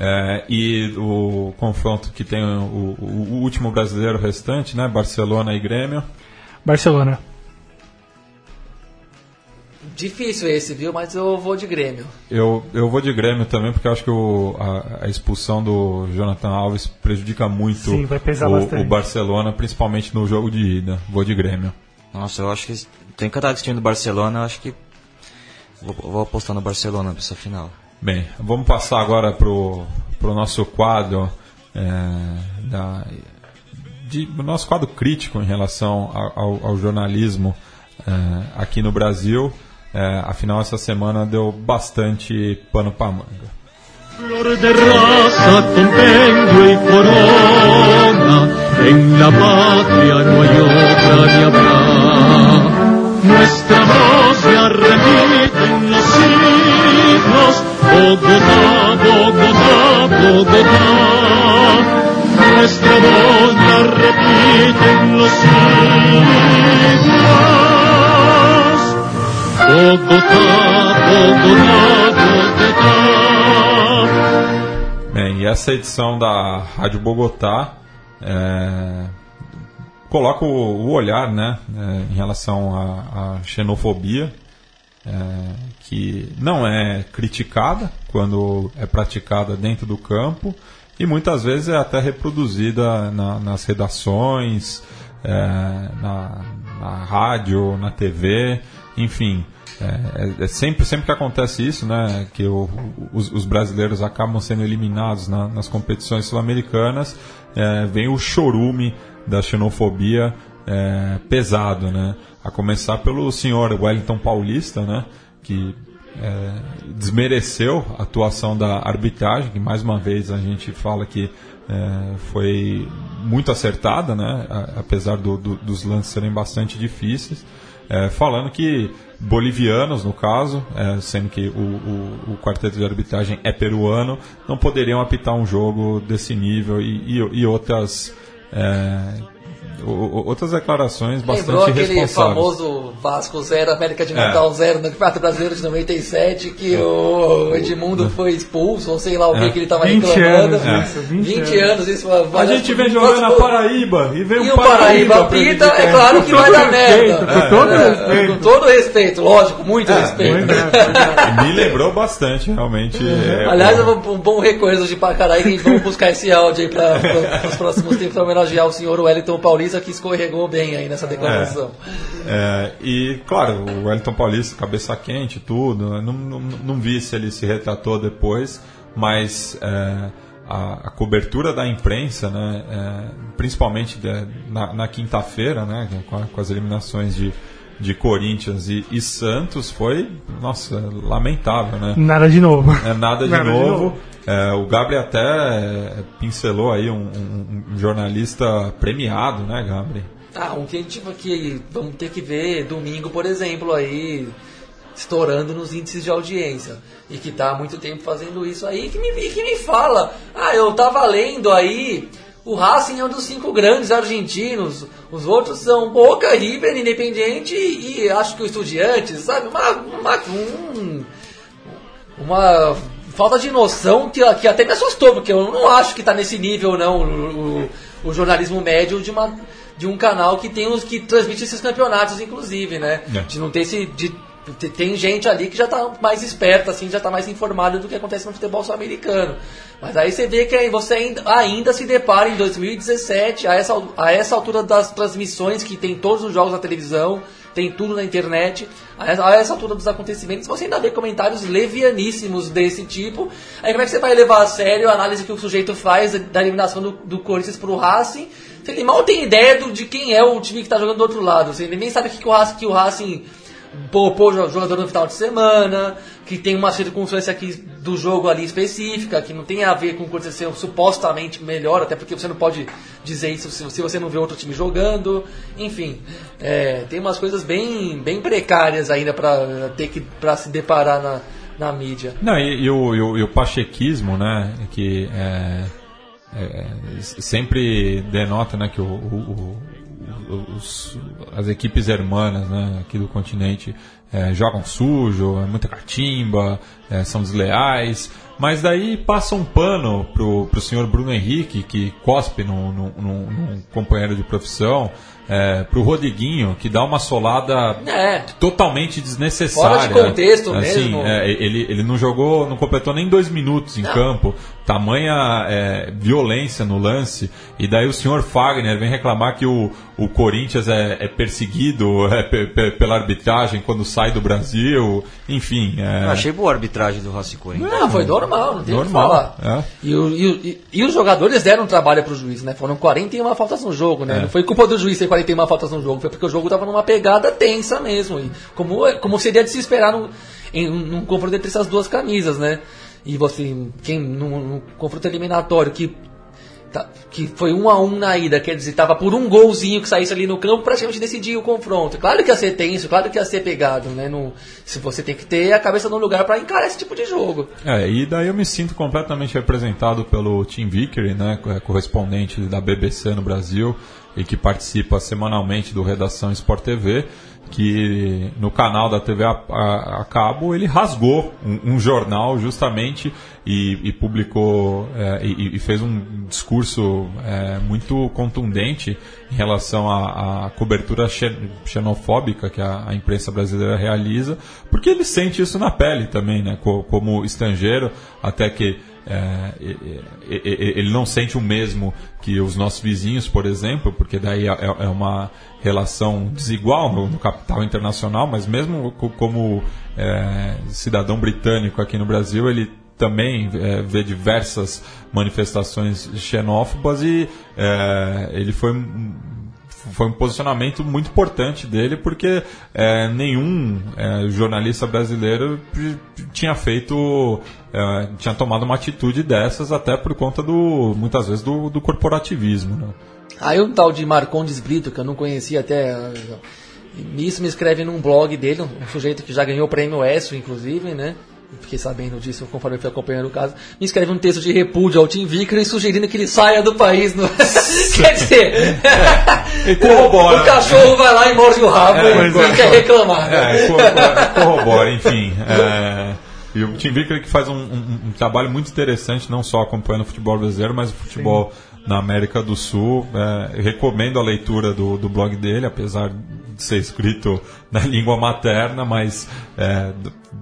É, e o confronto que tem o, o- o último brasileiro restante, né? Barcelona e Grêmio. Barcelona. Difícil esse, viu? Mas eu vou de Grêmio. Eu, eu vou de Grêmio também, porque eu acho que o- a, a expulsão do Jonathan Alves prejudica muito Sim, vai pesar o, o Barcelona, principalmente no jogo de ida. Vou de Grêmio. Nossa, eu acho que. Tô encantado com esse time do Barcelona, eu acho que. Vou, vou apostar no Barcelona pra essa final. Bem, vamos passar agora pro, pro nosso quadro é, da, de, o nosso quadro crítico em relação ao, ao jornalismo é, aqui no Brasil. É, afinal, essa semana deu bastante pano para manga. Flor de raza, compendio y corona, en la patria no hay otra ni habrá. Nuestra voz ya repite en los siglos, Bogotá, Bogotá, Bogotá. Nuestra voz ya repite en los siglos, Bogotá, Bogotá, Bogotá. Bem, e essa edição da Rádio Bogotá é, coloca o, o olhar né, é, em relação à, xenofobia, é, que não é criticada quando é praticada dentro do campo e muitas vezes é até reproduzida na, nas redações, é, na, na rádio, na TV, enfim. É, é, é sempre, sempre que acontece isso, né, que o, os, os, brasileiros acabam sendo eliminados na, nas competições sul-americanas, é, vem o chorume da xenofobia é, pesado, né, a começar pelo senhor Wellington Paulista, né, que é, desmereceu a atuação da arbitragem, que mais uma vez a gente fala que é, foi muito acertada, né, apesar do, do, dos lances serem bastante difíceis, falando que bolivianos, no caso, é, sendo que o, o, o, quarteto de arbitragem é peruano, não poderiam apitar um jogo desse nível e, e, e outras. É, outras declarações bastante Lembrou aquele famoso Vasco 0, América de Natal 0 é. no Campeonato Brasileiro de 97, que o Edmundo foi expulso, ou sei lá o que, é. que ele estava reclamando. Anos, isso, 20, 20 anos. isso. A gente vem jogando na Paraíba e vem e um Paraíba, Paraíba pita, é claro que vai dar merda. Com todo é, respeito. Com todo respeito, lógico, muito é, respeito. Muito Me lembrou bastante, realmente. É, Aliás, um bom recuerdo de Pacaraí vamos buscar esse áudio aí para os próximos tempos para homenagear o senhor Wellington Paulista que escorregou bem aí nessa declaração. É, é, e, claro, o Wellington Paulista, cabeça quente, tudo. Né? Não, não, não vi se ele se retratou depois, mas é, a, a, cobertura da imprensa, né, é, principalmente de, na, na quinta-feira, né, com, com, as eliminações de, de Corinthians e, e, Santos, foi, nossa, lamentável, né? Nada de novo. É, nada de nada novo. De novo. É, o Gabriel até é, pincelou aí um, um, um, jornalista premiado, né, Gabriel? Ah, um que gente que vamos ter que ver domingo, por exemplo, aí estourando nos índices de audiência e que está há muito tempo fazendo isso aí que me, que me fala, ah, eu tava lendo aí o Racing é um dos cinco grandes argentinos, os outros são Boca, River, Independiente e, e acho que o Estudiantes, sabe? Uma, uma, um, uma falta de noção que, que até me assustou, porque eu não acho que está nesse nível, não, o, o, o, jornalismo médio de, uma, de um canal que tem os que transmite esses campeonatos, inclusive, né? É. De não ter esse. De, tem gente ali que já está mais esperta, assim, já está mais informada do que acontece no futebol sul-americano. Mas aí você vê que você ainda, ainda se depara em 2017, a essa, a essa altura das transmissões, que tem todos os jogos na televisão, tem tudo na internet. A essa altura dos acontecimentos, você ainda vê comentários levianíssimos desse tipo. Aí como é que você vai levar a sério a análise que o sujeito faz da eliminação do, do Corinthians pro Racing? Ele mal tem ideia do, de quem é o time que está jogando do outro lado. Ele nem sabe que, que o Racing, que o Racing poupou o jogador no final de semana, que tem uma circunstância aqui do jogo ali específica, que não tem a ver com o Corinthians ser supostamente melhor, até porque você não pode dizer isso se você não vê outro time jogando. Enfim, é, tem umas coisas bem, bem precárias ainda para ter que para se deparar na, na mídia. Não, e, e, o, e, o, e o pachequismo, né, que é, é, sempre denota né, que o, o os, as equipes hermanas né, aqui do continente é, jogam sujo, é muita catimba, é, são desleais. Mas daí passa um pano pro, pro senhor Bruno Henrique, que cospe num, num, num- num companheiro de profissão, é, pro Rodriguinho, que dá uma solada É. totalmente desnecessária. Fora de contexto assim, mesmo. é, ele, ele não jogou, não completou nem dois minutos em campo. Tamanha é, violência no lance. E daí o senhor Fagner vem reclamar que o, o Corinthians é, é perseguido é, pe- pe- pela arbitragem quando sai do Brasil. Enfim. é, Eu achei boa a arbitragem do Rossi Corinthians. Não, foi normal, não tem o que Normal, falar. é. E, o- e o- e- e os jogadores deram trabalho pro juiz, né? Foram 41 faltas no jogo, né? É. Não foi culpa do juiz ter 41 faltas no jogo, foi porque o jogo tava numa pegada tensa mesmo. E como, é- como seria de se esperar num, em, num confronto entre essas duas camisas, né? E você, quem num, num confronto eliminatório que tá- que foi um a um na ida, quer dizer, tava por um golzinho que saísse ali no campo, praticamente decidia o confronto. Claro que ia ser tenso, claro que ia ser pegado, né? No, se você tem que ter a cabeça no lugar para encarar esse tipo de jogo. É, e daí eu me sinto completamente representado pelo Tim Vickery, né, é correspondente da BBC no Brasil e que participa semanalmente do Redação Sport TV, que no canal da TV a, a- a cabo ele rasgou um, um jornal justamente e, e publicou é, e, e fez um discurso é, muito contundente em relação à, cobertura xe- xenofóbica que a, a imprensa brasileira realiza, porque ele sente isso na pele também, né, co- como estrangeiro, até que é, ele não sente o mesmo que os nossos vizinhos, por exemplo, porque daí é, é uma relação desigual no, capital internacional, mas mesmo co- como é, cidadão britânico aqui no Brasil, ele também é, vê diversas manifestações xenófobas e é, ele foi foi um posicionamento muito importante dele porque é, nenhum é, jornalista brasileiro tinha feito é, tinha tomado uma atitude dessas até por conta do muitas vezes do, do corporativismo né? Aí um tal de Marcondes Brito, que eu não conhecia até. Isso me escreve num blog dele, um sujeito que já ganhou o prêmio ESSO, inclusive, né? Fiquei sabendo disso conforme eu fui acompanhando o caso. Me escreve um texto de repúdio ao Tim Vickery sugerindo que ele saia do país. No... Quer dizer, Ele corrobora. o cachorro vai lá e morde o rabo É, e é. quer reclamar. né? É, corrobora, corrobora, enfim. é, e o Tim Vickery que faz um, um- um trabalho muito interessante, não só acompanhando o futebol brasileiro, mas o futebol na América do Sul. É, recomendo a leitura do, do blog dele, apesar de ser escrito na língua materna, mas é,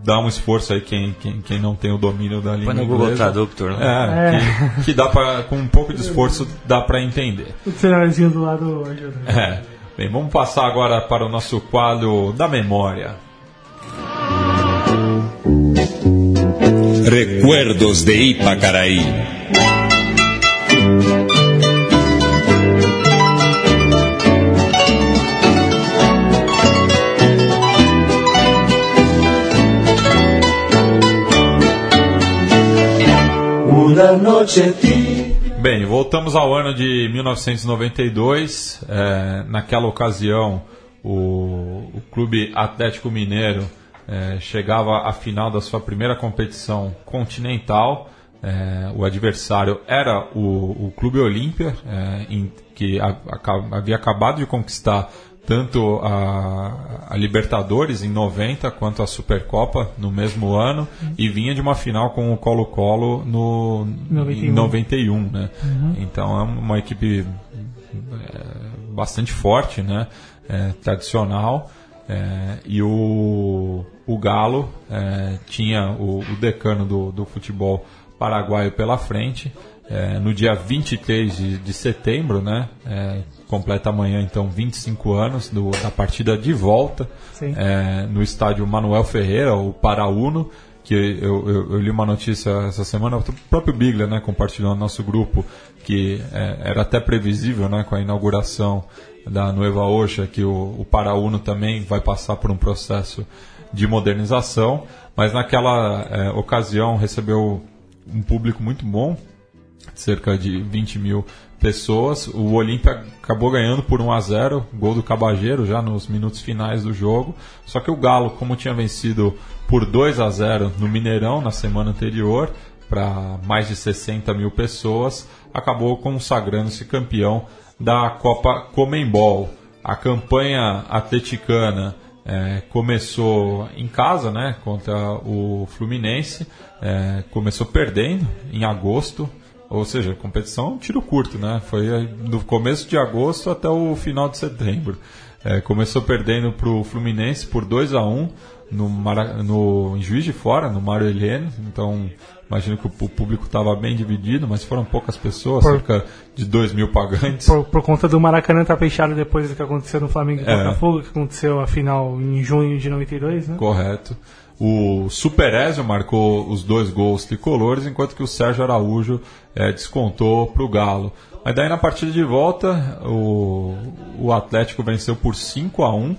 dá um esforço aí quem, quem, quem não tem o domínio da língua Põe no Google. Traductor, né? É, Que, que dá pra, com um pouco de esforço dá para entender. O cenário do lado ajuda. É. Bem, vamos passar agora para o nosso quadro da memória. Recuerdos de Ipacaraí. Bem, voltamos ao ano de 1992. É, naquela ocasião, o, o Clube Atlético Mineiro é, chegava à final da sua primeira competição continental. É, o adversário era o, o Clube Olímpia, é, que a- aca- havia acabado de conquistar tanto a, a Libertadores em 90 quanto a Supercopa no mesmo ano e vinha de uma final com o Colo-Colo no, 91. em 91, né? Então é uma equipe é, bastante forte, né? É, tradicional. É, e o, o Galo é, tinha o, o decano do, do futebol paraguaio pela frente. É, no dia 23 de, de setembro, né? É, completa amanhã, então, 25 anos do, da partida de volta é, no estádio Manuel Ferreira, o Parauno, que eu, eu- eu li uma notícia essa semana, o próprio Bigler né, compartilhou no nosso grupo, que é, era até previsível né, com a inauguração da Nueva Oxa, que o, o Parauno também vai passar por um processo de modernização, mas naquela é, ocasião recebeu um público muito bom, cerca de 20 mil pessoas. O Olímpia acabou ganhando por 1 a 0 gol do Cabageiro já nos minutos finais do jogo. Só que o Galo, como tinha vencido por 2 a 0 no Mineirão na semana anterior, para mais de 60 mil pessoas, acabou consagrando-se campeão da Copa Comembol. A campanha atleticana É, começou em casa, né, contra o Fluminense, é, começou perdendo em agosto, ou seja, competição tiro curto, né? Foi do começo de agosto até o final de setembro. É, começou perdendo para o Fluminense por 2 a 1 no, Mara, no em Juiz de Fora, no Mário Helene. Então, imagino que o, o público estava bem dividido, mas foram poucas pessoas, Por- cerca de 2 mil pagantes. Por, por conta do Maracanã estar fechado depois do que aconteceu no Flamengo e É. Botafogo, que aconteceu a final em junho de 92, né? Correto. O Superézio marcou os dois gols tricolores, enquanto que o Sérgio Araújo eh, descontou para o Galo. Mas daí na partida de volta, o, o Atlético venceu por 5 a 1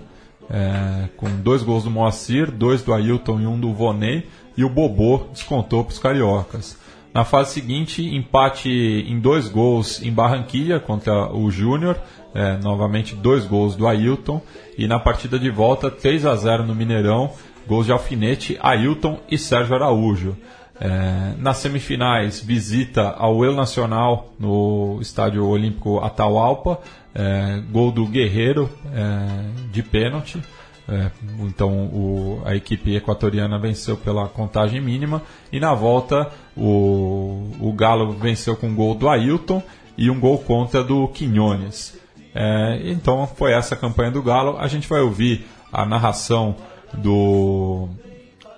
eh, com dois gols do Moacir, dois do Ailton e um do Vonei, e o Bobô descontou para os cariocas. Na fase seguinte, empate em dois gols em Barranquilha contra o Júnior, eh, novamente dois gols do Ailton, e na partida de volta 3 a 0 no Mineirão, gols de Alfinete, Ailton e Sérgio Araújo. Eh, nas semifinais, visita ao El Nacional no Estádio Olímpico Atahualpa, eh, gol do Guerreiro eh, de pênalti. É, então o- a equipe equatoriana venceu pela contagem mínima e na volta o, o Galo venceu com um gol do Ailton e um gol contra do Quinones. É, então foi essa a campanha do Galo. A gente vai ouvir a narração do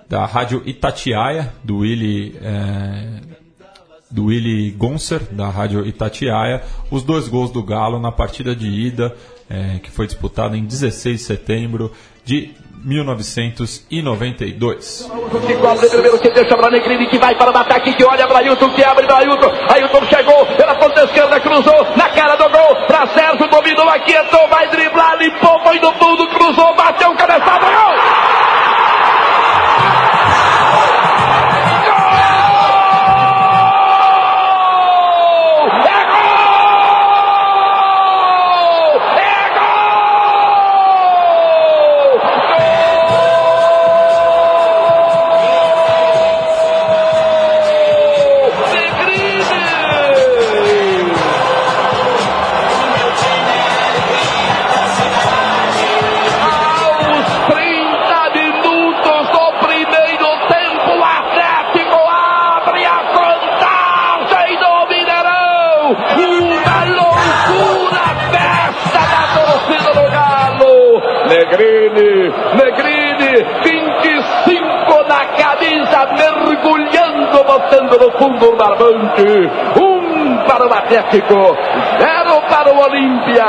da rádio Itatiaia, do Willy é, do Willy Gonser, da Rádio Itatiaia, os dois gols do Galo na partida de ida, eh, que foi disputada em 16 de setembro de 1992. Que cobre primeiro, que deixa para Negrini, que vai para o ataque, que olha para Ailton, que abre para Ailton. Ailton chegou pela ponta esquerda, cruzou na cara do gol. Para Sérgio, dominou, vai driblar, limpou, foi no fundo, cruzou, bateu! Gol! Botando no fundo o barbante. Um para o Atlético, zero para o Olímpia.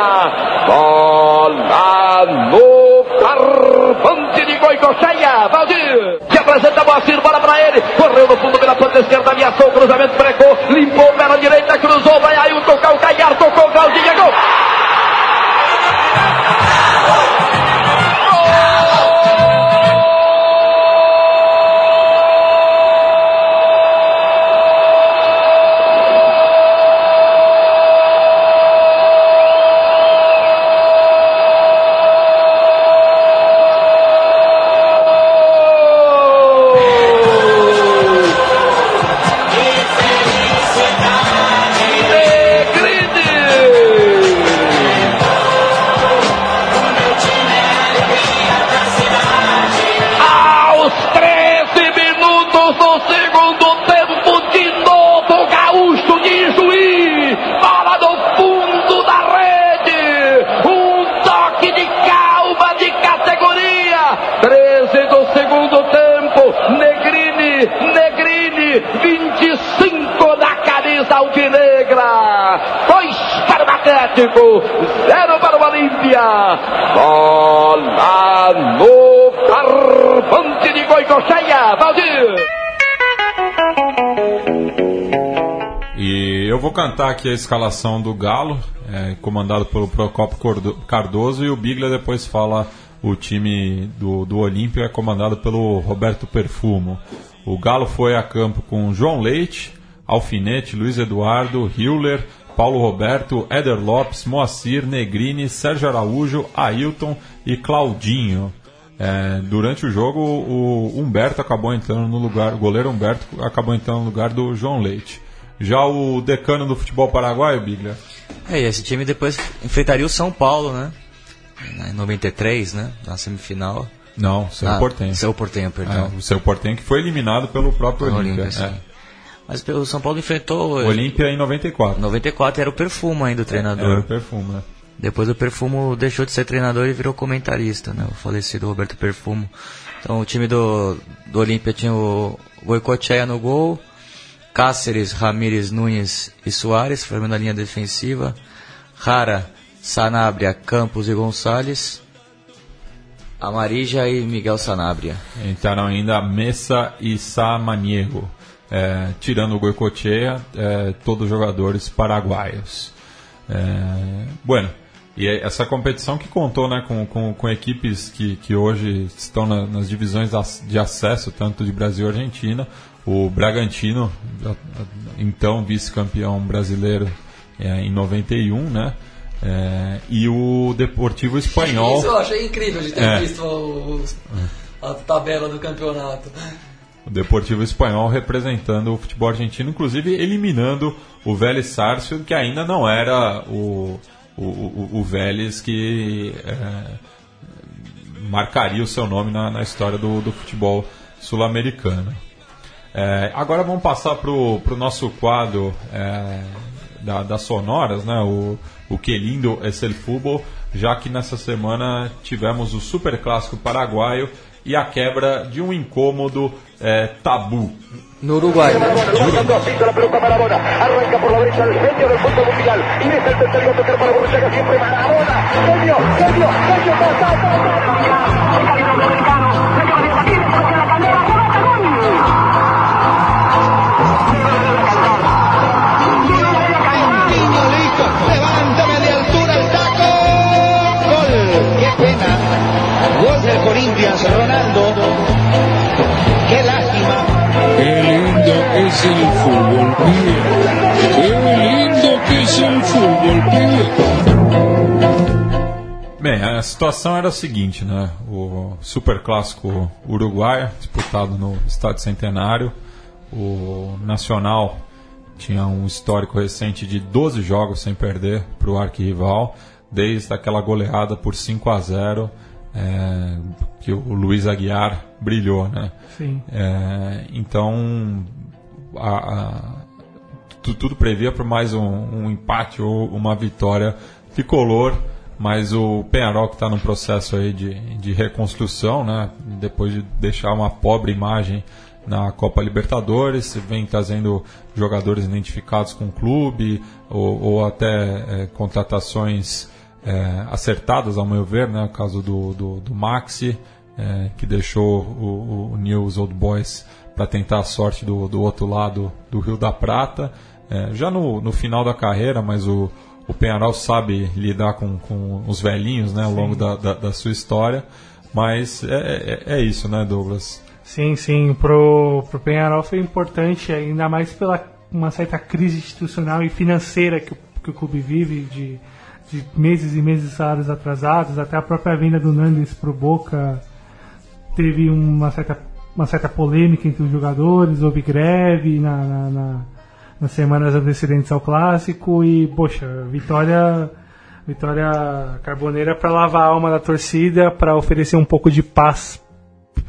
Bola no barbante de Goicocheia, Valdir. Se apresenta Moacir, bola para ele. Correu no fundo pela ponta esquerda, ameaçou o cruzamento, brecou, limpou pela direita, cruzou, vai aí o tocar o Calcanhar, tocou o Claudinha, gol. Atlético, 0 para o Olímpia, bola no barbante de Goicocheia, Valdir! E eu vou cantar aqui a escalação do Galo, é, comandado pelo Procopio Cardoso, e o Biglia depois fala o time do, do Olímpio, é comandado pelo Roberto Perfumo. O Galo foi a campo com João Leite, Alfinete, Luiz Eduardo, Hiller, Paulo Roberto, Éder Lopes, Moacir, Negrini, Sérgio Araújo, Ailton e Claudinho. É, durante o jogo, o Humberto acabou entrando no lugar, o goleiro Humberto acabou entrando no lugar do João Leite. Já o decano do futebol paraguaio, Biglia, É, e esse time depois enfrentaria o São Paulo, né? em 93, né? Na semifinal. Não, seu Ah, Portenho. Seu Portenho, perdão. É, o seu Portenho que foi eliminado pelo próprio. Olímpia, é. Mas o São Paulo enfrentou. O Olímpia em 94. 94 era o Perfumo ainda o treinador. Era o perfume, né? Depois o Perfumo deixou de ser treinador e virou comentarista, né? O falecido Roberto Perfumo. Então o time do, do Olímpia tinha o Goicoechea no gol, Cáceres, Ramírez, Nunes e Soares, formando a linha defensiva, Rara, Sanabria, Campos e Gonçalves, Amarija e Miguel Sanabria. Entraram ainda Messa e Samaniego. É, tirando o Goicoechea, é, todos jogadores paraguaios. É, bueno, e é essa competição que contou né, com, com, com equipes que, que hoje estão na- nas divisões de acesso, tanto de Brasil e Argentina. O Bragantino, então vice-campeão brasileiro é, em 91, né? É, e o Deportivo Espanhol. Isso eu achei incrível de ter É. visto os- a tabela do campeonato. O Deportivo Espanhol representando o futebol argentino, inclusive eliminando o Vélez Sarsfield, que ainda não era o, o, o, o Vélez que é, marcaria o seu nome na, na história do, do futebol sul-americano. É, agora vamos passar para o nosso quadro é, da- das sonoras, né? o, o Que Lindo es el Fútbol, já que nessa semana tivemos o Super Clássico Paraguaio e a quebra de um incômodo é, tabu. No Uruguai. Pisa la pelota Maradona, arranca por la derecha el genio del fútbol mundial. Y desde el tercer a tocar para Borruchaga siempre Maradona. Genio, genio, genio, ta, ta, ta, ta. Niño listo, levántame de altura el taco. Gol, qué pena. Gol del es el fútbol, pibe. Qué lindo que es el fútbol, pibe. Bem, a situação era a seguinte, né? O Super Clássico Uruguaio, disputado no Estádio Centenário, o Nacional tinha um histórico recente de 12 jogos sem perder para o arquirrival, desde aquela goleada por 5 a 0 é, que o Luiz Aguiar brilhou, né? Sim. É, então, a- a- tu- tudo previa para mais um, um empate ou uma vitória tricolor, mas o Penharol que está num processo aí de, de reconstrução, né? depois de deixar uma pobre imagem na Copa Libertadores, vem trazendo jogadores identificados com o clube ou, ou até é, contratações é, acertadas, ao meu ver, né? o caso do, do, do Maxi, é, que deixou o, o News Old Boys para tentar a sorte do, do outro lado do Rio da Prata. É, já no, no final da carreira, mas o, o Penharol sabe lidar com, com os velhinhos né, ao longo da, da, da sua história. Mas é, é, é isso, né, Douglas? Sim, sim. Pro, pro Penharol foi importante, ainda mais pela uma certa crise institucional e financeira que, o- que o clube vive, de, de meses e meses de salários atrasados, até a própria venda do Nandes pro Boca teve uma certa, uma certa polêmica entre os jogadores, houve greve na, na- na- nas semanas antecedentes ao clássico e, poxa, vitória vitória carboneira para lavar a alma da torcida, para oferecer um pouco de paz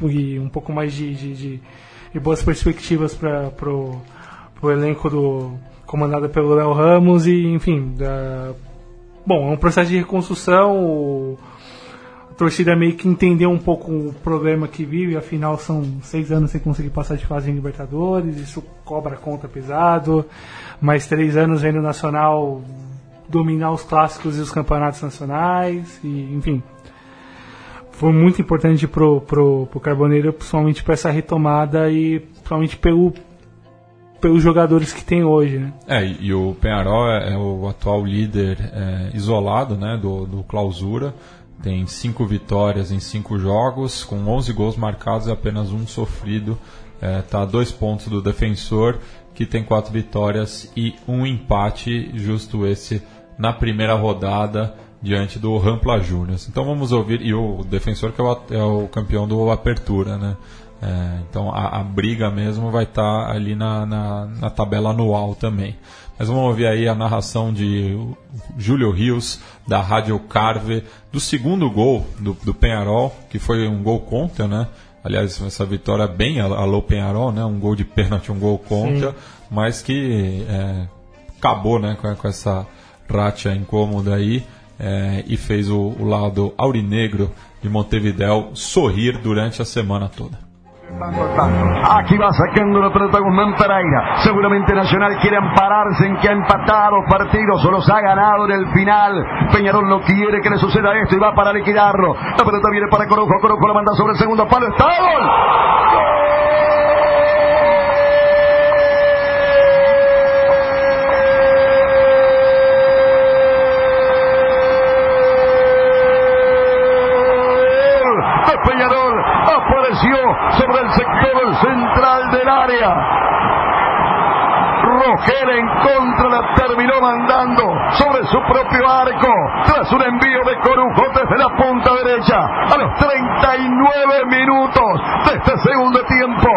e um pouco mais de, de, de- de boas perspectivas para pro, pro elenco do comandado pelo Léo Ramos e enfim da, bom é um processo de reconstrução o- a torcida meio que entendeu um pouco o problema que vive afinal são seis anos sem conseguir passar de fase em Libertadores isso cobra conta pesado mais três anos vendo o Nacional dominar os clássicos e os campeonatos nacionais e enfim foi muito importante pro, pro, pro Carboneiro, principalmente para essa retomada e principalmente pelo, pelos jogadores que tem hoje, né? É, e o Penharol é, é o atual líder é, isolado né, do, do Clausura. Tem cinco vitórias em cinco jogos, com 11 gols marcados e apenas um sofrido. Está a dois pontos do defensor, que tem quatro vitórias e um empate, justo esse na primeira rodada diante do Rampla Juniors. Então vamos ouvir, e o defensor que é o, é o campeão do Apertura, né? É, então a, a briga mesmo vai estar ali na, na, na tabela anual também. Mas vamos ouvir aí a narração de Júlio Rios, da Rádio Carve, do segundo gol do, do Penharol, que foi um gol contra, né? Aliás, essa vitória bem alô Penharol, né? Um gol de pênalti, um gol contra, Sim. mas que é, acabou né? com, com essa racha incômoda aí é, e fez o, o lado aurinegro de Montevideo sorrir durante a semana toda. Aquí va sacando la pelota Guzmán Pereira. Seguramente Nacional quiere ampararse en que ha empatado partidos o los ha ganado en el final. Peñarol no quiere que le suceda esto y va para liquidarlo. La pelota viene para Corojo. Corojo la manda sobre el segundo palo. ¡Está gol! Mandando sobre su propio arco tras un envío de Corujo desde la punta derecha a los 39 minutos de este segundo tiempo.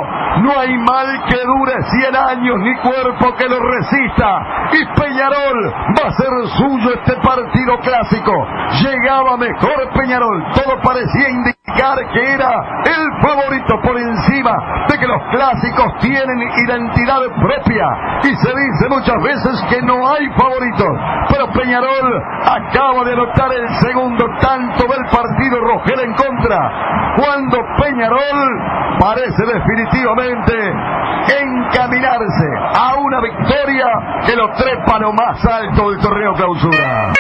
No hay mal que dure 100 años ni cuerpo que lo resista. Y Peñarol va a ser suyo este partido clásico. Llegaba mejor Peñarol. Todo parecía indicar que era el favorito por encima de que los clásicos tienen identidad propia y se dice muchas veces que no hay favoritos. Pero Peñarol acaba de anotar el segundo tanto del partido Rogel en contra. Cuando Peñarol parece definitivamente encaminarse a una victoria que lo trepa lo más alto del torneo clausura.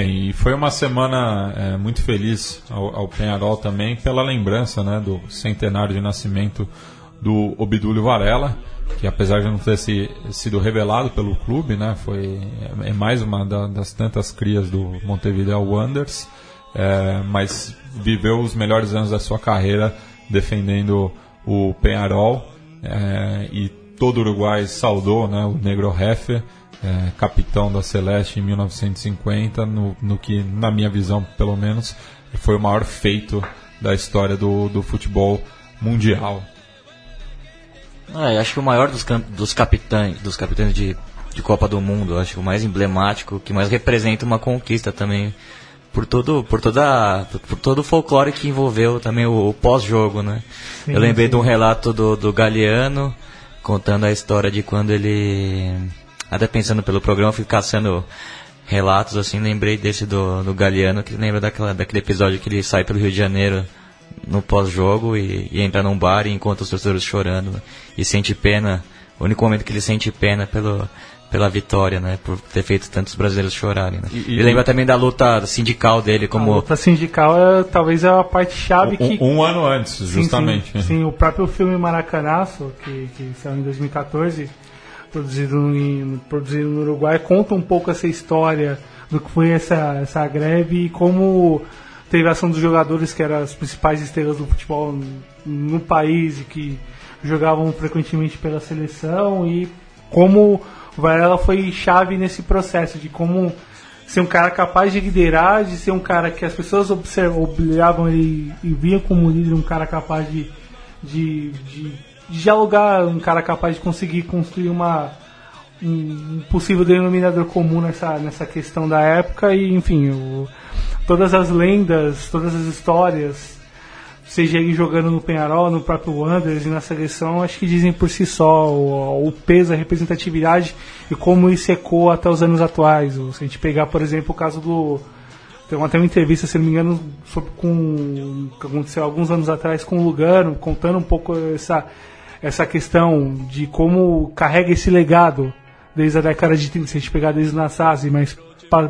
Bem, e foi uma semana é, muito feliz ao, ao Penharol também pela lembrança né, do centenário de nascimento do Obdúlio Varela, que apesar de não ter se, sido revelado pelo clube, né, foi, é mais uma da, das tantas crias do Montevideo Wanderers, é, mas viveu os melhores anos da sua carreira defendendo o Penharol é, e todo o Uruguai saudou né, o Negro Heffer, é, capitão da Celeste em 1950, no, no, que, na minha visão, pelo menos, foi o maior feito da história do, do futebol mundial. É, acho que o maior dos, dos capitães, dos capitães de, de Copa do Mundo, acho que o mais emblemático, que mais representa uma conquista também por todo por toda por todo o folclore que envolveu também o, o pós-jogo, né? Sim, Eu lembrei sim. de um relato do, do Galeano contando a história de quando ele até pensando pelo programa, fui caçando relatos, assim, lembrei desse do, do Galeano, que lembra daquela, daquele episódio que ele sai pelo Rio de Janeiro no pós-jogo e, e, entra num bar e encontra os torcedores chorando e sente pena, o único momento que ele sente pena pelo, pela vitória, né, por ter feito tantos brasileiros chorarem. Né. E, e, e lembra também da luta sindical dele, como... A luta sindical é, talvez é a parte chave um, que... Um ano antes, justamente. Sim, sim, sim o próprio filme Maracanaço, que, que saiu em 2014 produzido, em, produzido no Uruguai, conta um pouco essa história do que foi essa, essa greve e como teve a ação dos jogadores que eram as principais estrelas do futebol no, no país e que jogavam frequentemente pela seleção e como o Varela foi chave nesse processo de como ser um cara capaz de liderar, de ser um cara que as pessoas observam, olhavam ele e viam como líder, um cara capaz de, de, de dialogar, um cara capaz de conseguir construir uma um possível denominador comum nessa, nessa questão da época e enfim o, todas as lendas, todas as histórias, seja ele jogando no Penharol, no próprio Wanderers e na seleção, acho que dizem por si só o, o peso, a representatividade e como isso ecoa até os anos atuais. Se a gente pegar, por exemplo, o caso do tem até uma entrevista, se não me engano, sobre com que aconteceu alguns anos atrás com o Lugano, contando um pouco essa essa questão de como carrega esse legado desde a década de 30, se a gente pegar desde na SASI, mas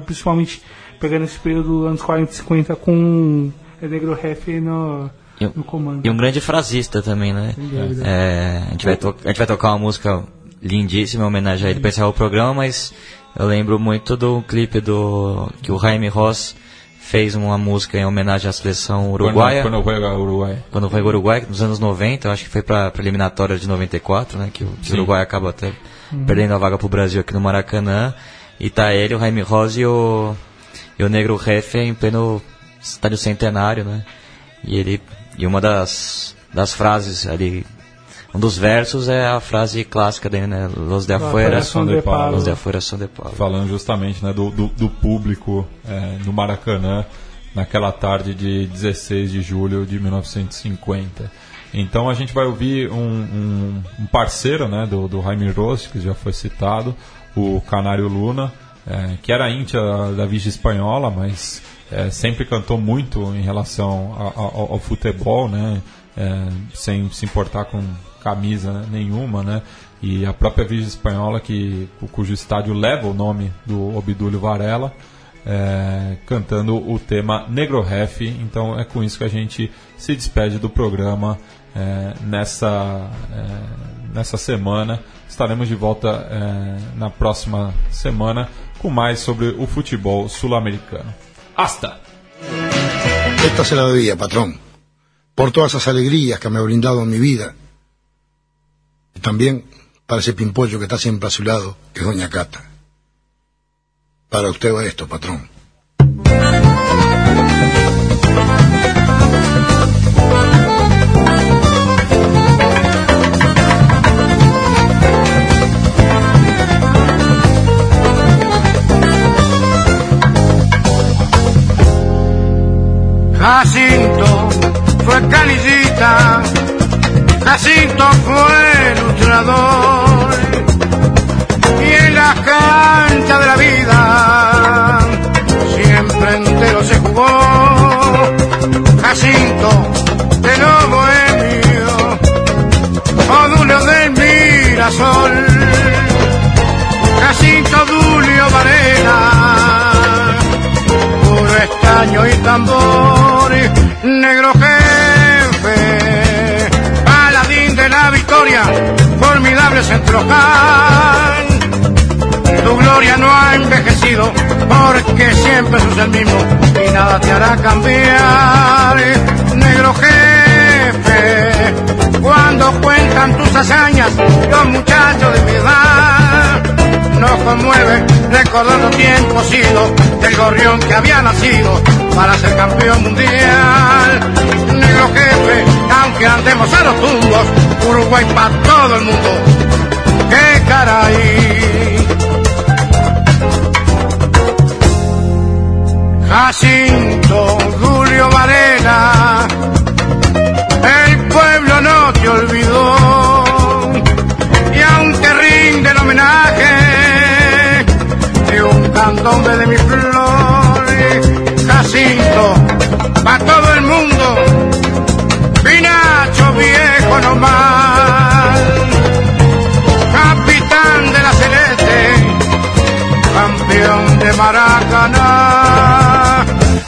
principalmente pegando esse período dos anos 40 e 50 com o Negro Ref no, no comando. E um grande frasista também, né? É, a, gente vai a gente vai tocar uma música lindíssima em homenagem a ele para encerrar o programa, mas eu lembro muito do clipe do que o Jaime Ross fez uma música em homenagem à seleção uruguaia. Quando, quando foi Uruguai. Quando foi Uruguai, nos anos 90, eu acho que foi para a eliminatória de 94, né? Que o Sim. Uruguai acaba até uhum. perdendo a vaga para o Brasil aqui no Maracanã. E tá ele, o Jaime Rose e o, e o Negro Refe em pleno estádio centenário, né? E ele e uma das, das frases ali, um dos versos é a frase clássica dele, né? Los de afuera son de palo. Los de afuera son de palo. Falando justamente né, do, do, do público é, no Maracanã naquela tarde de 16 de julho de 1950. Então a gente vai ouvir um, um, um parceiro né, do, do Jaime Ross, que já foi citado, o Canário Luna, é, que era íntia da Vigia Espanhola, mas é, sempre cantou muito em relação a, a, ao, futebol, né, é, sem se importar com camisa nenhuma, né, e a própria Vigia Espanhola, que, cujo estádio leva o nome do Obdúlio Varela, é, cantando o tema Negro Ref. Então é com isso que a gente se despede do programa é, nessa, é, nessa semana. Estaremos de volta é, na próxima semana com mais sobre o futebol sul-americano. Hasta! Esta se la debía, por todas esas alegrías que me ha brindado en mi vida. También para ese pimpollo que está siempre a su lado, que es Doña Cata. Para usted va esto, patrón. Jacinto fue calicita, Jacinto fue ilustrador y en las canchas de la vida siempre entero se jugó. Jacinto de los bohemios, Odulio del Mirasol, Jacinto Dulio Varela. Puro estaño y tambor, negro formidable centrocal. Tu gloria no ha envejecido, porque siempre sos el mismo y nada te hará cambiar, negro jefe. Cuando cuentan tus hazañas, los muchachos de mi edad nos conmueve recordando tiempos ido del gorrión que había nacido para ser campeón mundial. Aunque andemos a los tumbos, Uruguay para todo el mundo. ¡Qué caray! Jacinto, Julio Varela, el pueblo no te olvidó.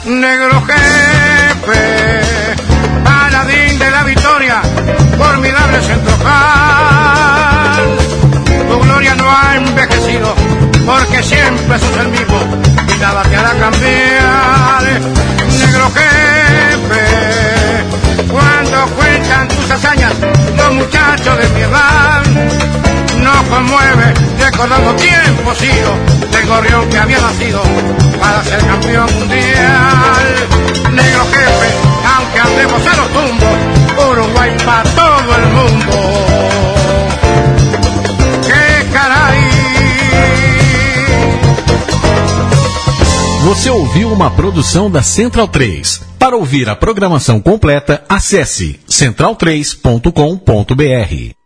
Negro jefe, paladín de la victoria, formidable centrocal. Tu gloria no ha envejecido, porque siempre sos el mismo y nada te hará cambiar. Negro jefe, cuando cuentan tus hazañas, los muchachos de mi edad nos conmueve recordando tiempos ido del gorrión que había nacido para ser campeón mundial. Negro jefe, aunque andemos a los tumbos, Uruguay para todo el mundo. Você ouviu uma produção da Central 3. Para ouvir a programação completa, acesse central3.com.br.